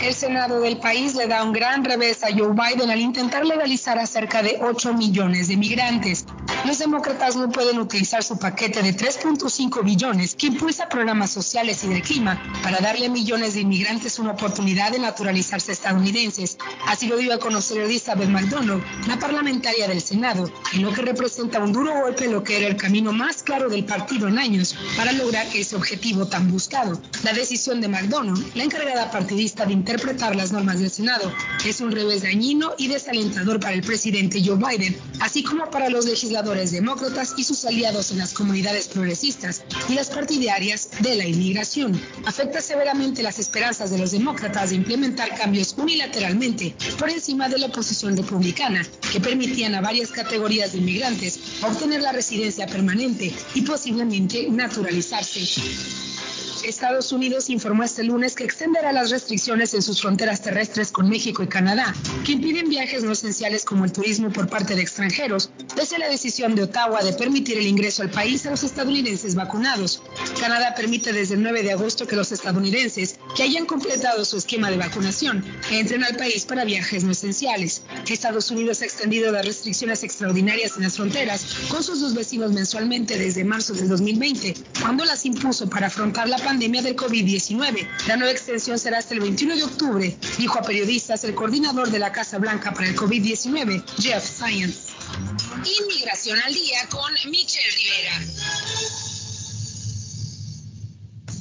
El Senado del país le da un gran revés a Joe Biden al intentar legalizar a cerca de 8 millones de migrantes. Los demócratas no pueden utilizar su paquete de 3.5 billones que impulsa programas sociales y del clima para darle a millones de inmigrantes una oportunidad de naturalizarse estadounidenses. Así lo dio a conocer Elizabeth McDonald, la parlamentaria del Senado, en lo que representa un duro golpe en lo que era el camino más claro del partido en años para lograr ese objetivo tan buscado. La decisión de McDonald, la encargada partidista de interpretar las normas del Senado, es un revés dañino y desalentador para el presidente Joe Biden, así como para los legisladores demócratas y sus aliados en las comunidades progresistas y las partidarias de la inmigración. Afecta severamente las esperanzas de los demócratas de implementar cambios unilateralmente por encima de la oposición republicana, que permitían a varias categorías de inmigrantes obtener la residencia permanente y posiblemente naturalizarse. Estados Unidos informó este lunes que extenderá las restricciones en sus fronteras terrestres con México y Canadá, que impiden viajes no esenciales como el turismo por parte de extranjeros, desde la decisión de Ottawa de permitir el ingreso al país a los estadounidenses vacunados. Canadá permite desde el 9 de agosto que los estadounidenses que hayan completado su esquema de vacunación entren al país para viajes no esenciales. Estados Unidos ha extendido las restricciones extraordinarias en las fronteras con sus dos vecinos mensualmente desde marzo del 2020, cuando las impuso para afrontar la pandemia del COVID-19. La nueva extensión será hasta el 21 de octubre, dijo a periodistas el coordinador de la Casa Blanca para el COVID-19, Jeff Science. Inmigración al día con Michelle Rivera.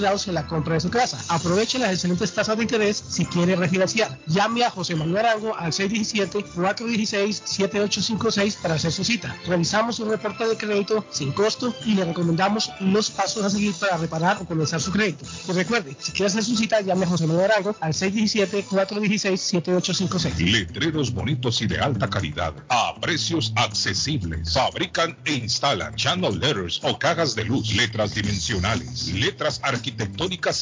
en la compra de su casa. Aproveche las excelentes tasas de interés si quiere refinanciar. Llame a José Manuel Arango al 617-416-7856 para hacer su cita. Revisamos un reporte de crédito sin costo y le recomendamos los pasos a seguir para reparar o comenzar su crédito. Y recuerde, si quiere hacer su cita, llame a José Manuel Arango al 617-416-7856. Letreros bonitos y de alta calidad a precios accesibles. Fabrican e instalan channel letters o cajas de luz, letras dimensionales, letras arquitectónicas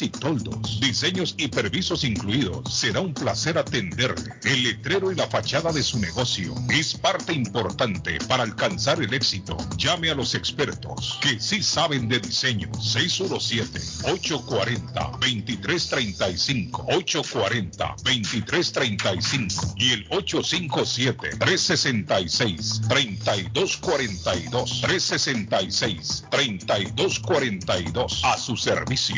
y toldos, diseños y permisos incluidos. Será un placer atenderle. El letrero y la fachada de su negocio es parte importante para alcanzar el éxito. Llame a los expertos que sí saben de diseño. 617-840-2335. 840-2335. Y el 857-366-3242. 366-3242. A su servicio.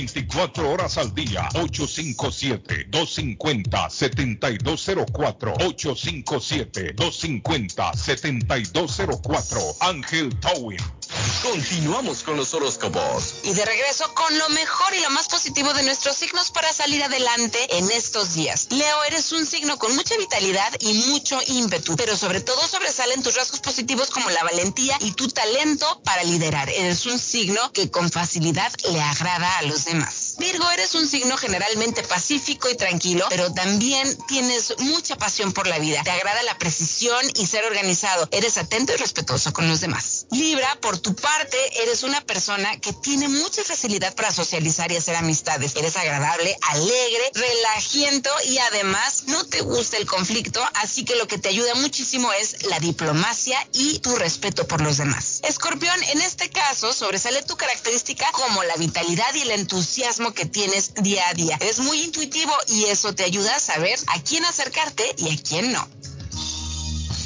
24 horas al día. 857-250-7204. 857-250-7204. Ángel Towing. Continuamos con los horóscopos. Y de regreso con lo mejor y lo más positivo de nuestros signos para salir adelante en estos días. Leo, eres un signo con mucha vitalidad y mucho ímpetu, pero sobre todo sobresalen tus rasgos positivos como la valentía y tu talento para liderar. Eres un signo que con facilidad le agrada a los demás. Virgo, eres un signo generalmente pacífico y tranquilo, pero también tienes mucha pasión por la vida. Te agrada la precisión y ser organizado. Eres atento y respetuoso con los demás. Libra, por tu parte, eres una persona que tiene mucha facilidad para socializar y hacer amistades. Eres agradable, alegre, relajiento y además no te gusta el conflicto, así que lo que te ayuda muchísimo es la diplomacia y tu respeto por los demás. Escorpión, en este caso, sobresale tu característica como la vitalidad y el entusiasmo que tienes día a día. Eres muy intuitivo y eso te ayuda a saber a quién acercarte y a quién no.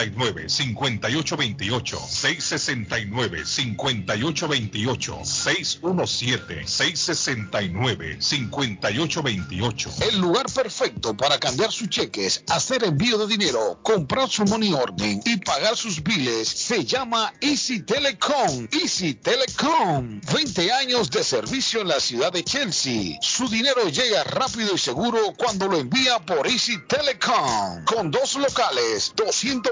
669-5828, 669-5828, 617-669-5828. El lugar perfecto para cambiar sus cheques, hacer envío de dinero, comprar su money order y pagar sus biles se llama Easy Telecom. Easy Telecom. 20 años de servicio en la ciudad de Chelsea. Su dinero llega rápido y seguro cuando lo envía por Easy Telecom. Con dos locales,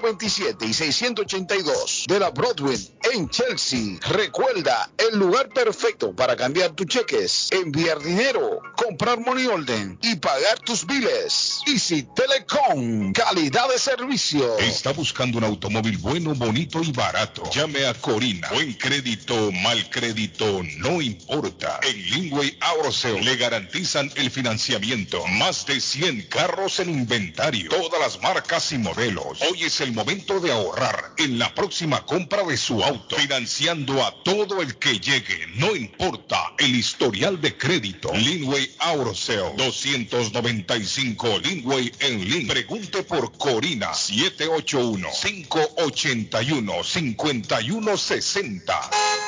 227 y 682 de la Broadway en Chelsea. Recuerda, el lugar perfecto para cambiar tus cheques, enviar dinero, comprar money order y pagar tus biles. Easy Telecom, calidad de servicio. Está buscando un automóvil bueno, bonito y barato. Llame a Corina. Buen crédito, mal crédito, no importa. En Lingway Auroseo le garantizan el financiamiento. Más de 100 carros en inventario. Todas las marcas y modelos. Hoy es el momento de ahorrar en la próxima compra de su auto. Financiando a todo el que llegue. No importa el historial de crédito. Linway Auroseo 295 Linway en Link. Pregunte por Corina 781-581-5160.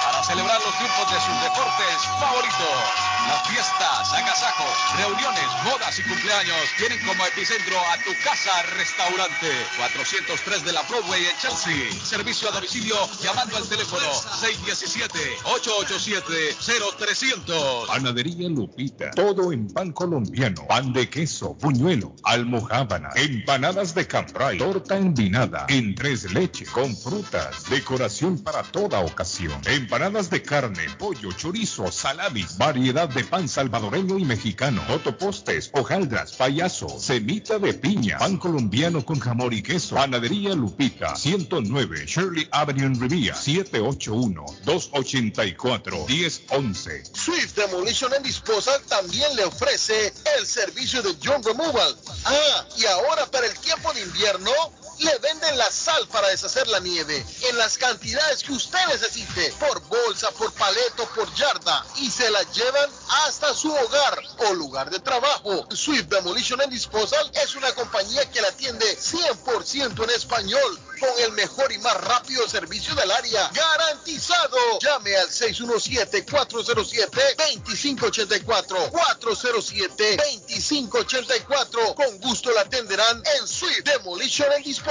para celebrar los triunfos de sus deportes favoritos. Las fiestas, agasajos, reuniones, bodas y cumpleaños tienen como epicentro a tu casa restaurante 403 de la Broadway en Chelsea. Servicio a domicilio llamando al teléfono 617-887-0300. Panadería Lupita. Todo en pan colombiano. Pan de queso, buñuelo, almohábana, empanadas de cambray, torta envinada, en tres leches, con frutas, decoración para toda ocasión. Empanadas de carne, pollo, chorizo, salamis, variedad de pan salvadoreño y mexicano, totopostes, hojaldras, payaso, semita de piña, pan colombiano con jamón y queso. Panadería Lupita, 109 Shirley Avenue en Rivia, 781-284-1011. Swift Demolition and Disposal también le ofrece el servicio de John Removal. Ah, y ahora para el tiempo de invierno, le venden la sal para deshacer la nieve en las cantidades que usted necesite, por bolsa, por paleto, por yarda, y se la llevan hasta su hogar o lugar de trabajo. Swift Demolition and Disposal es una compañía que la atiende 100% en español, con el mejor y más rápido servicio del área, garantizado. Llame al 617-407-2584, 407-2584. Con gusto la atenderán en Swift Demolition and Disposal.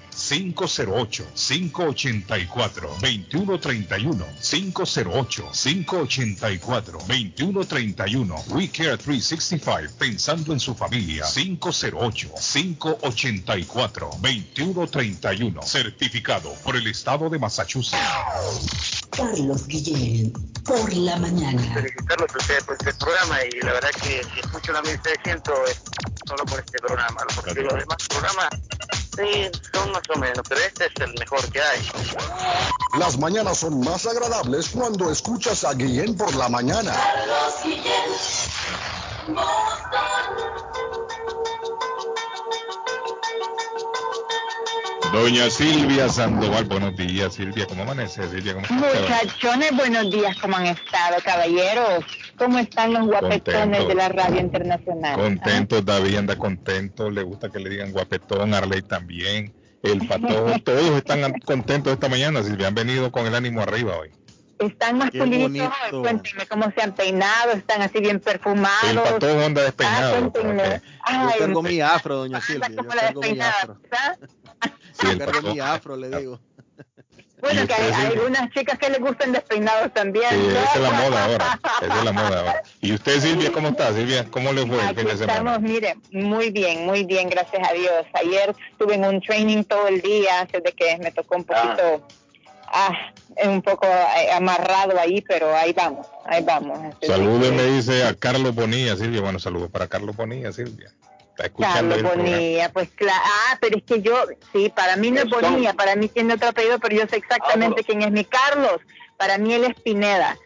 508-584-2131. 508-584-2131. We Care 365. Pensando en su familia. 508-584-2131. Certificado por el Estado de Massachusetts. Carlos Guillén, por la mañana. Felicitarlos a ustedes por este programa y la verdad que si escucho la 1600 es solo por este programa, porque los demás programas sí son más o menos, pero este es el mejor que hay. Las mañanas son más agradables cuando escuchas a Guillén por la mañana. Carlos Guillén. Doña Silvia Sandoval, buenos días, Silvia, ¿cómo amanece? Silvia, ¿cómo? Muchachones, buenos días, ¿cómo han estado, caballeros? ¿Cómo están los guapetones Contento. de la radio internacional? Contento, David anda contento, le gusta que le digan guapetón, Arley también, el patojo, todos están contentos esta mañana, Silvia, han venido con el ánimo arriba hoy. Están más hoy, cuéntenme cómo se han peinado, están así bien perfumados. El patojo anda Ah, despeinado. cuéntenme. Yo Ay, cargo mi afro, doña Silvia. El Yo cargo mi afro, le digo. Bueno, que hay, hay algunas chicas que les gustan despeinados también. Sí, ¿no? esa es la moda ahora, esa es la moda ahora. ¿Y usted, Silvia, cómo está, Silvia? ¿Cómo le fue el Aquí fin de semana? estamos, mire, muy bien, muy bien, gracias a Dios. Ayer estuve en un training todo el día, antes de que me tocó un poquito, ah, un poco eh, amarrado ahí, pero ahí vamos, ahí vamos. Salúdeme, que- dice a Carlos Bonilla, Silvia. Bueno, saludos para Carlos Bonilla, Silvia. Está escuchando Carlos. Bonilla, pues claro, ah, pero es que yo, sí, para mí no es. Bonilla, para mí tiene otro apellido, pero yo sé exactamente quién es mi Carlos, para mí él es Pineda.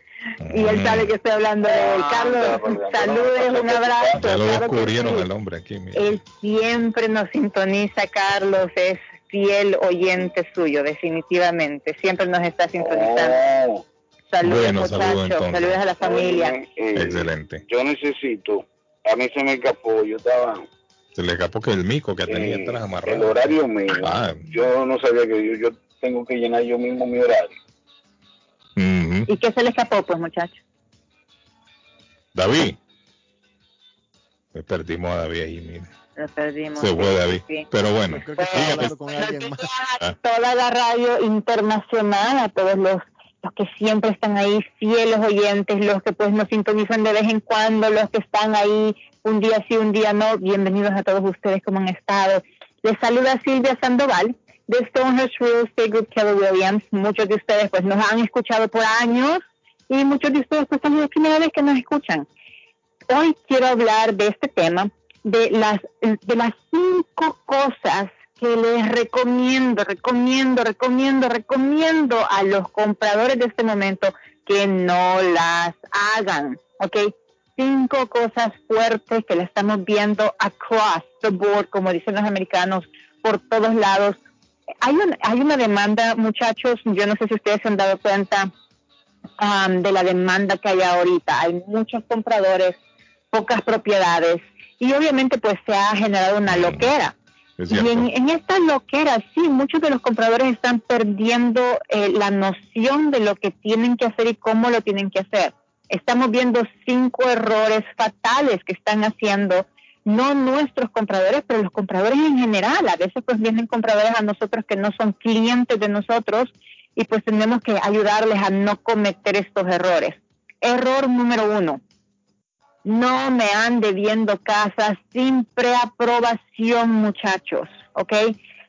Y él sabe que estoy hablando de él. Carlos, saludos, un abrazo. Ah, Ya lo claro descubrieron sí. el hombre aquí, mira. Él siempre nos sintoniza, Carlos, es fiel oyente suyo, definitivamente. Siempre nos está sintonizando. Saludos, Bueno, saludos, muchachos. entonces. Saludos a la familia. Eh, Excelente. Yo necesito, a mí se me escapó, yo estaba Se le escapó que el mico que tenía eh, el amarrado. horario mío. Ah. Yo no sabía que yo, yo tengo que llenar yo mismo mi horario. ¿Y qué se le escapó, pues, muchachos? David. Le perdimos a David ahí, mire. Lo perdimos. Se fue David. sí. Pero bueno, con alguien más. Ah, toda la radio internacional, a todos los, los que siempre están ahí, fieles oyentes, los que pues nos sintonizan de vez en cuando, los que están ahí un día sí, un día no, bienvenidos a todos ustedes como han estado. Les saluda Silvia Sandoval de Stonehurst Real Estate Group Keller Williams. Muchos de ustedes pues nos han escuchado por años y muchos de ustedes pues son la primera vez que nos escuchan. Hoy quiero hablar de este tema, de las, de las cinco cosas que les recomiendo, recomiendo, recomiendo, recomiendo a los compradores de este momento que no las hagan, ¿ok? Cinco cosas fuertes que le estamos viendo across the board, como dicen los americanos, por todos lados. hay, un- hay una demanda, muchachos, yo no sé si ustedes se han dado cuenta am, de la demanda que hay ahorita. Hay muchos compradores, pocas propiedades y obviamente pues se ha generado una loquera. Y en, en esta loquera, sí, muchos de los compradores están perdiendo eh, la noción de lo que tienen que hacer y cómo lo tienen que hacer. Estamos viendo cinco errores fatales que están haciendo, no nuestros compradores, pero los compradores en general. A veces pues vienen compradores a nosotros que no son clientes de nosotros y pues tenemos que ayudarles a no cometer estos errores. Error número uno, no me ande viendo casas sin preaprobación, muchachos, ¿ok?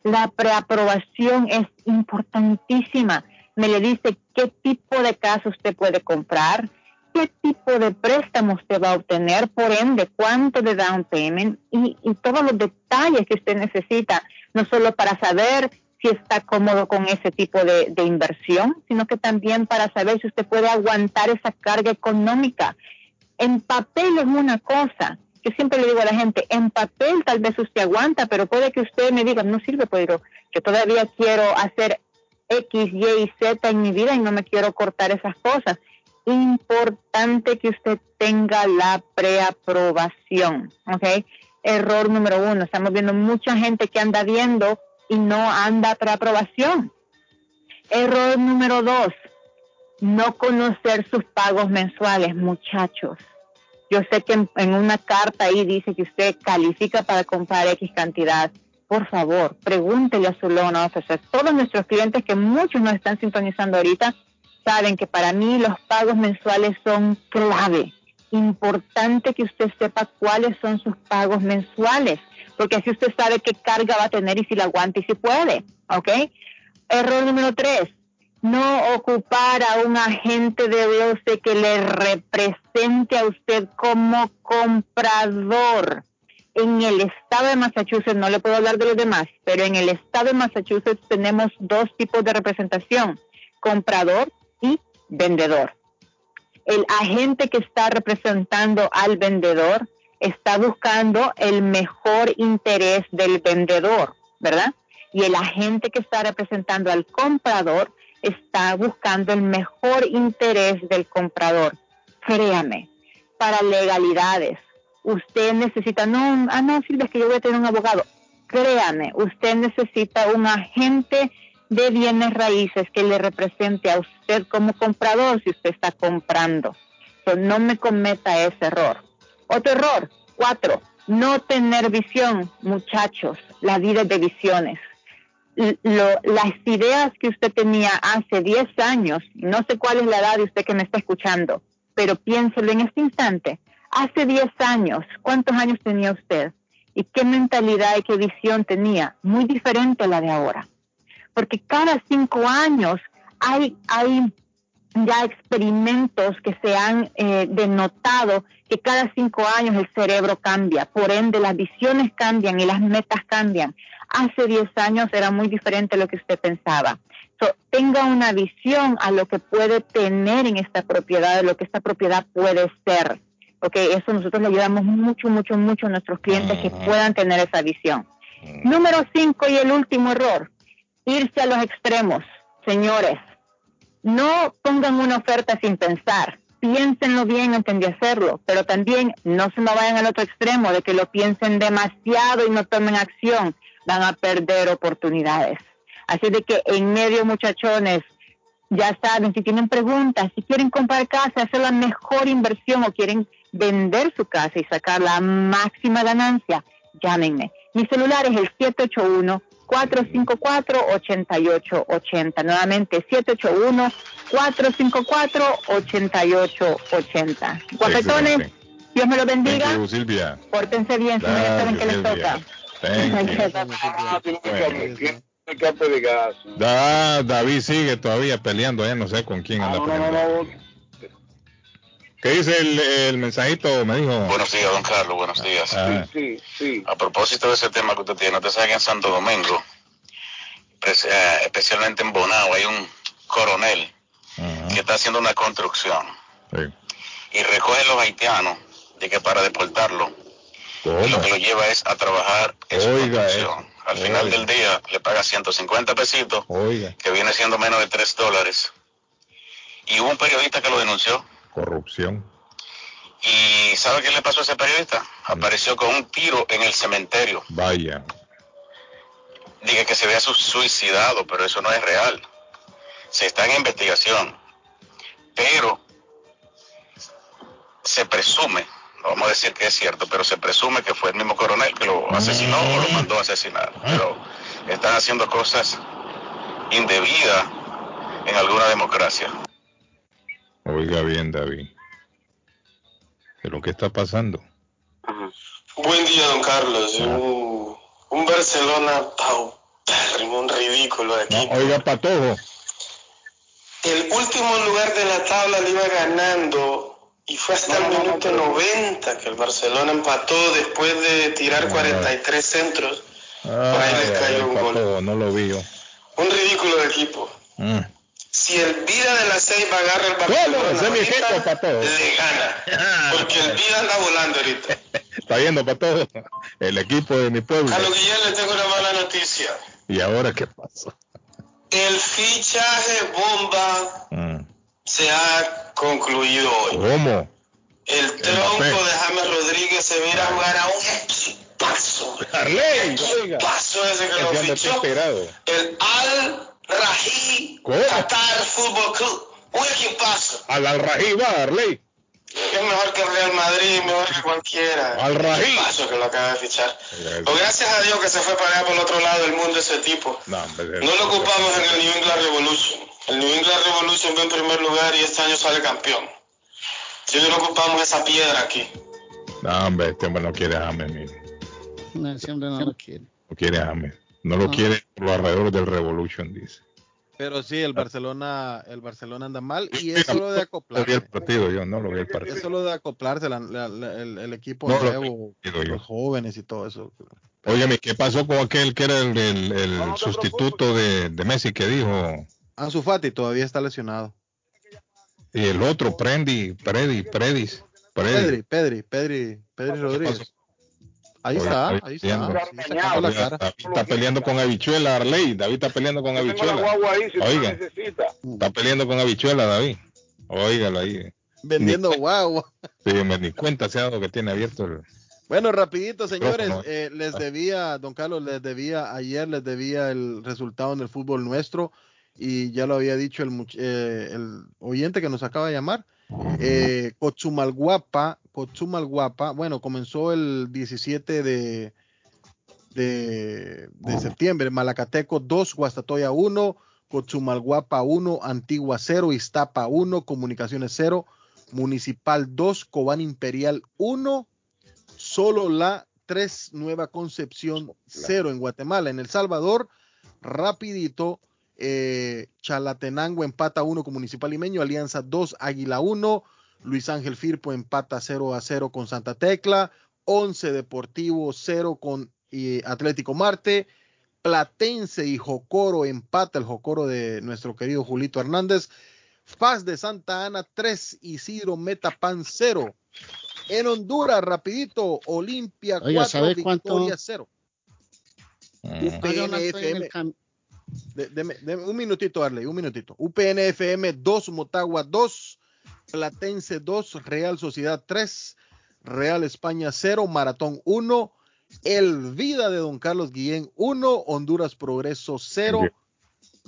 La preaprobación es importantísima. Me le dice qué tipo de casa usted puede comprar, qué tipo de préstamo usted va a obtener, por ende, cuánto de down payment y, y todos los detalles que usted necesita, no solo para saber si está cómodo con ese tipo de, de inversión, sino que también para saber si usted puede aguantar esa carga económica en papel es una cosa. Yo siempre le digo a la gente, en papel tal vez usted aguanta, pero puede que usted me diga, no sirve, pero yo todavía quiero hacer X, Y y Z en mi vida y no me quiero cortar esas cosas. Importante que usted tenga la preaprobación, ¿ok? Error número uno, estamos viendo mucha gente que anda viendo y no anda preaprobación. Error número dos, no conocer sus pagos mensuales, muchachos. Yo sé que en, una carta ahí dice que usted califica para comprar X cantidad. Por favor, pregúntele a su loan officer. Todos nuestros clientes, que muchos nos están sintonizando ahorita, saben que para mí los pagos mensuales son clave. Importante que usted sepa cuáles son sus pagos mensuales, porque así usted sabe qué carga va a tener y si la aguanta y si puede, ¿ok? Error número tres, no ocupar a un agente de estate que le represente a usted como comprador. En el estado de Massachusetts, no le puedo hablar de los demás, pero en el estado de Massachusetts tenemos dos tipos de representación, comprador y vendedor. El agente que está representando al vendedor está buscando el mejor interés del vendedor, ¿verdad? Y el agente que está representando al comprador está buscando el mejor interés del comprador. Créame, para legalidades, usted necesita, no, ah, no, Silvia, es que yo voy a tener un abogado. Créame, usted necesita un agente de bienes raíces que le represente a usted como comprador si usted está comprando. So, no me cometa ese error. Otro error, cuatro, no tener visión, muchachos, la vida de visiones. Lo- las ideas que usted tenía hace 10 años, no sé cuál es la edad de usted que me está escuchando, pero piénselo en este instante. Hace 10 años, ¿cuántos años tenía usted? ¿Y qué mentalidad y qué visión tenía? Muy diferente a la de ahora. Porque cada cinco años hay, hay ya experimentos que se han eh, denotado que cada cinco años el cerebro cambia, por ende las visiones cambian y las metas cambian. Hace 10 años era muy diferente a lo que usted pensaba. So, tenga una visión a lo que puede tener en esta propiedad, de lo que esta propiedad puede ser. Ok, eso nosotros le ayudamos mucho, mucho, mucho a nuestros clientes que puedan tener esa visión. Número cinco y el último error, irse a los extremos. Señores, no pongan una oferta sin pensar. Piénsenlo bien antes de hacerlo, pero también no se me vayan al otro extremo de que lo piensen demasiado y no tomen acción. Van a perder oportunidades. Así de que en medio, muchachones, ya saben, si tienen preguntas, si quieren comprar casa, hacer la mejor inversión o quieren vender su casa y sacar la máxima ganancia, llámenme. Mi celular es el 781-454-8880. Nuevamente, 781-454-8880. Guapetones. Dios me lo bendiga. You, Silvia. Pórtense bien, si no ya saben que les toca. Thank you. David sigue todavía peleando, ya no sé con quién anda Ah, no, no, no, ¿Qué dice el, el mensajito? Me dijo. Buenos días, don Carlos, buenos días. Ah. Sí, sí. A propósito de ese tema que usted tiene, usted sabe que en Santo Domingo, pues, eh, especialmente en Bonao, hay un coronel que está haciendo una construcción y recoge a los haitianos de que para deportarlo, y lo que lo lleva es a trabajar en su Oiga, construcción. Al final del día le paga 150 pesitos, Oiga, que viene siendo menos de 3 dólares. Y hubo un periodista que lo denunció. Corrupción. ¿Y sabe qué le pasó a ese periodista? Apareció con un tiro en el cementerio. Vaya. Dije que se había su- suicidado, pero eso no es real. Se está en investigación. Pero se presume, no vamos a decir que es cierto, pero se presume que fue el mismo coronel que lo asesinó o lo mandó a asesinar. Pero están haciendo cosas indebidas en alguna democracia. Oiga bien, David. ¿Pero qué está pasando? Buen día, don Carlos. Un, un Barcelona paupérrimo, un ridículo de No, equipo. oiga, Patojo. El último lugar de la tabla le iba ganando y fue hasta el minuto 90 que el Barcelona empató después de tirar 43 centros. Ay, les cayó ay, un gol. No lo vi yo. Un ridículo de equipo. Mm. Si el Vida de la Ceiba agarra el Barcelona, Ese es mi ahorita, equipo, Patojo. le gana. Porque el Vida anda volando ahorita. Está viendo, Patojo. El equipo de mi pueblo. A lo que ya le tengo una mala noticia. ¿Y ahora qué pasó? El fichaje bomba Mm. se ha concluido hoy. ¿Cómo? El tronco de James Rodríguez se va a ir a jugar a un equipazo. Arley. Equipazo ese que lo fichó. El Al ¿Cómo? Qatar Fútbol Club. Un equipazo. Al Al Rají va, Arley. Es mejor que el Real Madrid, mejor que cualquiera. Al Rají. Equipazo que lo acaba de fichar. Pues gracias a Dios que se fue para allá por el otro lado del mundo ese tipo. No, hombre, No lo ocupamos en el New England Revolution. El New England Revolution va en primer lugar y este año sale campeón. Si no ocupamos esa piedra aquí. No, hombre, este hombre no quiere a James, mire. No, hombre no lo quiere. No quiere a James. No lo No. quiere por los alrededores del Revolution, dice. Pero sí, el Barcelona, el Barcelona anda mal y es solo de No vi el acoplarse. partido, yo no lo vi el partido. Es solo de acoplarse la- la- la- el, el equipo No lo nuevo, yo. los jóvenes y todo eso. Óigame, ¿qué pasó con aquel que era el, el- el sustituto de, de Messi que dijo? Ansu Fati todavía está lesionado. Y el otro, Prendi, Predi, Predis, Pedri, Pedri, Pedri, Pedri Rodríguez. Ahí está, ahí está. está peleando con habichuela, Arley. David está peleando con habichuela. guagua ahí si tú la Oiga, está peleando con habichuela, David. Óigalo ahí. Vendiendo guagua. Sí, me ni cuenta se ha dado que tiene abierto el... Bueno, rapidito, señores, eh, les debía, don Carlos, les debía, ayer les debía el resultado en el fútbol nuestro y ya lo había dicho el, eh, el oyente que nos acaba de llamar. Eh, Cochumalguapa, Cochumalguapa, bueno, comenzó el 17 de, de, de septiembre, Malacateco 2, Guastatoya 1, Cochumalguapa 1, Antigua 0, Iztapa 1, Comunicaciones 0, Municipal 2, Cobán Imperial 1, solo la 3, Nueva Concepción 0 en Guatemala. En El Salvador, rapidito, eh, Chalatenango empata 1 con Municipal Limeño, Alianza 2, Águila 1, Luis Ángel Firpo empata 0 a 0 con Santa Tecla, 11 Deportivo 0 con eh, Atlético Marte, Platense y Jocoro empata el Jocoro de nuestro querido Julito Hernández, Faz de Santa Ana 3, Isidro Metapan 0. En Honduras, rapidito, Olimpia Oiga, 4, ¿sabe cuánto? Victoria 0. Oiga, no de- deme- deme un minutito, Arley, un minutito. UPNFM 2, Motagua 2, Platense 2, Real Sociedad 3, Real España 0, Maratón 1, El Vida de Don Carlos Guillén 1, Honduras Progreso 0.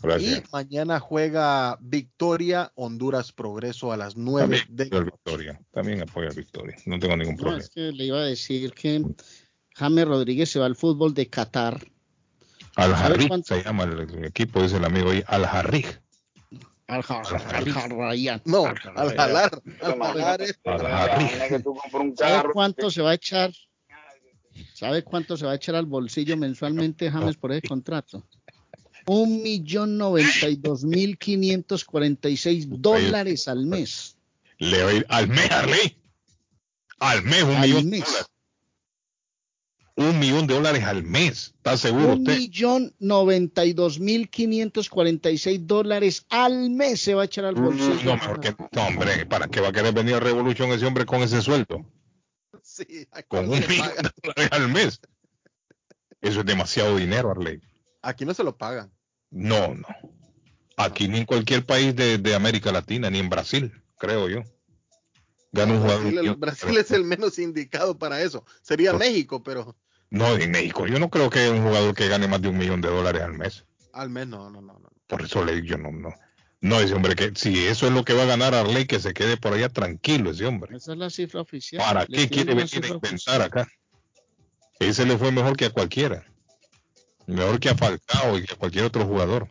Gracias. Y mañana juega Victoria, Honduras Progreso a las 9 También de Victoria. También apoyo a Victoria. No tengo ningún No, problema. es que le iba a decir que James Rodríguez se va al fútbol de Qatar. Al ¿Sabe Harrig cuánto? se llama el, el equipo, dice el amigo ahí. Al Harrig. Al Jarrayán. No, al jalar. Al jalar es- Al Harrig. ¿Sabe cuánto se va a echar? ¿Sabe cuánto se va a echar al bolsillo mensualmente James por ese contrato? Un millón noventa y dos mil quinientos cuarenta y seis dólares al mes. Le va a ir al mes, Arley. Al mes, un Al millón mes. Un millón de dólares al mes. ¿Está seguro Un usted? millón noventa y dos mil quinientos cuarenta y seis dólares al mes se va a echar al bolsillo. Mm, No, porque, no, hombre, ¿para qué va a querer venir a Revolution ese hombre con ese sueldo? Sí, ¿a Con un millón de dólares al mes. Eso es demasiado dinero, Arley. Aquí no se lo pagan. No, no. Aquí ni en cualquier país de, de América Latina, ni en Brasil, creo yo. Gana un jugador. Brasil, el- yo- Brasil es el menos indicado para eso. Sería Por- México, pero No, en México. Yo no creo que haya un jugador que gane más de un millón de dólares al mes. al menos no, no, no. no. Por eso le digo, yo no, no. No, ese hombre que, si eso es lo que va a ganar Arley, que se quede por allá tranquilo ese hombre. Esa es la cifra oficial. ¿Para Le qué quiere venir a inventar acá? Ese le fue mejor que a cualquiera. Mejor que a Falcao y que a cualquier otro jugador.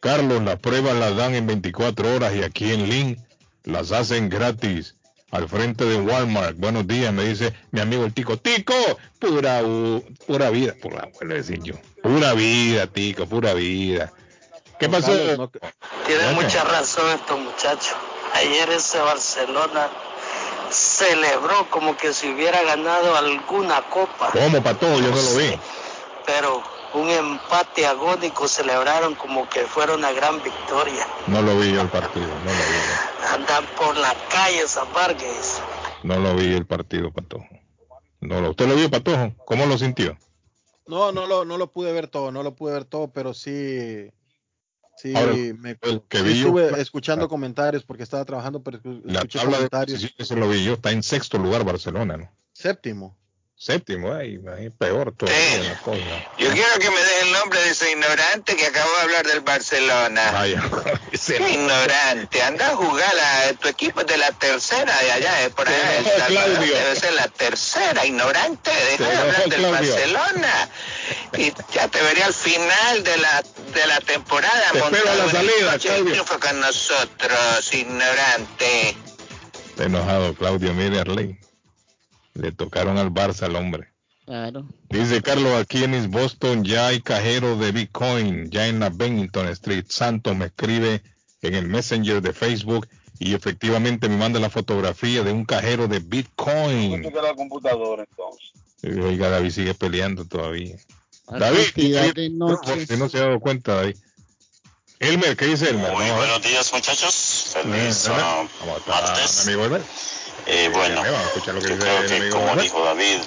Carlos, las pruebas las dan en 24 horas y aquí en Link las hacen gratis. Al frente de Walmart. Buenos días, me dice mi amigo el Tico. Tico, pura, u- pura vida. Pura, bueno, decir yo. Pura vida, Tico, pura vida. ¿Qué pasó? Tienen Bueno. mucha razón estos muchachos. Ayer ese Barcelona celebró como que si hubiera ganado alguna copa, ¿Cómo, Pato? Yo no lo vi. pero un empate agónico celebraron como que fuera una gran victoria. No lo vi yo el partido. No lo vi. Andan por la calle San Vargas. No lo vi el partido, Patojo. No lo, ¿Usted lo vio, Patojo? ¿Cómo lo sintió? No, no lo, no lo pude ver todo, no lo pude ver todo, pero sí, sí, Ahora, me, el que sí vi yo- estuve escuchando comentarios porque estaba trabajando, pero escu- La escuché tabla de comentarios. posiciones, eso lo vi yo, está en sexto lugar Barcelona, ¿no? Séptimo. Séptimo, ahí, ahí peor todavía la cosa. Yo quiero que me deje el nombre de ese ignorante que acabó de hablar del Barcelona. Vaya, Qué ignorante. Anda a jugar a tu equipo es de la tercera de allá, de por allá. El. Claudio. Debe ser la tercera, ignorante. Deja de hablar del Claudio. Barcelona. Y ya te vería al final de la, de la temporada. Te espero a la salida, Claudio. con nosotros, ignorante. Está enojado Claudio, mire Arley. Le tocaron al Barça al hombre. Claro. Dice Carlos, aquí en East Boston ya hay cajero de Bitcoin, ya en la Bennington Street. Santos me escribe en el Messenger de Facebook y efectivamente me manda la fotografía de un cajero de Bitcoin. Que la computadora entonces. Y, Oiga, David sigue peleando todavía. David, noches. si no se ha dado cuenta, David. Elmer, ¿qué dice Elmer? Muy buenos días, muchachos. Feliz Eh, ¿Cómo está, martes. mi amigo Elmer? Eh, bueno, lo que yo creo que como dijo David,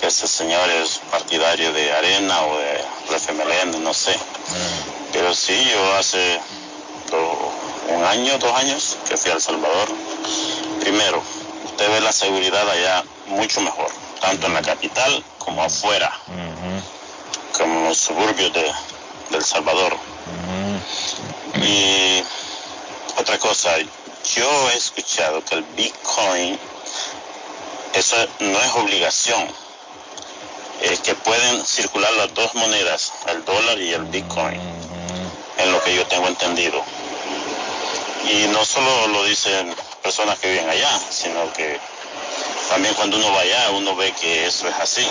que ese señor es partidario de Arena o de FMLN, no sé. Pero sí, yo hace do- un año, dos años que fui a El Salvador. Primero, usted ve la seguridad allá mucho mejor, tanto en la capital como afuera, como en los suburbios de, de El Salvador. Y otra cosa, yo he escuchado que el Bitcoin, eso no es obligación, es que pueden circular las dos monedas, el dólar y el Bitcoin, en lo que yo tengo entendido. Y no solo lo dicen personas que viven allá, sino que también cuando uno va allá, uno ve que eso es así.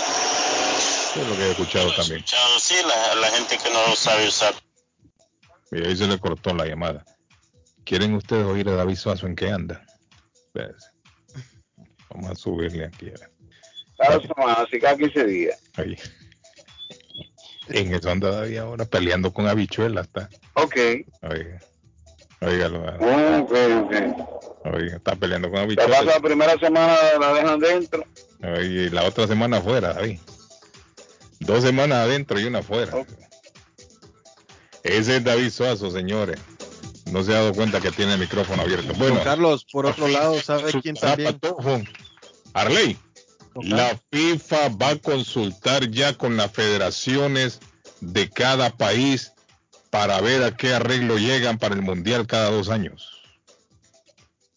Es lo que he escuchado también. Escuchado, sí, la, la gente que no sabe usar Y ahí se le cortó la llamada. ¿Quieren ustedes oír a David Suazo en qué anda? Vamos a subirle aquí. semana, así cada 15 días. Ahí. En eso anda David ahora peleando con habichuelas. Está. Ok. Oiga. Óigalo. Ok, ok. Oiga, está peleando con pasa habichuelas. la primera semana, la dejan dentro. Oiga, y la otra semana afuera, David. Dos semanas adentro y una afuera. Ese es David Suazo, señores. No se ha dado cuenta que tiene el micrófono abierto. Bueno, Don Carlos, por otro lado, ¿sabe quién también? Arley, la FIFA va a consultar ya con las federaciones de cada país para ver a qué arreglo llegan para el Mundial cada dos años.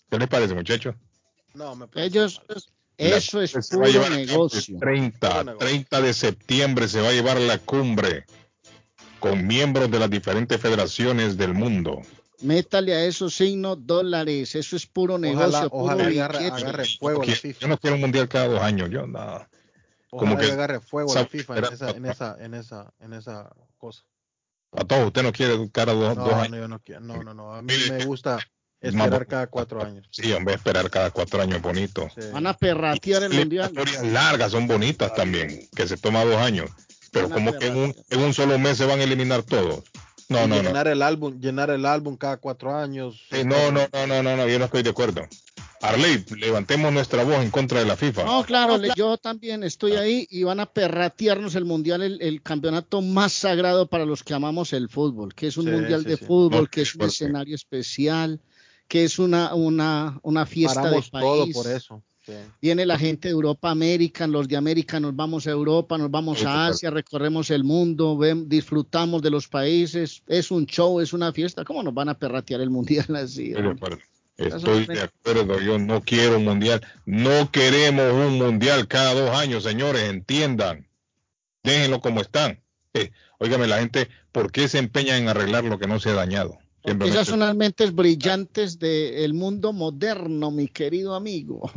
¿Qué les parece, muchachos? No, me Ellos, eso es puro negocio. el 30, 30 de septiembre se va a llevar la cumbre con miembros de las diferentes federaciones del mundo. Métale a esos signos dólares. Eso es puro negocio. puro ojalá agarre, fuego la Yo- FIFA. Yo no quiero un mundial cada dos años, yo nada. Ojalá Como que agarre fuego la sabe FIFA en esa, en esa, en esa, en esa cosa. A todos, usted no quiere cada dos, No, dos no, años. yo no quiero, no, no, no. A mí me gusta esperar cada cuatro años. Sí, hombre, esperar cada cuatro años bonito. Van a perratear el mundial. Eliminatorias largas son bonitas también, que se toma dos años. Pero como que en un, en un solo mes se van a eliminar todos. No, no, no. llenar el álbum, llenar el álbum cada cuatro años. Sí, no, no, no, no, no, no, yo no estoy de acuerdo. Arley, levantemos nuestra voz en contra de la FIFA. No, claro, yo también estoy ahí y van a perratearnos el mundial, el, el campeonato más sagrado para los que amamos el fútbol, que es un Sí, mundial sí, de sí. fútbol, No, que es un escenario especial, que es una, una, una fiesta Paramos de todo país. por eso. Sí. Viene la gente de Europa, América, los de América nos vamos a Europa, nos vamos a. Asia, recorremos el mundo, ven- disfrutamos de los países, es un show, es una fiesta. ¿Cómo nos van a perratear el mundial así? Estoy de acuerdo. Yo no quiero un mundial. No queremos un mundial cada dos años, señores, entiendan. Déjenlo como están. Eh, óigame, la gente, ¿por qué se empeña en arreglar lo que no se ha dañado? Esas son las mentes brillantes del mundo moderno, mi querido amigo.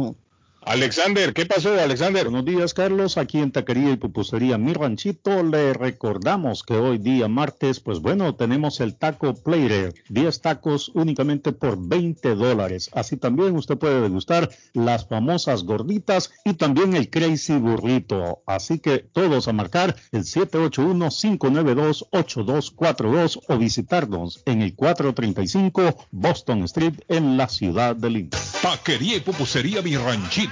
Alexander, ¿qué pasó, Alexander? Buenos días, Carlos. Aquí en Taquería y Pupusería Mi Ranchito le recordamos que hoy día martes, pues bueno, tenemos el taco plater, 10 tacos únicamente por 20 dólares. Así también usted puede degustar las famosas gorditas y también el crazy burrito. Así que todos a marcar el 781-592-8242 o visitarnos en el 435 Boston Street en la ciudad de Lima. Taquería y pupusería Mi Ranchito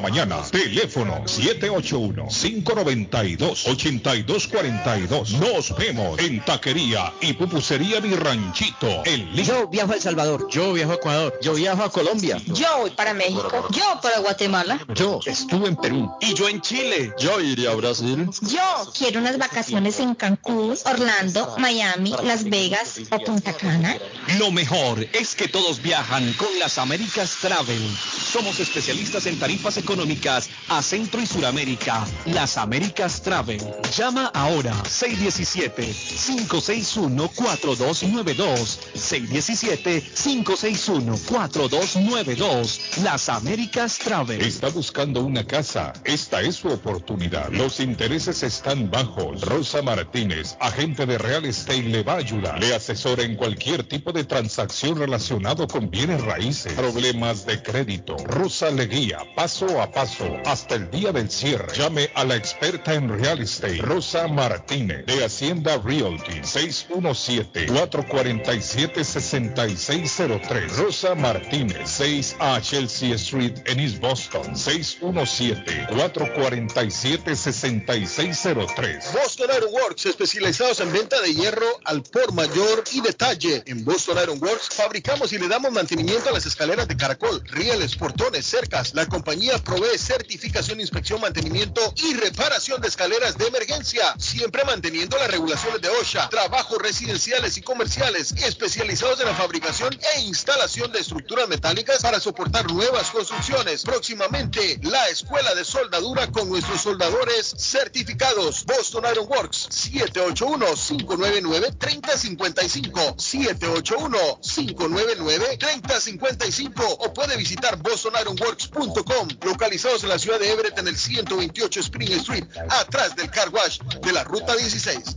mañana. Teléfono 781-592-8242. Nos vemos en Taquería y Pupusería Mi Ranchito en Lynn. Yo viajo a El Salvador. Yo viajo a Ecuador. Yo viajo a Colombia. Yo voy para México. Yo para Guatemala. Yo estuve en Perú. Y yo en Chile. Yo iría a Brasil. Yo quiero unas vacaciones en Cancún, Orlando, Miami, Las Vegas o Punta Cana. Lo mejor es que todos viajan con las Américas Travel. Somos especialistas en tarifas económicas a Centro y Suramérica. Las Américas Travel. Llama ahora 617-561-4292. 617-561-4292. Las Américas Travel. Está buscando una casa. Esta es su oportunidad. Los intereses están bajos. Rosa Martínez, agente de Real Estate, le va a ayudar. Le asesora en cualquier tipo de transacción relacionado con bienes raíces, problemas de crédito. Rosa le guía paso a paso hasta el día del cierre. Llame a la experta en Real Estate, Rosa Martínez, de Hacienda Realty, 617-447-6603. Rosa Martínez, 6 a Chelsea Street en East Boston, 617-447-6603. Boston Iron Works, especializados en venta de hierro al por mayor y detalle. En Boston Iron Works fabricamos y le damos mantenimiento a las escaleras de caracol, rieles, portones, cercas. La compañía provee certificación, inspección, mantenimiento y reparación de escaleras de emergencia, siempre manteniendo las regulaciones de OSHA. Trabajos residenciales y comerciales especializados en la fabricación e instalación de estructuras metálicas para soportar nuevas construcciones. Próximamente, la escuela de soldadura con nuestros soldadores certificados. Boston Iron Works 781-599-3055 781-599-3055 o puede visitar bostonironworks.com localizados en la ciudad de Everett en el 128 Spring Street atrás del car wash de la ruta 16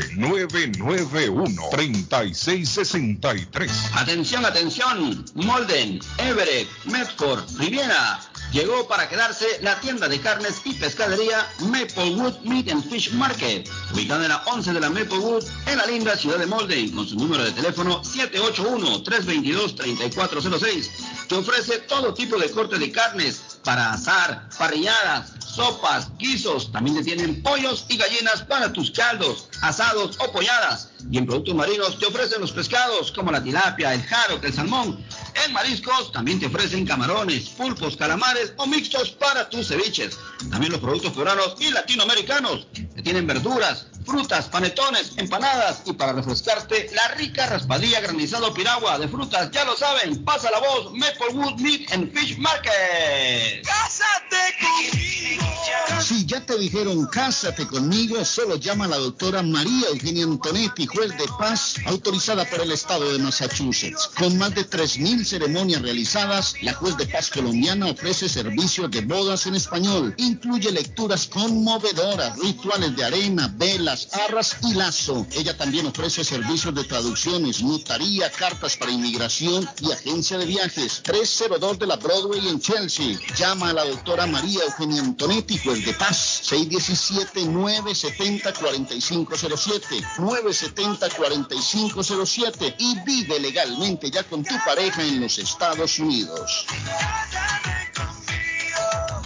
809-991-3663. Atención, atención. Molden, Everett, Medford, Riviera. Llegó para quedarse la tienda de carnes y pescadería Maplewood Meat and Fish Market, ubicada en la 11 de la Maplewood, en la linda ciudad de Molden, con su número de teléfono 781-322-3406. Te ofrece todo tipo de corte de carnes para asar, parrilladas, sopas, guisos. También te tienen pollos y gallinas para tus caldos, asados o polladas. Y en productos marinos te ofrecen los pescados como la tilapia, el jaro, el salmón. En mariscos también te ofrecen camarones, pulpos, calamares o mixtos para tus ceviches. También los productos peruanos y latinoamericanos. Te tienen verduras, frutas, panetones, empanadas y para refrescarte la rica raspadilla granizado piragua de frutas. Ya lo saben, pasa la voz Maplewood Meat and Fish Market. ¡Cásate conmigo! Si ya te dijeron cásate conmigo, solo llama a la doctora María Eugenia Antonetti, juez de paz, autorizada por el estado de Massachusetts. Con más de 3.000 ceremonias realizadas, la juez de paz colombiana ofrece servicios de bodas en español. Incluye lecturas conmovedoras, rituales de arena, velas, arras y lazo. Ella también ofrece servicios de traducciones, notaría, cartas para inmigración y agencia de viajes. 302 de la Broadway en Chelsea. Llama a la doctora María Eugenia Antonetti, juez de paz, 617-970-4507. 970-4507 y vive legalmente ya con tu pareja en los Estados Unidos.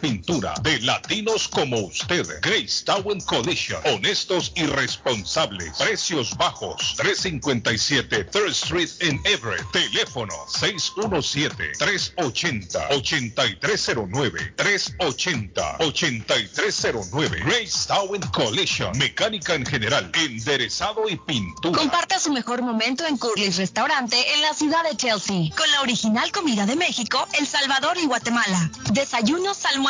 pintura de latinos como usted. Grace Town Collision. Honestos y responsables. Precios bajos. 357 Third Street en Everett. Teléfono 617-380-8309. 380-8309. Grace Town Collision. Mecánica en general. Enderezado y pintura. Comparta su mejor momento en Curly's Restaurante en la ciudad de Chelsea, con la original comida de México, El Salvador y Guatemala. Desayunos, almuerzos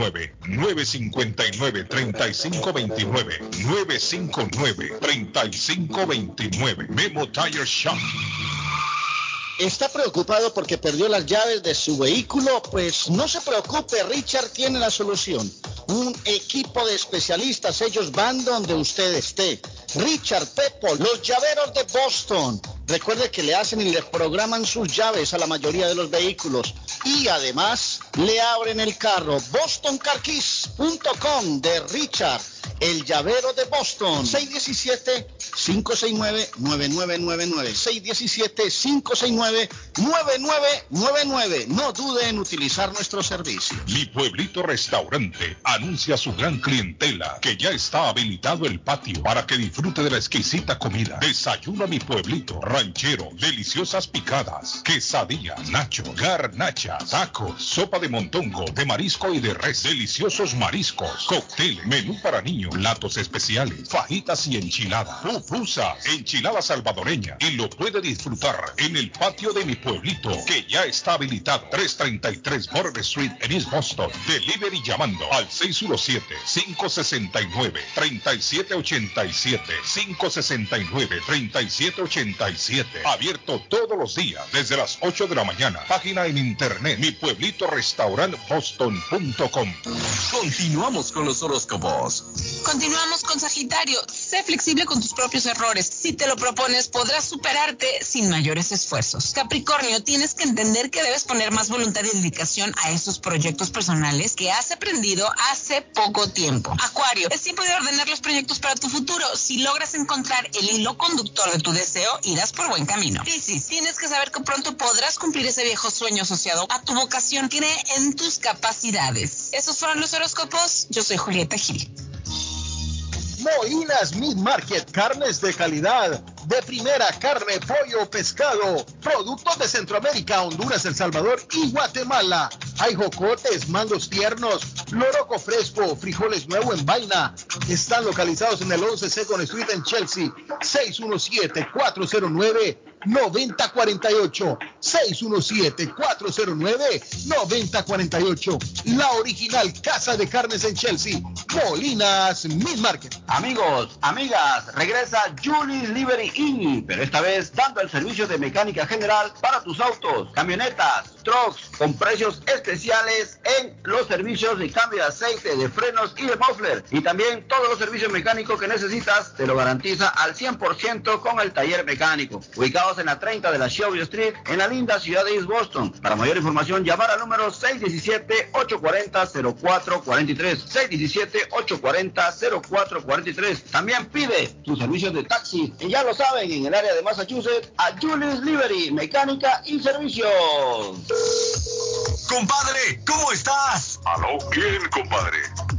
959 3529 959 3529 Memo Tire Shop. ¿Está preocupado porque perdió las llaves de su vehículo? Pues no se preocupe, Richard tiene la solución. Un equipo de especialistas, ellos van donde usted esté. Richard Pepo, los llaveros de Boston. Recuerde que le hacen y le programan sus llaves a la mayoría de los vehículos. Y además le abren el carro. BostonCarKeys.com de Richard, el llavero de Boston. 617-569-9999. 617-569-9999. No dude en utilizar nuestro servicio. Mi pueblito restaurante anuncia a su gran clientela que ya está habilitado el patio para que disfrute de la exquisita comida. Desayuno a mi pueblito ranchero, deliciosas picadas, quesadillas, nacho, garnachas, tacos, sopa de montongo, de marisco y de res, deliciosos mariscos, cóctel, menú para niños, platos especiales, fajitas y enchiladas, pupusa, enchilada salvadoreña y lo puede disfrutar en el patio de mi pueblito que ya está habilitado 333 Border Street en East Boston. Delivery llamando al 617-569-3787. 569-3787. Abierto todos los días desde las 8 de la mañana. Página en internet mi pueblito restaurant boston.com. Continuamos con los horóscopos. Continuamos con Sagitario. Sé flexible con tus propios errores. Si te lo propones, podrás superarte sin mayores esfuerzos. Capricornio, tienes que entender que debes poner más voluntad y dedicación a esos proyectos personales que has aprendido hace poco tiempo. Acuario, es tiempo de ordenar los proyectos para tu futuro. Si logras encontrar el hilo conductor de tu deseo, irás por buen camino. Piscis, tienes que saber que pronto podrás cumplir ese viejo sueño asociado a tu vocación. Tiene en tus capacidades. Esos fueron los horóscopos. Yo soy Julieta Gil. Molinas Meat Market, carnes de calidad, de primera carne, pollo, pescado, productos de Centroamérica, Honduras, El Salvador y Guatemala. Hay jocotes, mangos tiernos, loroco fresco, frijoles nuevo en vaina. Están localizados en el 11 Second Street en Chelsea, 617-409-9048. 617-409-9048. La original Casa de Carnes en Chelsea, Molinas Meat Market. Amigos, amigas, regresa Julie Liberty Inn, pero esta vez dando el servicio de mecánica general para tus autos, camionetas, trucks, con precios especiales en los servicios de cambio de aceite, de frenos y de muffler. Y también todos los servicios mecánicos que necesitas te lo garantiza al 100% con el taller mecánico. Ubicados en la 30 de la Shelby Street, en la linda ciudad de East Boston. Para mayor información, llamar al número 617-840-0443. 617-840-0443. También pide sus servicios de taxi, y ya lo saben, en el área de Massachusetts, a Julius Liberty, mecánica y servicios. Compadre, ¿cómo estás? Aló, bien, compadre.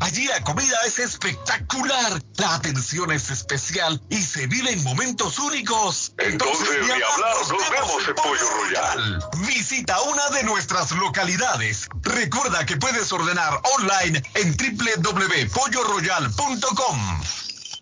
Allí la comida es espectacular, la atención es especial y se viven momentos únicos. Entonces, ni hablar, nos, vemos en Pollo Royal. Visita una de nuestras localidades. Recuerda que puedes ordenar online en www.polloroyal.com.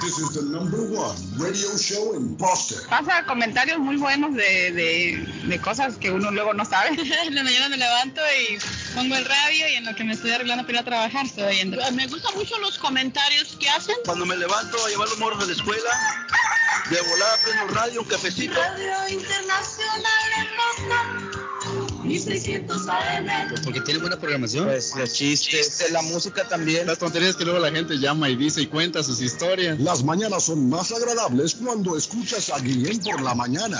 This is the number one radio show in Boston. Pasa comentarios muy buenos de, de, de, cosas que uno luego no sabe. en la mañana me levanto y pongo el radio y en lo que me estoy arreglando para ir a trabajar estoy oyendo. Me gustan mucho los comentarios que hacen. Cuando me levanto a llevar los morros a la escuela, de volada prendo radio, un cafecito. Radio Internacional en Boston. Mis 1600 AM. Porque tiene buena programación. Pues los chistes, la música también. Las tonterías que luego la gente llama y dice y cuenta sus historias. Las mañanas son más agradables cuando escuchas a Guillén por la mañana.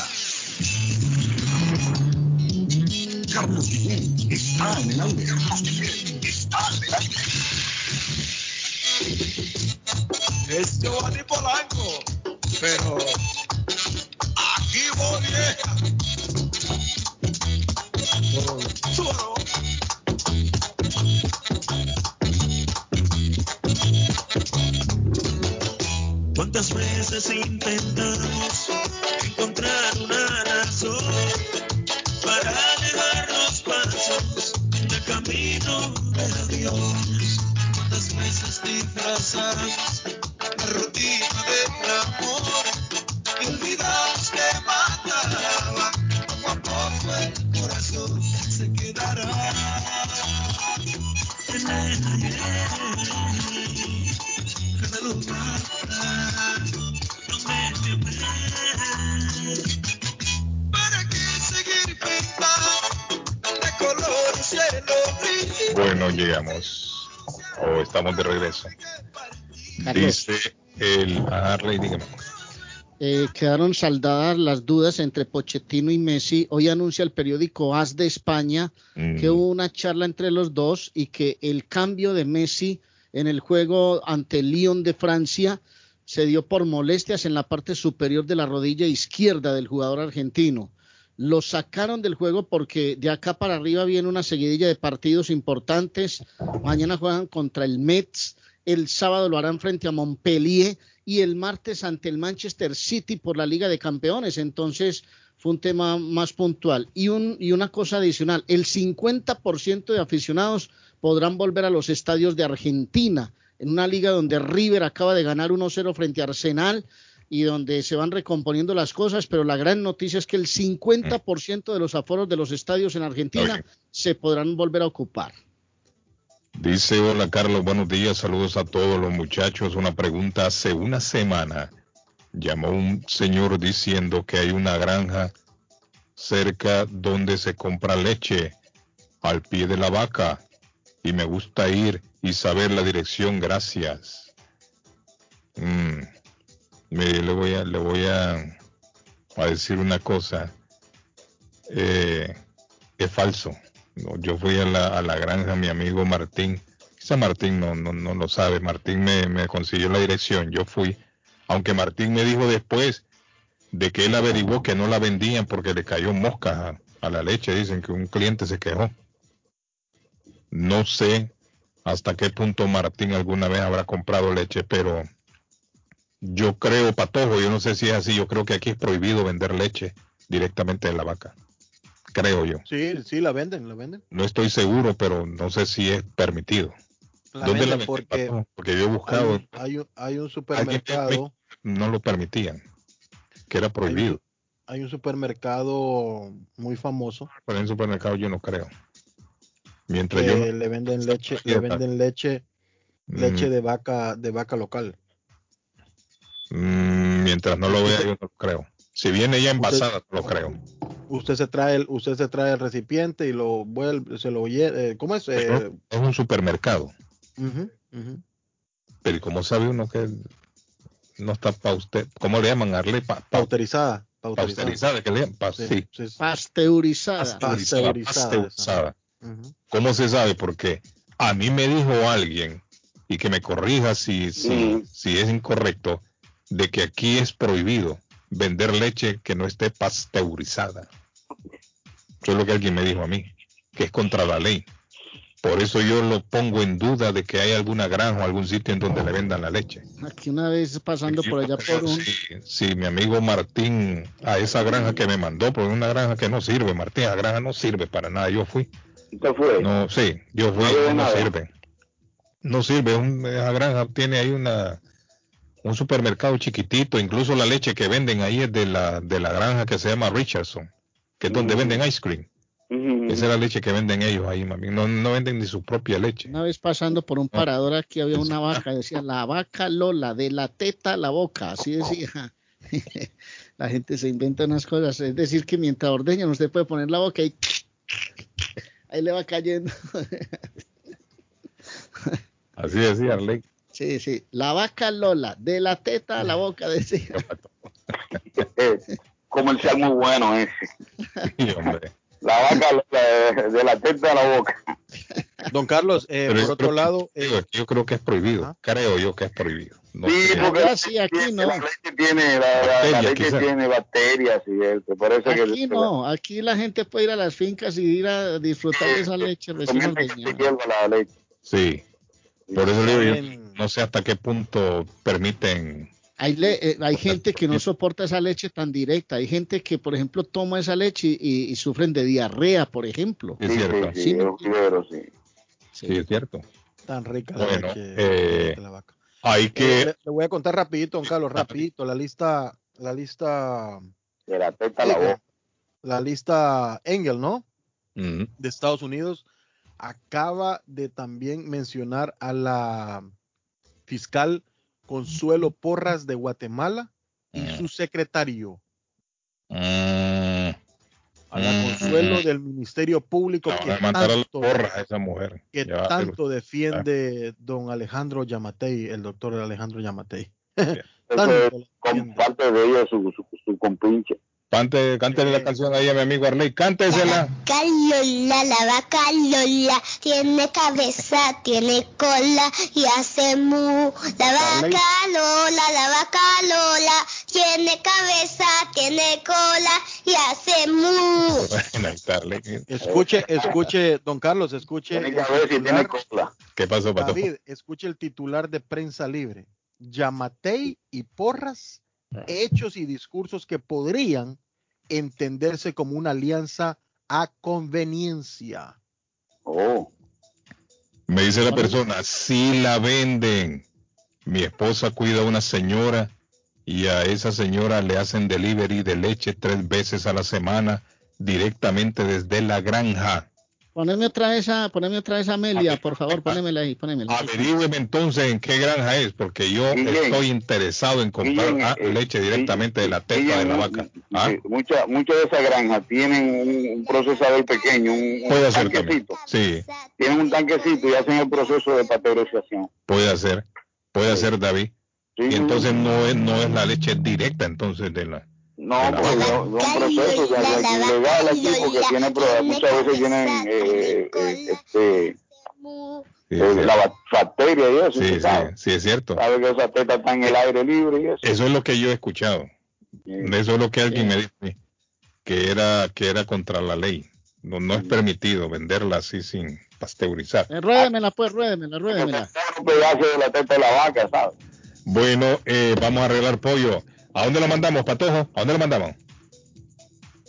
Carlos Guillén está en el aire. Carlos Guillén está en el aire. Es Giovanni Polanco, pero aquí voy. ¿Cuántas veces intentamos estamos de regreso. Dice el Harley, dígame. Eh, quedaron saldadas las dudas entre Pochettino y Messi. Hoy anuncia el periódico AS de España Mm. que hubo una charla entre los dos y que el cambio de Messi en el juego ante el Lyon de Francia se dio por molestias en la parte superior de la rodilla izquierda del jugador argentino. Lo sacaron del juego porque de acá para arriba viene una seguidilla de partidos importantes. Mañana juegan contra el Metz, el sábado lo harán frente a Montpellier y el martes ante el Manchester City por la Liga de Campeones. Entonces fue un tema más puntual. Y, un, y una cosa adicional, el 50% de aficionados podrán volver a los estadios de Argentina, en una liga donde River acaba de ganar 1-0 frente a Arsenal y donde se van recomponiendo las cosas, pero la gran noticia es que el 50% de los aforos de los estadios en Argentina se podrán volver a ocupar. Dice, hola Carlos, buenos días, saludos a todos los muchachos. Una pregunta, hace una semana llamó un señor diciendo que hay una granja cerca donde se compra leche al pie de la vaca y me gusta ir y saber la dirección, gracias. Mm, mire, le voy a, le voy a, decir una cosa. Eh, es falso. Yo fui a la, a la granja, mi amigo Martín. Quizá Martín no, no, no lo sabe. Martín me, me consiguió la dirección. Yo fui. Aunque Martín me dijo después de que él averiguó que no la vendían porque le cayó mosca a la leche. Dicen que un cliente se quejó. No sé hasta qué punto Martín alguna vez habrá comprado leche, pero yo creo, Patojo, yo no sé si es así. Yo creo que aquí es prohibido vender leche directamente de la vaca. Creo yo. Sí, sí, la venden, la venden. No estoy seguro, pero no sé si es permitido. La ¿Dónde la venden porque? Porque yo he buscado, hay un- hay un supermercado, no lo permitían, que era prohibido. hay un supermercado muy famoso Pero en el supermercado yo no creo. Mientras que yo no- le venden leche, le venden leche, leche Mm. de vaca, de vaca local. Mm, mientras no lo vea, yo no lo creo. Si viene ya envasada, no lo creo. Usted se trae el, usted se trae el recipiente y lo vuelve, se lo oye, ¿cómo es? Eh, Pero es un supermercado. ujú, ujú. Pero ¿y ¿cómo sabe uno que no está para usted? ¿Cómo le llaman, Arle? Pa- pa- Pauterizada, que le llaman. Pa- Sí, sí. sí, sí. Pasteurizada. Pasteurizada. Pasteurizada. ¿Cómo se sabe? Porque a mí me dijo alguien, y que me corrija si, si, si es incorrecto, de que aquí es prohibido vender leche que no esté pasteurizada. Eso es lo que alguien me dijo a mí, que es contra la ley. Por eso yo lo pongo en duda de que hay alguna granja o algún sitio en donde le vendan la leche. Aquí una vez pasando por allá por un... Si mi amigo Martín a esa granja que me mandó, porque es una granja que no sirve, Martín, esa granja no sirve para nada. Yo fui. fue? No, sí, yo fui, No no, sirve. No sirve, un- esa granja tiene ahí una un supermercado chiquitito, incluso la leche que venden ahí es de la de la granja que se llama Richardson, que es donde venden ice cream. Esa es la leche que venden ellos ahí, mami. No, no venden ni su propia leche. Una vez pasando por un parador aquí había una vaca, decía la vaca Lola, de la teta a la boca, así decía. La gente se inventa unas cosas, es decir, que mientras ordeñan usted puede poner la boca y Ahí le va cayendo. Así decía Arley. Sí, sí. La vaca Lola, de la teta a la boca, decía. Comercial muy bueno ese. Sí, hombre. La vaca de, de la teta a la boca. Don Carlos, eh, por otro que- lado, eh, yo creo que es prohibido. Creo yo que es prohibido. No Sí, sé. porque Ah, sí, aquí no. la leche tiene, la, Bacterias, leche tiene bacterias y eso. Por eso Aquí que no, aquí la gente puede ir a las fincas y ir a disfrutar de esa leche recién ordeñada. la leche. Sí. Por eso le digo, yo no sé hasta qué punto permiten. Hay, le- eh, hay gente que no soporta esa leche tan directa. Hay gente que, por ejemplo, toma esa leche y, y sufren de diarrea, por ejemplo. Es Sí, cierto. sí, sí, Sí, es un fibero, sí. Sí, es cierto. tan rica la Bueno, leche eh, de la vaca. Hay Eh, que. le, le voy a contar rapidito, don Carlos, rapidito, la lista, la lista, De la teta a la boca. la lista Engel, ¿no? De Estados Unidos acaba de también mencionar a la fiscal Consuelo Porras de Guatemala y Mm. su secretario, mm, a la Mm, Consuelo mm. del Ministerio Público que tanto, a esa mujer. que Ya defiende don Alejandro Yamatei, el doctor Alejandro Yamatei. Eso Tanto es lo con defiende. parte de ella, su, su, su compinche. Cante, cántele la canción ahí a mi amigo Arley. Cántesela. vaca Lola, la vaca Lola, tiene cabeza, tiene cola y hace mu. La vaca Lola, la vaca Lola, tiene cabeza, tiene cola y hace mu. Escuche, escuche, don Carlos, escuche. Tiene cabeza y tiene cola. ¿Qué pasó, Pato? David, escuche el titular de Prensa Libre. Yamatei y Porras, hechos y discursos que podrían entenderse como una alianza a conveniencia. Oh, Me dice la persona, si la venden. Mi esposa cuida a una señora y a esa señora le hacen delivery de leche tres veces a la semana directamente desde la granja. Poneme otra vez a, poneme otra vez a Amelia, por favor, ponémela ahí, ponémela. Averígüeme entonces en qué granja es, porque yo Guillén. estoy interesado en comprar Guillén, ah, eh, leche directamente de la teta de la vaca. ¿Ah? sí, muchas muchas de esas granjas tienen un, un procesador pequeño, un, también. tanquecito. Sí, Tienen un tanquecito y hacen el proceso de pasteurización. puede ser. Puede ser, David. Sí, Y entonces no es, no es la leche directa entonces de la... No, porque es un proceso o sea, legal aquí porque tiene pruebas. Muchas veces tienen eh, eh, este, Sí, eh, la ba- bacteria y eso. Sí, ¿tú sí, sabes? sí, es cierto. Sabe que esa teta está en el aire libre y eso. Eso es lo que yo he escuchado. Eso es lo que alguien me mí, que era, que era contra la ley. No, no es permitido venderla así sin pasteurizar. Eh, ruédemela, pues, ruédemela, ruédemela. Un pedazo de la teta de la vaca, ¿sabes? Bueno, eh, vamos a arreglar pollo. ¿A dónde lo mandamos, Patojo? ¿A dónde lo mandamos?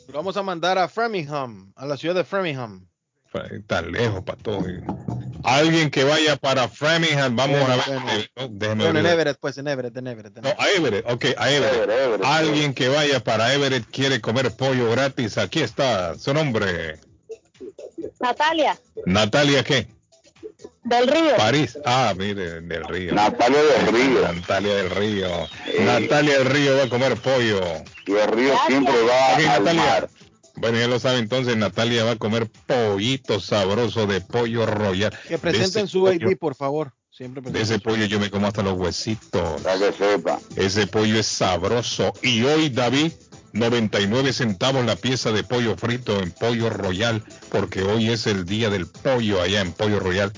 Lo vamos a mandar a Framingham, a la ciudad de Framingham. Tan lejos, Patojo. Alguien que vaya para Framingham, vamos a ver. No, déjeme Bueno, en ver. Everett, pues, en Everett, en Everett. en No, Everett. a Everett, ok, a Everett. Everett, Everett, Alguien que vaya para Everett quiere comer pollo gratis. Aquí está su nombre. Natalia, Natalia, ¿qué? Del río. París. Ah, mire, del río. Natalia del Río. Natalia del Río. Natalia del Río va a comer pollo. Y el río siempre va Ok, al Natalia. mar. Bueno, ya lo sabe entonces, Natalia va a comer pollito sabroso de pollo royal. Que presenten su ID, por favor. Siempre De presenten ese pollo yo me como hasta los huesitos. Para que sepa. Ese pollo es sabroso. Y hoy, David, 99 centavos la pieza de pollo frito en Pollo Royal, porque hoy es el día del pollo allá en Pollo Royal.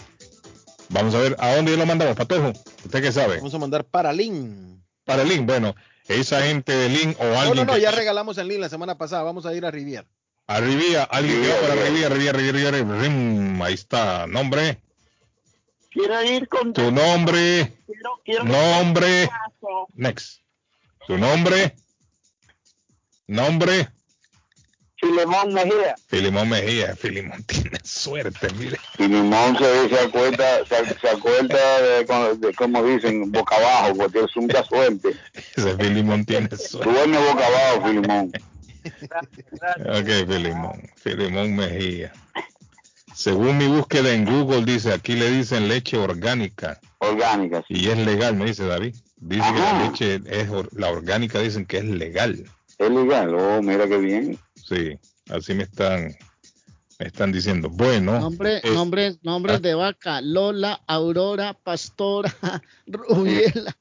Vamos a ver, ¿a dónde lo mandamos, Patojo? ¿Usted qué sabe? Vamos a mandar para Lynn. Para Lin, bueno, esa gente de Lin o No, alguien no, no, que- ya regalamos en Lynn la semana pasada. Vamos a ir a Rivier. a Riviera, alguien que va para Riviera, Riviera, Riviera, Riviera, Rim, ahí está, nombre, Quiero ir con tu nombre, quiero, quiero nombre, next, tu nombre, nombre, Filemón Mejía. Filimón Mejía, Filimón tiene suerte, mire. Y Limón se, se acuerda, se, se acuerda de, como- de, como dicen, boca abajo, porque es mucha suerte. Ese Filimón tiene suerte. Duerme boca abajo, Filimón. Ok, Filimón, Filimón Mejía. Según mi búsqueda en Google, dice, aquí le dicen leche orgánica. Orgánica, sí. Y es legal, me dice David. Dice que la leche es, la orgánica, dicen que es legal. Es legal, oh, mira qué bien. Sí, así me están Me están diciendo, bueno. Nombre, eh, nombre, nombres de vaca. Lola, Aurora, Pastora, Rubiela.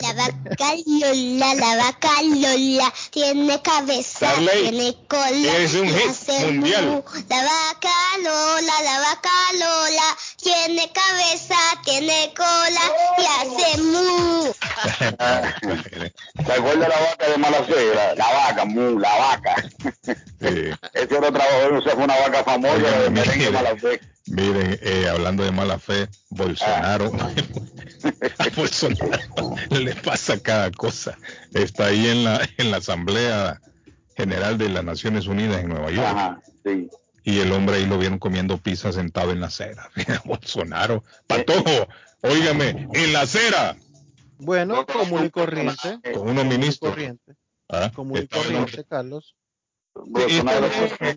La vaca Lola, la vaca Lola, tiene cabeza, tiene cola es un y hit hace mundial. mu. La vaca Lola, la vaca Lola, tiene cabeza, tiene cola y hace mu. ¿Se acuerda de la vaca de Malacé? La, la vaca, mu, la vaca. Ese era trabajo, esa fue una vaca famosa de merengue. Malacé. Miren, eh, hablando de mala fe, Bolsonaro, a Bolsonaro le pasa cada cosa. Está ahí en la, en la Asamblea General de las Naciones Unidas en Nueva York. Ajá, sí. Y el hombre ahí lo vieron comiendo pizza sentado en la acera. Bolsonaro, patojo, óigame, en la acera, Bueno, común y corriente. con unos ministros. Corriente. Ah, Común y hombre- corriente, Carlos. Sí, bien,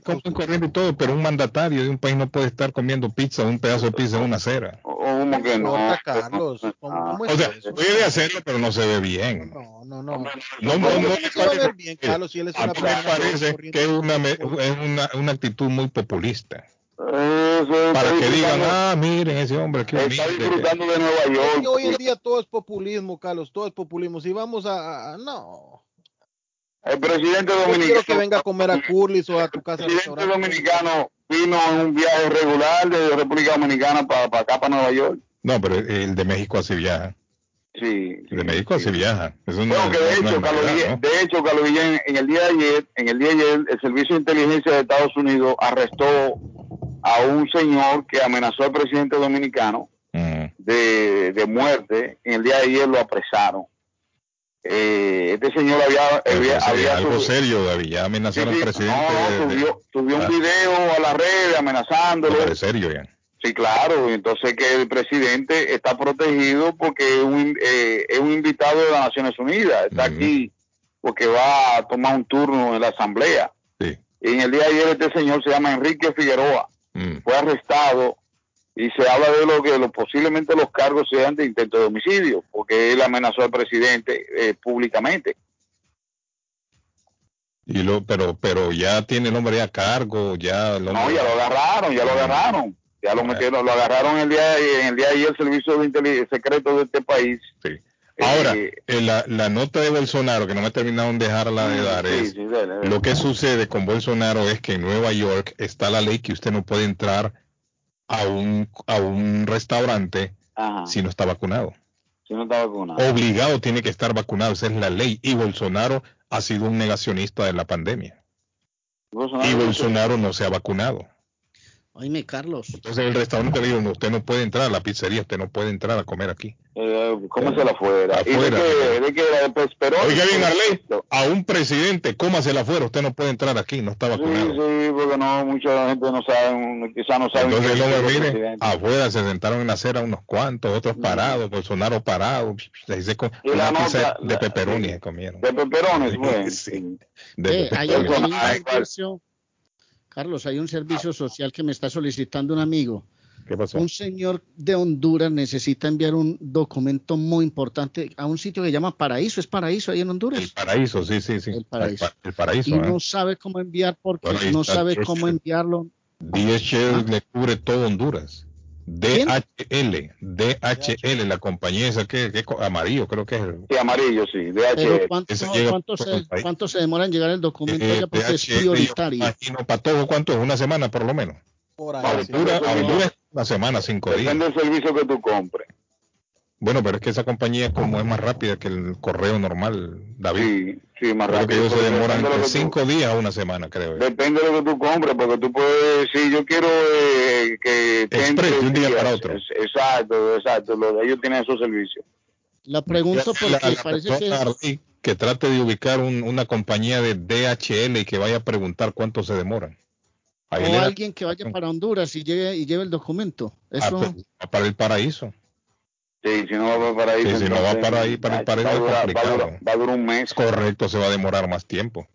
común y y todo, pero un mandatario de un país no puede estar comiendo pizza, un pedazo de pizza en una acera. ¿Cómo que no? Carlos. ¿Cómo, cómo es O sea, eso? puede hacerlo, pero no se ve bien. No, no, no. No, ¿Cómo no, no que me parece- bien, Carlos, si él es a una mí me parece que es una, es una, una actitud muy populista. Eso, Para que digan, ah, miren ese hombre, qué Está humilde. disfrutando de Nueva que York. hoy en día todo es populismo, Carlos, todo es populismo. Si vamos a, a- no, El presidente quiero dominicano. que venga a comer a Curly's o a tu casa. El presidente dominicano vino en un viaje regular de República Dominicana para acá, para Nueva York. No, pero el de México así viaja. Sí. El de México así viaja. Eso no, Bueno, que de es hecho, Carlos ¿no? de hecho, Carlos Guillén, en el día de ayer, en el día de ayer, el Servicio de Inteligencia de Estados Unidos arrestó a un señor que amenazó al presidente dominicano de, de muerte. En el día de ayer lo apresaron. Eh, este señor había, había, había algo serio, David. Ya amenazaron Sí, al presidente. no, de- subió, un Ah. video a la red amenazándolo. No, serio ya. Sí, claro. Entonces que el presidente está protegido porque es un, eh, es un invitado de las Naciones Unidas. Está aquí porque va a tomar un turno en la asamblea. Sí. Y en el día de ayer este señor se llama Enrique Figueroa. Fue arrestado y se habla de lo que lo, posiblemente los cargos sean de intento de homicidio porque él amenazó al presidente eh, públicamente. Y lo, pero, pero ya tiene el hombre a cargo, ya hombre- No, ya lo agarraron, ya lo agarraron. Ya lo metieron, lo agarraron el día, en el día de ayer el servicio de inteligencia secreto de este país. Ahora, Eh, eh, la, la nota de Bolsonaro, que no me terminaron de dejarla de dar, sí, es sí, dale, dale. lo que sucede con Bolsonaro es que en Nueva York está la ley que usted no puede entrar a un, a un restaurante Ajá. si no está vacunado. Si no está vacunado. Obligado tiene que estar vacunado, esa es la ley. Y Bolsonaro ha sido un negacionista de la pandemia. Y Bolsonaro no se ha vacunado. Oíme, Carlos. Entonces el restaurante le dijo, no, usted no puede entrar a la pizzería, usted no puede entrar a comer aquí. Eh, cómasela afuera. ¿Y de Afuera. qué, de qué era? ¿De Pesperón? Oiga bien, Arley, a un presidente, cómasela afuera, usted no puede entrar aquí, no está Sí, vacunado. sí, porque no, mucha gente no sabe, quizás no sabe. Entonces el mire, presidente. afuera se sentaron en la acera unos cuantos, otros parados, Bolsonaro parado, se com- Y la una pizza nota, de sí. se comieron. De peperones, bueno. Sí, de Eh, hay, hay Carlos, hay un servicio social que me está solicitando un amigo. ¿Qué pasó? Un señor de Honduras necesita enviar un documento muy importante a un sitio que se llama Paraíso. ¿Es Paraíso ahí en Honduras? Paraíso, sí, sí, sí. El paraíso. pa- el paraíso, y ¿eh? no sabe cómo enviar porque Bueno, no sabe cómo enviarlo. DHL le cubre todo Honduras. DHL, DHL, la compañía esa que, que amarillo, creo que es. el- Sí, amarillo, sí, DHL. ¿cuánto, Ese llega cuánto se, cuánto se demora en llegar el documento Eh, allá? Porque es DHL, prioritario. yo imagino, para todo, ¿cuánto es? Una semana por lo menos. Por A Honduras, a Honduras, una semana, cinco días. Depende del servicio que tú compres. Bueno, pero es que esa compañía como es más rápida que el correo normal, David. Sí, sí, más Creo que rápido, ellos se demoran entre tú- cinco días a una semana, creo. yo. Depende de lo que tú compres, porque tú puedes decir, yo quiero eh, que... te Express, entre de un día días. para otro. Exacto, exacto. lo- ellos tienen esos servicios. La pregunto La- porque la parece que que trate de ubicar un- una compañía de DHL y que vaya a preguntar cuánto se demoran. Ahí o da- alguien que vaya para Honduras y lleve, y lleve el documento. ah, Eso, pues, para el paraíso. Sí, si no va para ahí. Sí, si no va para ahí, para va a es durar- va a complicado. durar- va a durar un mes. Correcto, se va a demorar más tiempo.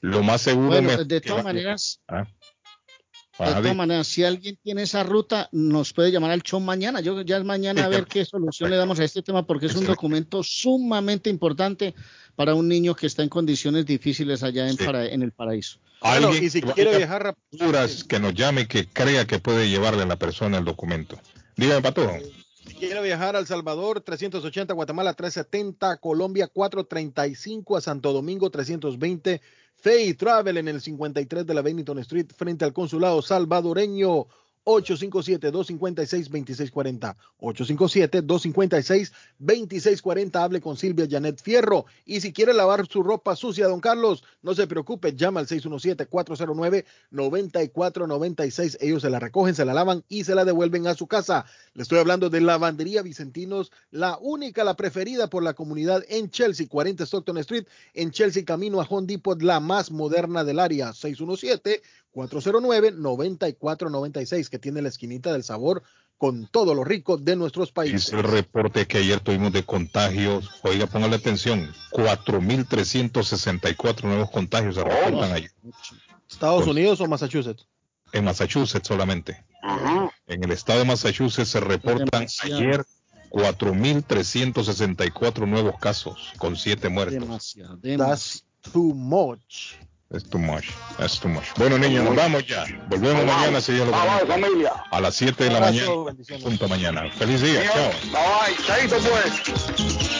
Lo más seguro bueno, me- de todas maneras, Ah, De todas maneras, si alguien tiene esa ruta, nos puede llamar al show mañana. Yo ya es mañana a ver qué solución le damos a este tema porque es un documento sumamente importante para un niño que está en condiciones difíciles allá en, para, en el paraíso. Alguien y si quiere viajar que nos llame que crea que puede llevarle a la persona el documento. Dígame, Pato. Si quiere viajar a El Salvador, 380, Guatemala 370, Colombia 435, a Santo Domingo 320, Fay Travel en el 53 de la Bennington Street frente al consulado salvadoreño 857-256-2640. 857-256-2640. Hable con Silvia Janet Fierro. Y si quiere lavar su ropa sucia, don Carlos, no se preocupe, llama al 617-409-9496. Ellos se la recogen, se la lavan y se la devuelven a su casa. Le estoy hablando de Lavandería Vicentinos, la única, la preferida por la comunidad en Chelsea, 40 Stockton Street, en Chelsea, camino a Home la más moderna del área. 617 409-9496, que tiene la esquinita del sabor con todo lo rico de nuestros países. Es el reporte que ayer tuvimos de contagios. Oiga, póngale atención, 4.364 nuevos contagios se reportan ayer. ¿Estados pues, Unidos o Massachusetts? En Massachusetts solamente. En el estado de Massachusetts se reportan ayer 4.364 nuevos casos con 7 muertos. Demasiado, demasiado. That's too much. Es too much, es too much. Bueno, niños, nos vamos ya. Volvemos mañana si Dios lo permite. A las 7 de la mañana. Punto mañana. Feliz día. Chao. Bye, chaito pues.